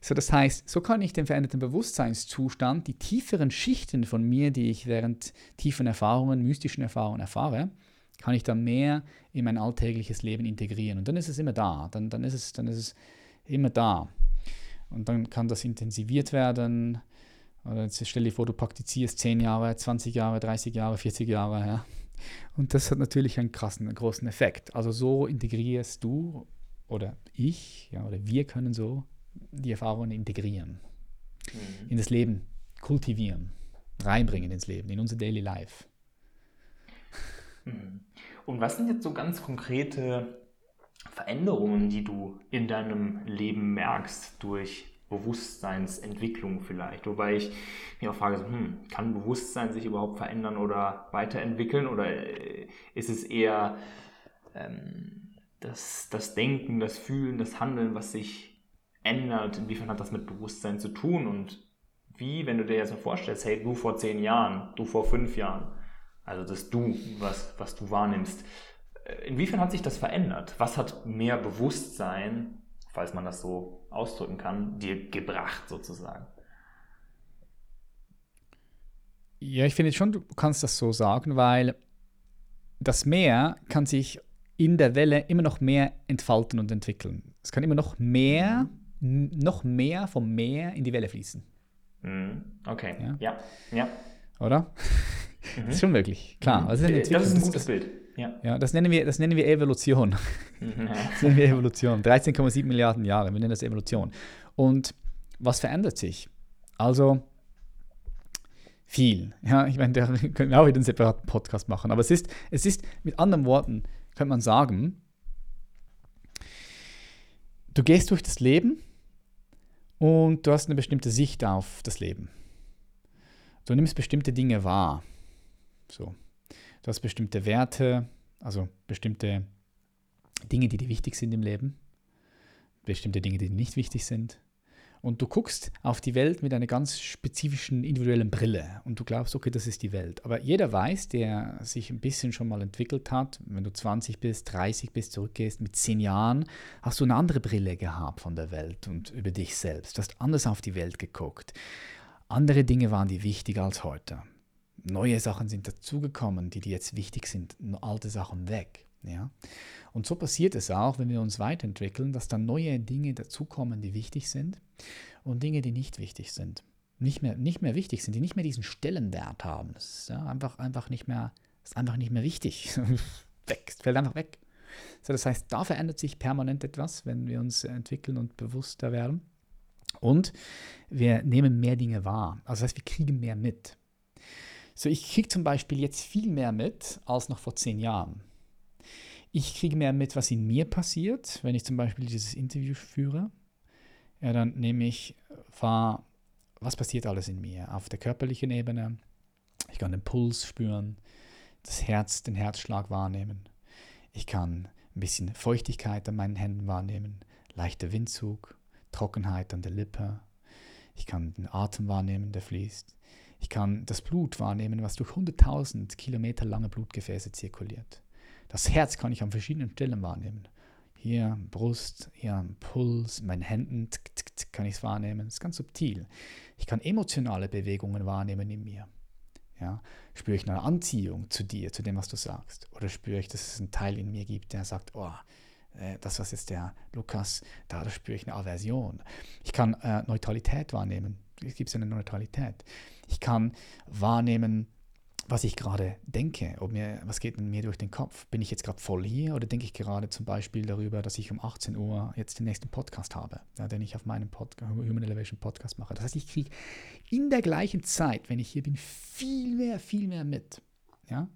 Speaker 1: So, das heißt, so kann ich den veränderten Bewusstseinszustand, die tieferen Schichten von mir, die ich während tiefen Erfahrungen, mystischen Erfahrungen erfahre, kann ich dann mehr in mein alltägliches Leben integrieren. Und dann ist es immer da. Dann, dann, ist, es, dann ist es immer da. Und dann kann das intensiviert werden. Oder jetzt stell dir vor, du praktizierst 10 Jahre, 20 Jahre, 30 Jahre, 40 Jahre. Ja? Und das hat natürlich einen krassen, einen großen Effekt. Also so integrierst du oder ich ja, oder wir können so die Erfahrungen integrieren, mhm. in das Leben kultivieren, reinbringen ins Leben, in unser Daily Life.
Speaker 2: Mhm. Und was sind jetzt so ganz konkrete Veränderungen, die du in deinem Leben merkst durch Bewusstseinsentwicklung vielleicht. Wobei ich mir auch frage, hm, kann Bewusstsein sich überhaupt verändern oder weiterentwickeln oder äh, ist es eher ähm, das, das Denken, das Fühlen, das Handeln, was sich ändert? Inwiefern hat das mit Bewusstsein zu tun und wie, wenn du dir jetzt mal vorstellst, hey, du vor zehn Jahren, du vor fünf Jahren, also das Du, was, was du wahrnimmst, äh, inwiefern hat sich das verändert? Was hat mehr Bewusstsein falls man das so ausdrücken kann, dir gebracht sozusagen?
Speaker 1: Ja, ich finde schon, du kannst das so sagen, weil das Meer kann sich in der Welle immer noch mehr entfalten und entwickeln. Es kann immer noch mehr, noch mehr vom Meer in die Welle fließen.
Speaker 2: Mhm. Okay, ja, ja. ja.
Speaker 1: Oder? Mhm. Das ist schon möglich, klar.
Speaker 2: Mhm. Also das ist ein gutes Bild.
Speaker 1: Ja. ja das, nennen wir, das nennen wir Evolution. das nennen wir Evolution. 13,7 Milliarden Jahre, wir nennen das Evolution. Und was verändert sich? Also viel. Ja, ich meine, da können wir auch wieder einen separaten Podcast machen. Aber es ist, es ist mit anderen Worten, könnte man sagen, du gehst durch das Leben und du hast eine bestimmte Sicht auf das Leben. Du nimmst bestimmte Dinge wahr. So. Du hast bestimmte Werte, also bestimmte Dinge, die dir wichtig sind im Leben, bestimmte Dinge, die dir nicht wichtig sind. Und du guckst auf die Welt mit einer ganz spezifischen individuellen Brille und du glaubst, okay, das ist die Welt. Aber jeder weiß, der sich ein bisschen schon mal entwickelt hat, wenn du 20 bist, 30 bist, zurückgehst, mit 10 Jahren, hast du eine andere Brille gehabt von der Welt und über dich selbst. Du hast anders auf die Welt geguckt. Andere Dinge waren dir wichtiger als heute. Neue Sachen sind dazugekommen, die dir jetzt wichtig sind, alte Sachen weg. Ja? Und so passiert es auch, wenn wir uns weiterentwickeln, dass dann neue Dinge dazukommen, die wichtig sind und Dinge, die nicht wichtig sind. Nicht mehr, nicht mehr wichtig sind, die nicht mehr diesen Stellenwert haben. Das ist ja einfach, einfach nicht mehr, ist einfach nicht mehr wichtig. weg, es fällt einfach weg. So, das heißt, da verändert sich permanent etwas, wenn wir uns entwickeln und bewusster werden. Und wir nehmen mehr Dinge wahr. Also das heißt, wir kriegen mehr mit. So, ich kriege zum Beispiel jetzt viel mehr mit als noch vor zehn Jahren. Ich kriege mehr mit, was in mir passiert, wenn ich zum Beispiel dieses Interview führe. Ja, dann nehme ich wahr, was passiert alles in mir auf der körperlichen Ebene. Ich kann den Puls spüren, das Herz, den Herzschlag wahrnehmen. Ich kann ein bisschen Feuchtigkeit an meinen Händen wahrnehmen, leichter Windzug, Trockenheit an der Lippe. Ich kann den Atem wahrnehmen, der fließt. Ich kann das Blut wahrnehmen, was durch 100.000 Kilometer lange Blutgefäße zirkuliert. Das Herz kann ich an verschiedenen Stellen wahrnehmen. Hier Brust, hier Puls, in meinen Händen tk, tk, tk, kann ich es wahrnehmen. Das ist ganz subtil. Ich kann emotionale Bewegungen wahrnehmen in mir. Ja, spüre ich eine Anziehung zu dir, zu dem, was du sagst? Oder spüre ich, dass es einen Teil in mir gibt, der sagt, oh, äh, das, was jetzt der Lukas, da, spüre ich eine Aversion. Ich kann äh, Neutralität wahrnehmen. Es gibt eine Neutralität. Ich kann wahrnehmen, was ich gerade denke, ob mir, was geht mir durch den Kopf? Bin ich jetzt gerade voll hier oder denke ich gerade zum Beispiel darüber, dass ich um 18 Uhr jetzt den nächsten Podcast habe, ja, den ich auf meinem Podcast, Human Elevation Podcast mache? Das heißt, ich kriege in der gleichen Zeit, wenn ich hier bin, viel mehr, viel mehr mit. Ja?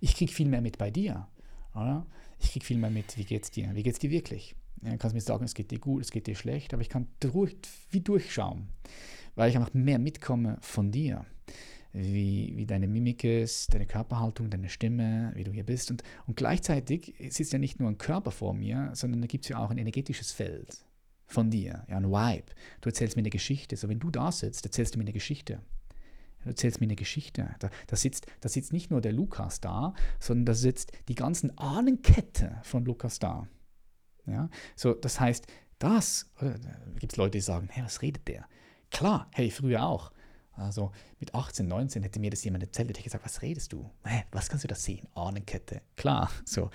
Speaker 1: Ich kriege viel mehr mit bei dir. Oder? Ich kriege viel mehr mit, wie geht es dir? Wie geht es dir wirklich? Ja, kannst mir sagen, es geht dir gut, es geht dir schlecht, aber ich kann durch, wie durchschauen, weil ich einfach mehr mitkomme von dir wie, wie deine Mimik ist, deine Körperhaltung, deine Stimme, wie du hier bist. Und, und gleichzeitig sitzt ja nicht nur ein Körper vor mir, sondern da gibt es ja auch ein energetisches Feld von dir, ja, ein Vibe. Du erzählst mir eine Geschichte. So, wenn du da sitzt, erzählst du mir eine Geschichte. Du erzählst mir eine Geschichte. Da, da, sitzt, da sitzt nicht nur der Lukas da, sondern da sitzt die ganzen Ahnenkette von Lukas da. Ja? So, das heißt, das, da gibt es Leute, die sagen, hey, was redet der? Klar, hey, früher auch. Also mit 18, 19 hätte mir das jemand erzählt, hätte ich gesagt, was redest du? Hä, was kannst du da sehen? Ahnenkette. Klar, so.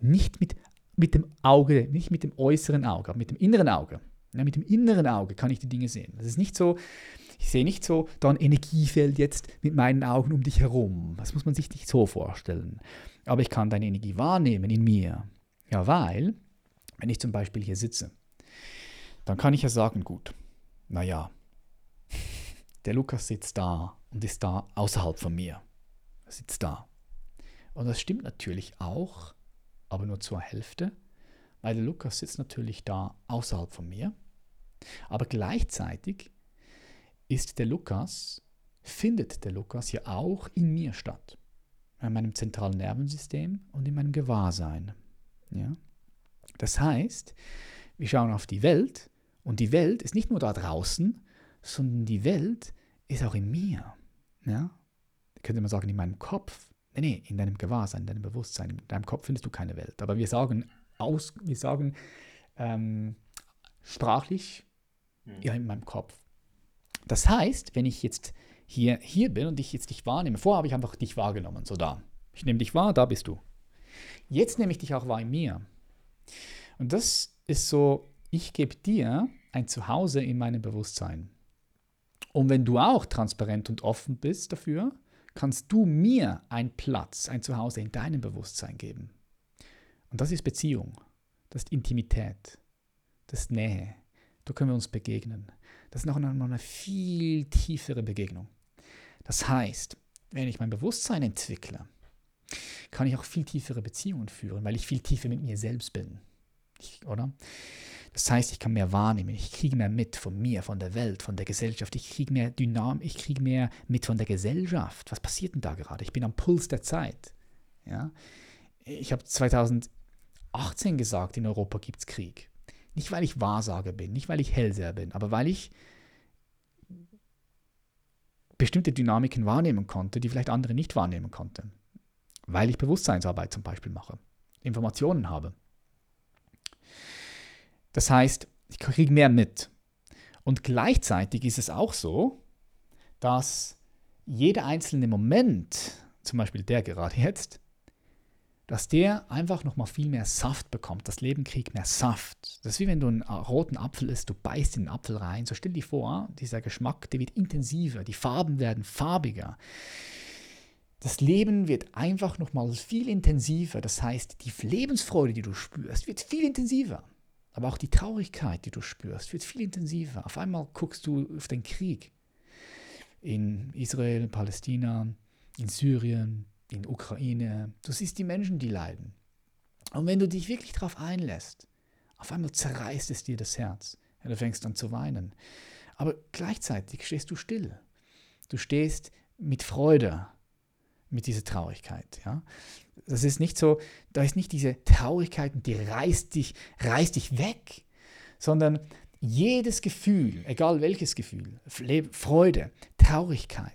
Speaker 1: Nicht mit, mit dem Auge, nicht mit dem äußeren Auge, aber mit dem inneren Auge. Ja, mit dem inneren Auge kann ich die Dinge sehen. Das ist nicht so, ich sehe nicht so da ein Energiefeld jetzt mit meinen Augen um dich herum. Das muss man sich nicht so vorstellen. Aber ich kann deine Energie wahrnehmen in mir. Ja, weil, wenn ich zum Beispiel hier sitze, dann kann ich ja sagen, gut, naja, der Lukas sitzt da und ist da außerhalb von mir. Er sitzt da. Und das stimmt natürlich auch, aber nur zur Hälfte, weil der Lukas sitzt natürlich da außerhalb von mir. Aber gleichzeitig ist der Lukas, findet der Lukas ja auch in mir statt. In meinem zentralen Nervensystem und in meinem Gewahrsein. Ja? Das heißt, wir schauen auf die Welt und die Welt ist nicht nur da draußen, sondern die Welt ist auch in mir. Ja? Könnte man sagen, in meinem Kopf. Nee, nee, in deinem Gewahrsein, in deinem Bewusstsein. In deinem Kopf findest du keine Welt. Aber wir sagen aus, wir sagen ähm, sprachlich, mhm. ja, in meinem Kopf. Das heißt, wenn ich jetzt hier, hier bin und ich jetzt dich wahrnehme, vorher habe ich einfach dich wahrgenommen, so da. Ich nehme dich wahr, da bist du. Jetzt nehme ich dich auch wahr in mir. Und das ist so, ich gebe dir ein Zuhause in meinem Bewusstsein. Und wenn du auch transparent und offen bist dafür, kannst du mir einen Platz, ein Zuhause in deinem Bewusstsein geben. Und das ist Beziehung, das ist Intimität, das ist Nähe. Da können wir uns begegnen. Das ist noch eine, noch eine viel tiefere Begegnung. Das heißt, wenn ich mein Bewusstsein entwickle, kann ich auch viel tiefere Beziehungen führen, weil ich viel tiefer mit mir selbst bin. Ich, oder? Das heißt, ich kann mehr wahrnehmen, ich kriege mehr mit von mir, von der Welt, von der Gesellschaft, ich kriege mehr Dynamik, ich kriege mehr mit von der Gesellschaft. Was passiert denn da gerade? Ich bin am Puls der Zeit. Ja? Ich habe 2018 gesagt, in Europa gibt es Krieg. Nicht, weil ich Wahrsager bin, nicht, weil ich Hellseher bin, aber weil ich bestimmte Dynamiken wahrnehmen konnte, die vielleicht andere nicht wahrnehmen konnten. Weil ich Bewusstseinsarbeit zum Beispiel mache, Informationen habe. Das heißt, ich kriege mehr mit. Und gleichzeitig ist es auch so, dass jeder einzelne Moment, zum Beispiel der gerade jetzt, dass der einfach nochmal viel mehr Saft bekommt. Das Leben kriegt mehr Saft. Das ist wie wenn du einen roten Apfel isst, du beißt in den Apfel rein. So stell dir vor, dieser Geschmack, der wird intensiver, die Farben werden farbiger. Das Leben wird einfach nochmal viel intensiver. Das heißt, die Lebensfreude, die du spürst, wird viel intensiver. Aber auch die Traurigkeit, die du spürst, wird viel intensiver. Auf einmal guckst du auf den Krieg in Israel, Palästina, in Syrien, in Ukraine. Du siehst die Menschen, die leiden. Und wenn du dich wirklich darauf einlässt, auf einmal zerreißt es dir das Herz. Ja, du fängst an zu weinen. Aber gleichzeitig stehst du still. Du stehst mit Freude mit dieser Traurigkeit. Ja? Das ist nicht so, da ist nicht diese Traurigkeit, die reißt dich, reißt dich weg, sondern jedes Gefühl, egal welches Gefühl, Freude, Traurigkeit,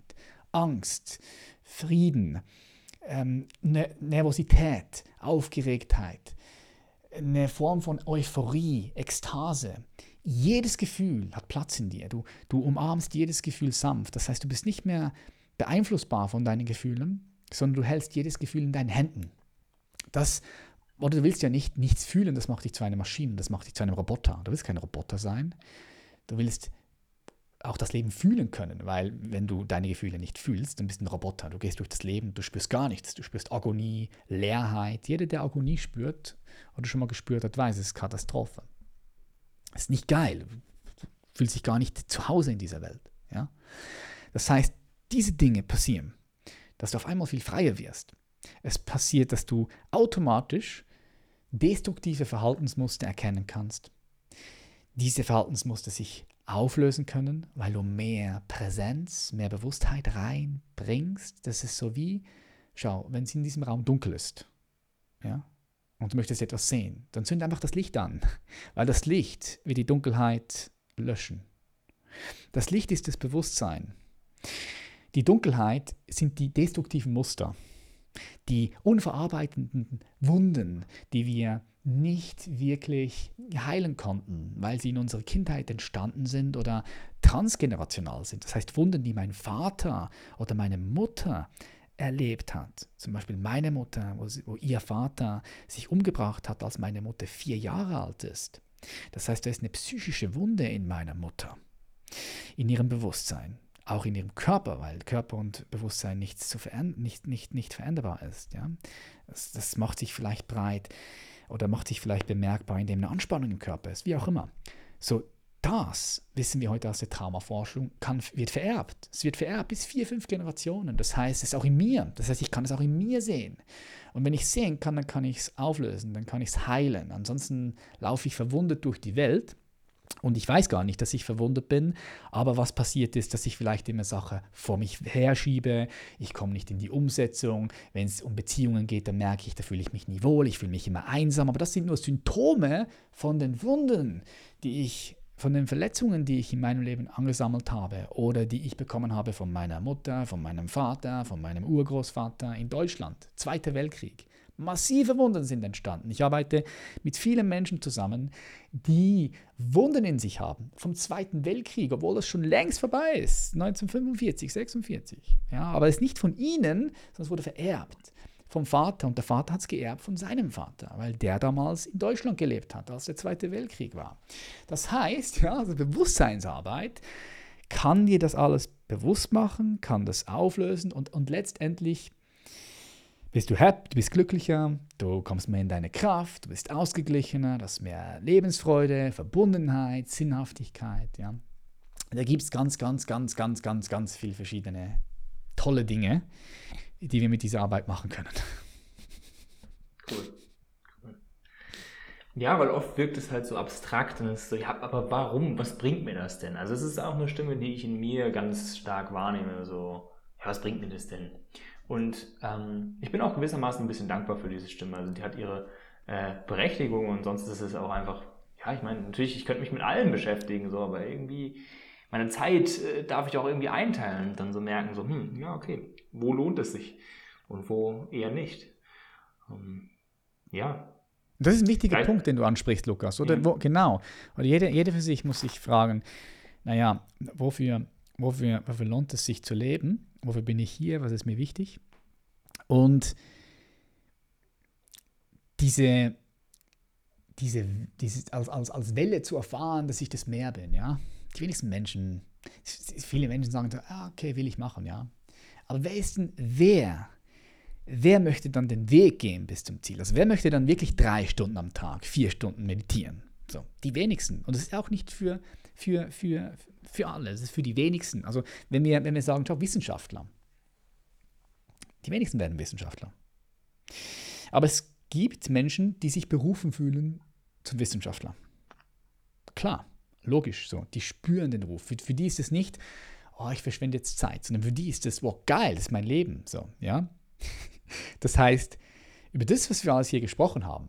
Speaker 1: Angst, Frieden, ähm, Nervosität, Aufgeregtheit, eine Form von Euphorie, Ekstase. Jedes Gefühl hat Platz in dir. Du, du umarmst jedes Gefühl sanft. Das heißt, du bist nicht mehr beeinflussbar von deinen Gefühlen, sondern du hältst jedes Gefühl in deinen Händen. Das, oder du willst ja nicht nichts fühlen, das macht dich zu einer Maschine, das macht dich zu einem Roboter. Du willst kein Roboter sein. Du willst auch das Leben fühlen können, weil wenn du deine Gefühle nicht fühlst, dann bist du ein Roboter. Du gehst durch das Leben, du spürst gar nichts. Du spürst Agonie, Leerheit. Jeder, der Agonie spürt oder schon mal gespürt hat, weiß, es ist Katastrophe. Es ist nicht geil. Du fühlst dich gar nicht zu Hause in dieser Welt. Ja? Das heißt, diese Dinge passieren dass du auf einmal viel freier wirst. Es passiert, dass du automatisch destruktive Verhaltensmuster erkennen kannst. Diese Verhaltensmuster sich auflösen können, weil du mehr Präsenz, mehr Bewusstheit reinbringst. Das ist so wie, schau, wenn es in diesem Raum dunkel ist, ja, und du möchtest etwas sehen, dann zünd einfach das Licht an, weil das Licht wird die Dunkelheit löschen. Das Licht ist das Bewusstsein. Die Dunkelheit sind die destruktiven Muster, die unverarbeitenden Wunden, die wir nicht wirklich heilen konnten, weil sie in unserer Kindheit entstanden sind oder transgenerational sind. Das heißt Wunden, die mein Vater oder meine Mutter erlebt hat. Zum Beispiel meine Mutter, wo, sie, wo ihr Vater sich umgebracht hat, als meine Mutter vier Jahre alt ist. Das heißt, da ist eine psychische Wunde in meiner Mutter, in ihrem Bewusstsein auch in ihrem Körper, weil Körper und Bewusstsein nichts zu nicht, nicht, nicht veränderbar ist. Ja? Das, das macht sich vielleicht breit oder macht sich vielleicht bemerkbar, indem eine Anspannung im Körper ist, wie auch immer. So, das wissen wir heute aus der Traumaforschung, kann, wird vererbt. Es wird vererbt bis vier, fünf Generationen. Das heißt, es ist auch in mir. Das heißt, ich kann es auch in mir sehen. Und wenn ich sehen kann, dann kann ich es auflösen, dann kann ich es heilen. Ansonsten laufe ich verwundet durch die Welt und ich weiß gar nicht, dass ich verwundert bin, aber was passiert ist, dass ich vielleicht immer Sachen vor mich herschiebe, ich komme nicht in die Umsetzung, wenn es um Beziehungen geht, dann merke ich, da fühle ich mich nie wohl, ich fühle mich immer einsam, aber das sind nur Symptome von den Wunden, die ich, von den Verletzungen, die ich in meinem Leben angesammelt habe oder die ich bekommen habe von meiner Mutter, von meinem Vater, von meinem Urgroßvater in Deutschland, Zweiter Weltkrieg. Massive Wunden sind entstanden. Ich arbeite mit vielen Menschen zusammen, die Wunden in sich haben vom Zweiten Weltkrieg, obwohl das schon längst vorbei ist, 1945, 46. Ja, aber es ist nicht von ihnen, sondern es wurde vererbt vom Vater und der Vater hat es geerbt von seinem Vater, weil der damals in Deutschland gelebt hat, als der Zweite Weltkrieg war. Das heißt, ja, also Bewusstseinsarbeit kann dir das alles bewusst machen, kann das auflösen und, und letztendlich bist du happy, du bist glücklicher, du kommst mehr in deine Kraft, du bist ausgeglichener, du hast mehr Lebensfreude, Verbundenheit, Sinnhaftigkeit. Ja. Da gibt es ganz, ganz, ganz, ganz, ganz, ganz viele verschiedene tolle Dinge, die wir mit dieser Arbeit machen können.
Speaker 2: Cool. Ja, weil oft wirkt es halt so abstrakt und es ist so, ja, aber warum? Was bringt mir das denn? Also es ist auch eine Stimme, die ich in mir ganz stark wahrnehme, so, ja, was bringt mir das denn? Und ähm, ich bin auch gewissermaßen ein bisschen dankbar für diese Stimme. Also die hat ihre äh, Berechtigung und sonst ist es auch einfach, ja, ich meine, natürlich, ich könnte mich mit allem beschäftigen, so, aber irgendwie meine Zeit äh, darf ich auch irgendwie einteilen und dann so merken, so, hm, ja, okay, wo lohnt es sich und wo eher nicht. Um, ähm, ja,
Speaker 1: das ist ein wichtiger Geil. Punkt, den du ansprichst, Lukas. Oder mhm. wo, genau. Oder jeder, jeder für sich muss sich fragen, naja, wofür, wofür, wofür lohnt es sich zu leben? Wofür bin ich hier? Was ist mir wichtig? Und diese, diese, diese als, als, als Welle zu erfahren, dass ich das Meer bin, ja. Die wenigsten Menschen, viele Menschen sagen, ah, okay, will ich machen, ja. Aber wer ist denn, wer wer möchte dann den Weg gehen bis zum Ziel? Also wer möchte dann wirklich drei Stunden am Tag, vier Stunden meditieren? So, die wenigsten. Und das ist auch nicht für, für, für, für alle, das ist für die wenigsten. Also wenn wir, wenn wir sagen, schau, Wissenschaftler, die wenigsten werden Wissenschaftler. Aber es gibt Menschen, die sich berufen fühlen zum Wissenschaftler. Klar, logisch so. Die spüren den Ruf. Für, für die ist es nicht, oh, ich verschwende jetzt Zeit, sondern für die ist es, wow, geil, das ist mein Leben. So, ja. Das heißt, über das, was wir alles hier gesprochen haben,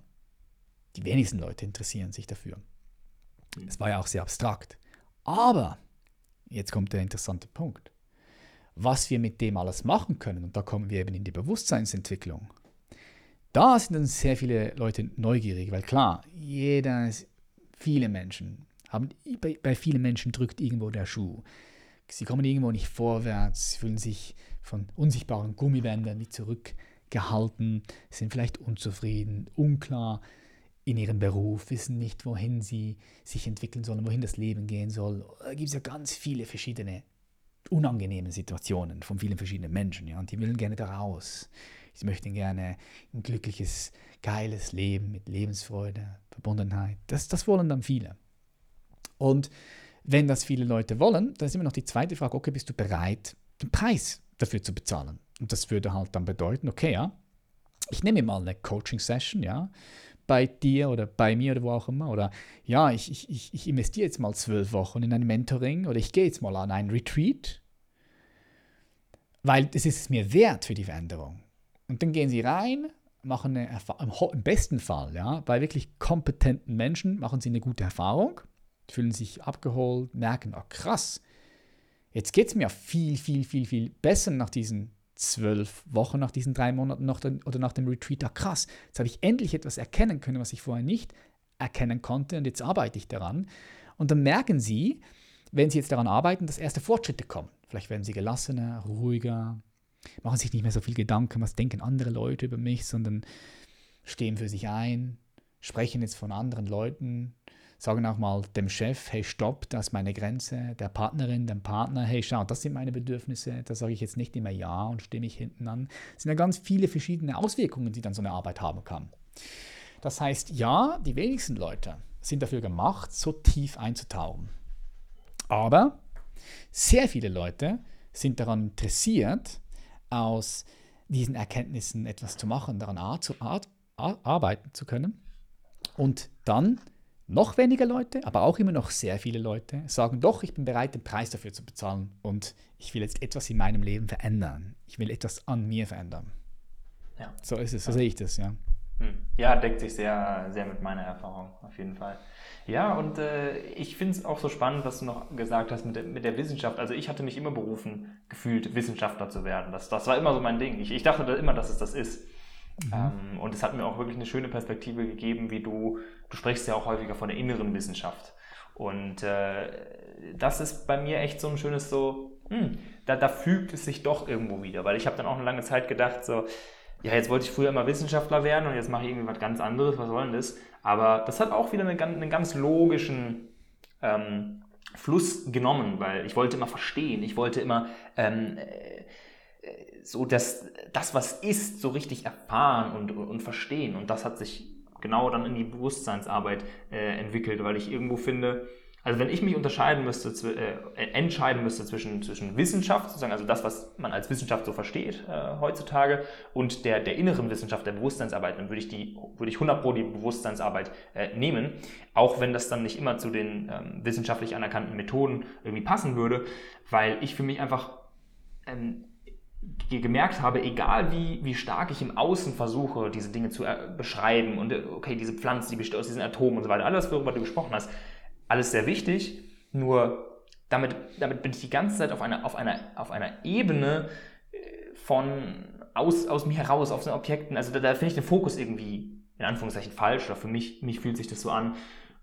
Speaker 1: die wenigsten Leute interessieren sich dafür. Es war ja auch sehr abstrakt. Aber, jetzt kommt der interessante Punkt, was wir mit dem alles machen können, und da kommen wir eben in die Bewusstseinsentwicklung, da sind dann sehr viele Leute neugierig, weil klar, jeder, viele Menschen haben, bei, bei vielen Menschen drückt irgendwo der Schuh. Sie kommen irgendwo nicht vorwärts, fühlen sich von unsichtbaren Gummibändern wie zurückgehalten, sind vielleicht unzufrieden, unklar in ihrem Beruf, wissen nicht, wohin sie sich entwickeln sollen, wohin das Leben gehen soll. Da gibt es ja ganz viele verschiedene unangenehme Situationen von vielen verschiedenen Menschen, ja, und die wollen gerne da raus. Sie möchten gerne ein glückliches, geiles Leben mit Lebensfreude, Verbundenheit. Das, das wollen dann viele. Und wenn das viele Leute wollen, dann ist immer noch die zweite Frage, okay, bist du bereit, den Preis dafür zu bezahlen? Und das würde halt dann bedeuten, okay, ja, ich nehme mal eine Coaching-Session, ja, bei dir oder bei mir oder wo auch immer. Oder ja, ich, ich, ich investiere jetzt mal zwölf Wochen in ein Mentoring oder ich gehe jetzt mal an einen Retreat, weil das ist es mir wert für die Veränderung. Und dann gehen sie rein, machen eine Erfahrung, im besten Fall, ja, bei wirklich kompetenten Menschen machen sie eine gute Erfahrung fühlen sich abgeholt, merken, oh krass, jetzt geht es mir viel, viel, viel, viel besser nach diesen zwölf Wochen, nach diesen drei Monaten noch, oder nach dem Retreat. Ah, krass, jetzt habe ich endlich etwas erkennen können, was ich vorher nicht erkennen konnte und jetzt arbeite ich daran. Und dann merken sie, wenn sie jetzt daran arbeiten, dass erste Fortschritte kommen. Vielleicht werden sie gelassener, ruhiger, machen sich nicht mehr so viel Gedanken, was denken andere Leute über mich, sondern stehen für sich ein, sprechen jetzt von anderen Leuten, sagen auch mal dem Chef, hey, stopp, das ist meine Grenze, der Partnerin, dem Partner, hey, schau, das sind meine Bedürfnisse, da sage ich jetzt nicht immer ja und stehe mich hinten an. Es sind ja ganz viele verschiedene Auswirkungen, die dann so eine Arbeit haben kann. Das heißt, ja, die wenigsten Leute sind dafür gemacht, so tief einzutauchen. Aber sehr viele Leute sind daran interessiert, aus diesen Erkenntnissen etwas zu machen, daran arbeiten zu können und dann noch weniger Leute, aber auch immer noch sehr viele Leute sagen, doch, ich bin bereit, den Preis dafür zu bezahlen und ich will jetzt etwas in meinem Leben verändern. Ich will etwas an mir verändern. Ja. So ist es, so sehe ich das, ja.
Speaker 2: Hm. Ja, deckt sich sehr, sehr mit meiner Erfahrung, auf jeden Fall. Ja, und äh, ich finde es auch so spannend, was du noch gesagt hast mit der, mit der Wissenschaft. Also ich hatte mich immer berufen, gefühlt Wissenschaftler zu werden. Das, das war immer so mein Ding. Ich, ich dachte immer, dass es das ist. Mhm. Ähm, und es hat mir auch wirklich eine schöne Perspektive gegeben, wie du, du sprichst ja auch häufiger von der inneren Wissenschaft. Und äh, das ist bei mir echt so ein schönes so, hm, da, da fügt es sich doch irgendwo wieder, weil ich habe dann auch eine lange Zeit gedacht, so, ja, jetzt wollte ich früher immer Wissenschaftler werden und jetzt mache ich irgendwie was ganz anderes, was soll denn das? Aber das hat auch wieder einen, einen ganz logischen ähm, Fluss genommen, weil ich wollte immer verstehen, ich wollte immer ähm, äh, so das, das, was ist, so richtig erfahren und, und verstehen. Und das hat sich genau dann in die Bewusstseinsarbeit äh, entwickelt, weil ich irgendwo finde, Also wenn ich mich unterscheiden müsste, äh, entscheiden müsste zwischen, zwischen Wissenschaft, sozusagen, also das, was man als Wissenschaft so versteht äh, heutzutage, und der, der inneren Wissenschaft, der Bewusstseinsarbeit, dann würde ich die, würde ich 100 pro die Bewusstseinsarbeit äh, nehmen, auch wenn das dann nicht immer zu den ähm, wissenschaftlich anerkannten Methoden irgendwie passen würde, weil ich für mich einfach ähm, gemerkt habe, egal wie, wie stark ich im Außen versuche, diese Dinge zu äh, beschreiben und äh, okay, diese Pflanze, die besteht aus diesen Atomen und so weiter, alles, worüber du gesprochen hast, alles sehr wichtig, nur damit, damit bin ich die ganze Zeit auf einer, auf einer, auf einer Ebene äh, von aus, aus mir heraus, auf den Objekten. Also da, da finde ich den Fokus irgendwie in Anführungszeichen falsch oder für mich, mich fühlt sich das so an.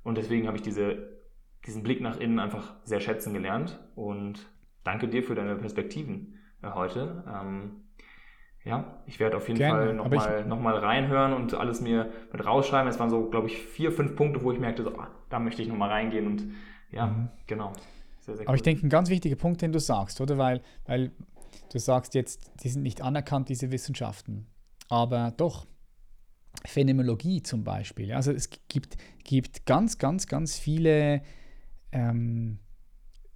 Speaker 2: Und deswegen habe ich diese, diesen Blick nach innen einfach sehr schätzen gelernt. Und danke dir für deine Perspektiven heute. Ähm, ja, ich werde auf jeden Gerne, Fall nochmal noch mal reinhören und alles mir mit rausschreiben. Es waren so, glaube ich, vier, fünf Punkte, wo ich merkte, so, ah, da möchte ich nochmal reingehen und ja, mhm. genau.
Speaker 1: Sehr, sehr Aber cool. ich denke, ein ganz wichtiger Punkt, den du sagst, oder? Weil, weil du sagst jetzt, die sind nicht anerkannt, diese Wissenschaften. Aber doch, Phänomenologie zum Beispiel. Also es gibt, gibt ganz, ganz, ganz viele ähm,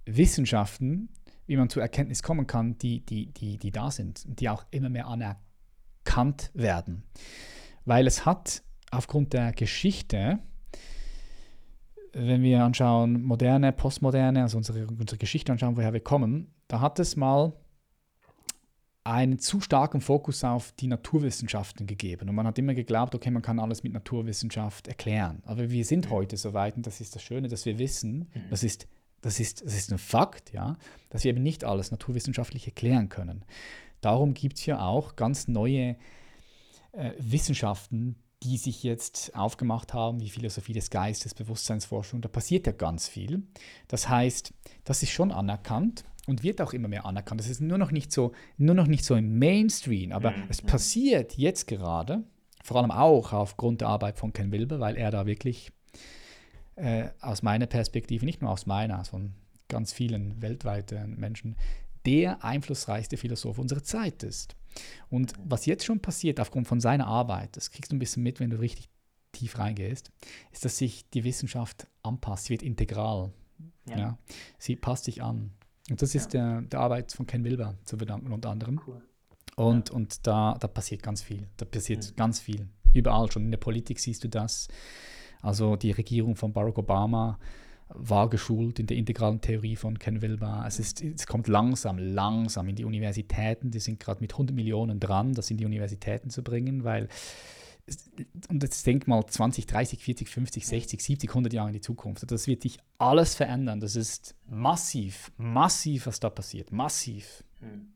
Speaker 1: Wissenschaften, wie man zur Erkenntnis kommen kann, die, die, die, die da sind und die auch immer mehr anerkannt werden. Weil es hat aufgrund der Geschichte, wenn wir anschauen, moderne, postmoderne, also unsere, unsere Geschichte anschauen, woher wir kommen, da hat es mal einen zu starken Fokus auf die Naturwissenschaften gegeben. Und man hat immer geglaubt, okay, man kann alles mit Naturwissenschaft erklären. Aber wir sind heute so weit, und das ist das Schöne, dass wir wissen, mhm. das ist das ist, das ist ein Fakt, ja, dass wir eben nicht alles naturwissenschaftlich erklären können. Darum gibt es ja auch ganz neue äh, Wissenschaften, die sich jetzt aufgemacht haben, wie Philosophie des Geistes, Bewusstseinsforschung, da passiert ja ganz viel. Das heißt, das ist schon anerkannt und wird auch immer mehr anerkannt. Das ist nur noch nicht so, nur noch nicht so im Mainstream, aber mhm. es passiert jetzt gerade, vor allem auch aufgrund der Arbeit von Ken Wilber, weil er da wirklich äh, aus meiner Perspektive, nicht nur aus meiner, sondern ganz vielen weltweiten Menschen, der einflussreichste Philosoph unserer Zeit ist. Und was jetzt schon passiert aufgrund von seiner Arbeit, das kriegst du ein bisschen mit, wenn du richtig tief reingehst, ist, dass sich die Wissenschaft anpasst, sie wird integral. Ja. ja. Sie passt sich an. Und das ist ja. der, der Arbeit von Ken Wilber zu verdanken, unter anderem. Cool. Und, ja. und da, da passiert ganz viel. Da passiert mhm. ganz viel. Überall schon. In der Politik siehst du das. Also die Regierung von Barack Obama war geschult in der integralen Theorie von Ken Wilber. Es, ist, es kommt langsam, langsam in die Universitäten. Die sind gerade mit 100 Millionen dran, das in die Universitäten zu bringen, weil und jetzt denk mal 20, 30, 40, 50, 60, 70, 100 Jahre in die Zukunft. Das wird dich alles verändern. Das ist massiv, massiv, was da passiert. Massiv. Hm.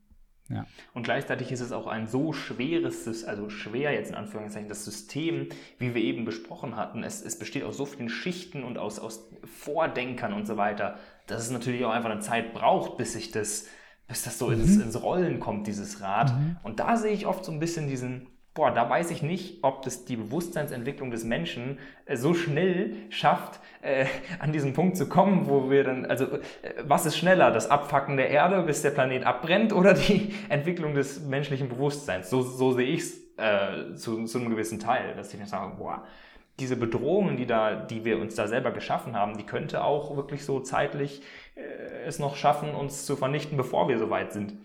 Speaker 2: Ja. Und gleichzeitig ist es auch ein so schweres, also schwer jetzt in Anführungszeichen, das System, wie wir eben besprochen hatten. Es, es besteht aus so vielen Schichten und aus, aus Vordenkern und so weiter, dass es natürlich auch einfach eine Zeit braucht, bis sich das, bis das so mhm. ins, ins Rollen kommt, dieses Rad. Mhm. Und da sehe ich oft so ein bisschen diesen, boah, da weiß ich nicht, ob das die Bewusstseinsentwicklung des Menschen äh, so schnell schafft, äh, an diesen Punkt zu kommen, wo wir dann, also äh, was ist schneller, das Abfacken der Erde, bis der Planet abbrennt oder die Entwicklung des menschlichen Bewusstseins? So, so sehe ich es äh, zu, zu einem gewissen Teil, dass ich sage, boah, diese Bedrohungen, die, da, die wir uns da selber geschaffen haben, die könnte auch wirklich so zeitlich äh, es noch schaffen, uns zu vernichten, bevor wir so weit sind.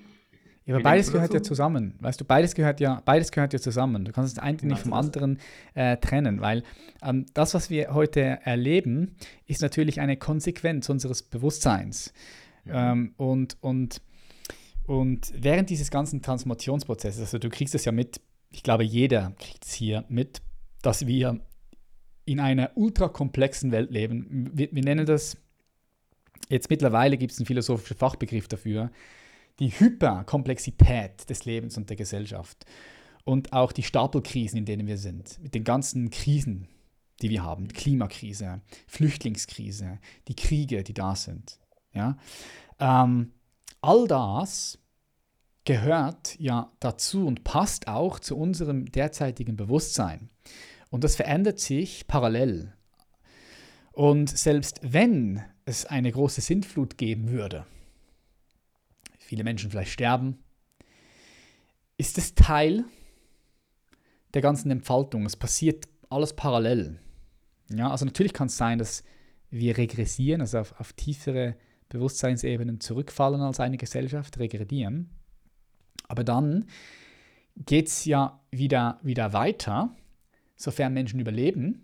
Speaker 1: Ja, aber beides gehört dazu? ja zusammen. Weißt du, beides gehört ja, beides gehört ja zusammen. Du kannst das eine nicht vom anderen äh, trennen, weil ähm, das, was wir heute erleben, ist natürlich eine Konsequenz unseres Bewusstseins. Ja. Ähm, und, und, und während dieses ganzen Transformationsprozesses, also du kriegst es ja mit, ich glaube, jeder kriegt es hier mit, dass wir in einer ultrakomplexen Welt leben. Wir, wir nennen das, jetzt mittlerweile gibt es einen philosophischen Fachbegriff dafür, die Hyperkomplexität des Lebens und der Gesellschaft und auch die Stapelkrisen, in denen wir sind, mit den ganzen Krisen, die wir haben, Klimakrise, Flüchtlingskrise, die Kriege, die da sind. Ja? Ähm, all das gehört ja dazu und passt auch zu unserem derzeitigen Bewusstsein. Und das verändert sich parallel. Und selbst wenn es eine große Sintflut geben würde, viele Menschen vielleicht sterben. Ist es Teil der ganzen Entfaltung? Es passiert alles parallel. Ja, also natürlich kann es sein, dass wir regressieren, also auf, auf tiefere Bewusstseinsebenen zurückfallen als eine Gesellschaft, regredieren. Aber dann geht es ja wieder, wieder weiter, sofern Menschen überleben.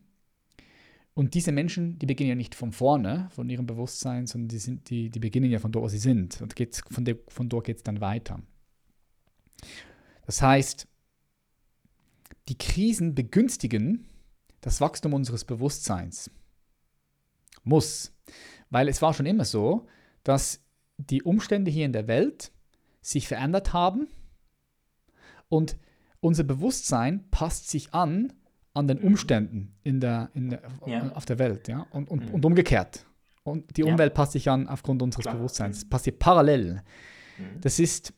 Speaker 1: Und diese Menschen, die beginnen ja nicht von vorne, von ihrem Bewusstsein, sondern die, sind, die, die beginnen ja von dort, wo sie sind. Und geht's, von, der, von dort geht es dann weiter. Das heißt, die Krisen begünstigen das Wachstum unseres Bewusstseins. Muss. Weil es war schon immer so, dass die Umstände hier in der Welt sich verändert haben und unser Bewusstsein passt sich an an den mhm. Umständen in der, in der, ja. auf der Welt ja? und, und, mhm. und umgekehrt. Und die Umwelt ja. passt sich an aufgrund unseres Klar. Bewusstseins. Es passiert parallel. Mhm. Das ist,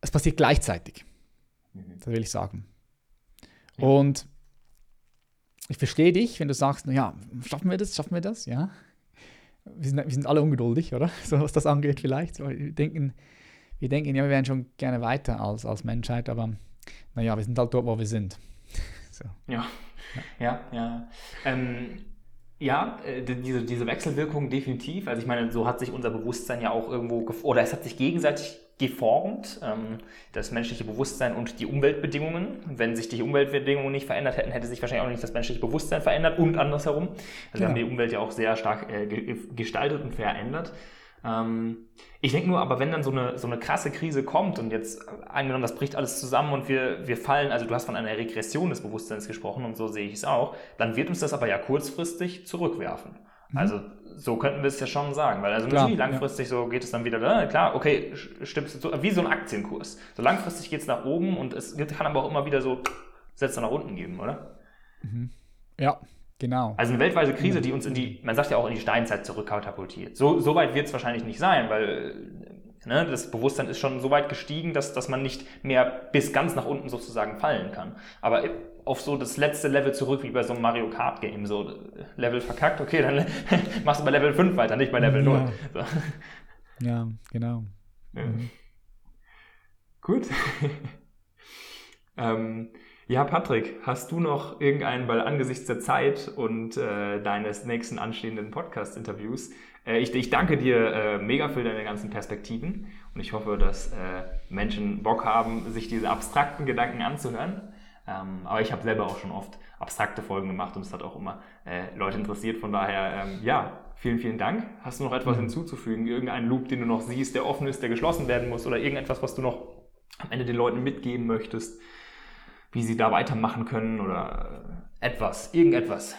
Speaker 1: es passiert gleichzeitig. Mhm. Das will ich sagen. Ja. Und ich verstehe dich, wenn du sagst, naja, schaffen wir das, schaffen wir das, ja. Wir sind, wir sind alle ungeduldig, oder? So was das angeht vielleicht. Wir denken, wir denken, ja, wir wären schon gerne weiter als, als Menschheit, aber naja, wir sind halt dort, wo wir sind.
Speaker 2: so. Ja, ja, ja. Ähm, ja, äh, diese, diese Wechselwirkung definitiv. Also ich meine, so hat sich unser Bewusstsein ja auch irgendwo, oder es hat sich gegenseitig geformt, ähm, das menschliche Bewusstsein und die Umweltbedingungen. Wenn sich die Umweltbedingungen nicht verändert hätten, hätte sich wahrscheinlich auch nicht das menschliche Bewusstsein verändert und andersherum. Also ja. wir haben die Umwelt ja auch sehr stark äh, gestaltet und verändert. Ähm, ich denke nur, aber wenn dann so eine, so eine krasse Krise kommt und jetzt angenommen, das bricht alles zusammen und wir, wir fallen, also du hast von einer Regression des Bewusstseins gesprochen und so sehe ich es auch, dann wird uns das aber ja kurzfristig zurückwerfen. Mhm. Also so könnten wir es ja schon sagen, weil also klar, langfristig ja. so geht es dann wieder, äh, klar, okay, stimmt, so, wie so ein Aktienkurs. So langfristig geht es nach oben und es kann aber auch immer wieder so Sätze nach unten geben, oder?
Speaker 1: Mhm. Ja, Genau.
Speaker 2: Also eine weltweite Krise, die uns in die, man sagt ja auch in die Steinzeit zurückkatapultiert. So, so weit wird es wahrscheinlich nicht sein, weil ne, das Bewusstsein ist schon so weit gestiegen, dass, dass man nicht mehr bis ganz nach unten sozusagen fallen kann. Aber auf so das letzte Level zurück, wie bei so einem Mario Kart Game, so Level verkackt, okay, dann machst du bei Level 5 weiter, nicht bei Level ja. 0. So.
Speaker 1: Ja, genau. Ja. Mhm.
Speaker 2: Gut. ähm, ja, Patrick, hast du noch irgendeinen, weil angesichts der Zeit und äh, deines nächsten anstehenden Podcast-Interviews, äh, ich, ich, danke dir äh, mega für deine ganzen Perspektiven und ich hoffe, dass äh, Menschen Bock haben, sich diese abstrakten Gedanken anzuhören. Ähm, aber ich habe selber auch schon oft abstrakte Folgen gemacht und es hat auch immer äh, Leute interessiert. Von daher, ähm, ja, vielen, vielen Dank. Hast du noch etwas mhm. hinzuzufügen? Irgendeinen Loop, den du noch siehst, der offen ist, der geschlossen werden muss oder irgendetwas, was du noch am Ende den Leuten mitgeben möchtest? Wie sie da weitermachen können oder etwas, irgendetwas.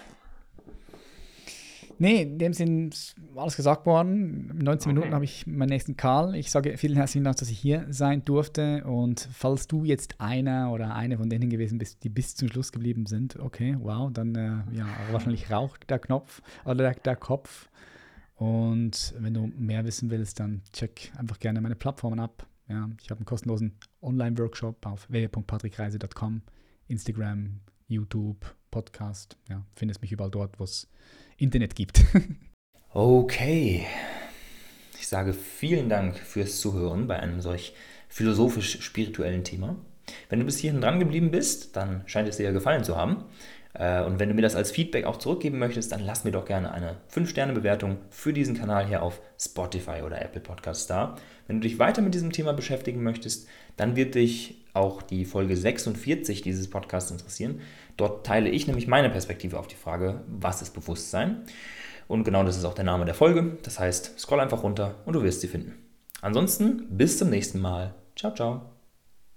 Speaker 1: Nee, in dem Sinn ist alles gesagt worden. In 19 okay. Minuten habe ich meinen nächsten Karl. Ich sage vielen herzlichen Dank, dass ich hier sein durfte. Und falls du jetzt einer oder eine von denen gewesen bist, die bis zum Schluss geblieben sind, okay, wow, dann äh, ja, wahrscheinlich raucht der Knopf oder der, der Kopf. Und wenn du mehr wissen willst, dann check einfach gerne meine Plattformen ab. Ja, ich habe einen kostenlosen Online-Workshop auf www.patrickreise.com, Instagram, YouTube, Podcast. Ja, findest mich überall dort, wo es Internet gibt.
Speaker 4: okay. Ich sage vielen Dank fürs Zuhören bei einem solch philosophisch-spirituellen Thema. Wenn du bis hierhin dran geblieben bist, dann scheint es dir gefallen zu haben. Äh, und wenn du mir das als Feedback auch zurückgeben möchtest, dann lass mir doch gerne eine 5-Sterne-Bewertung für diesen Kanal hier auf Spotify oder Apple Podcasts da. Wenn du dich weiter mit diesem Thema beschäftigen möchtest, dann wird dich auch die Folge 46 dieses Podcasts interessieren. Dort teile ich nämlich meine Perspektive auf die Frage, was ist Bewusstsein? Und genau das ist auch der Name der Folge. Das heißt, scroll einfach runter und du wirst sie finden. Ansonsten bis zum nächsten Mal. Ciao, ciao.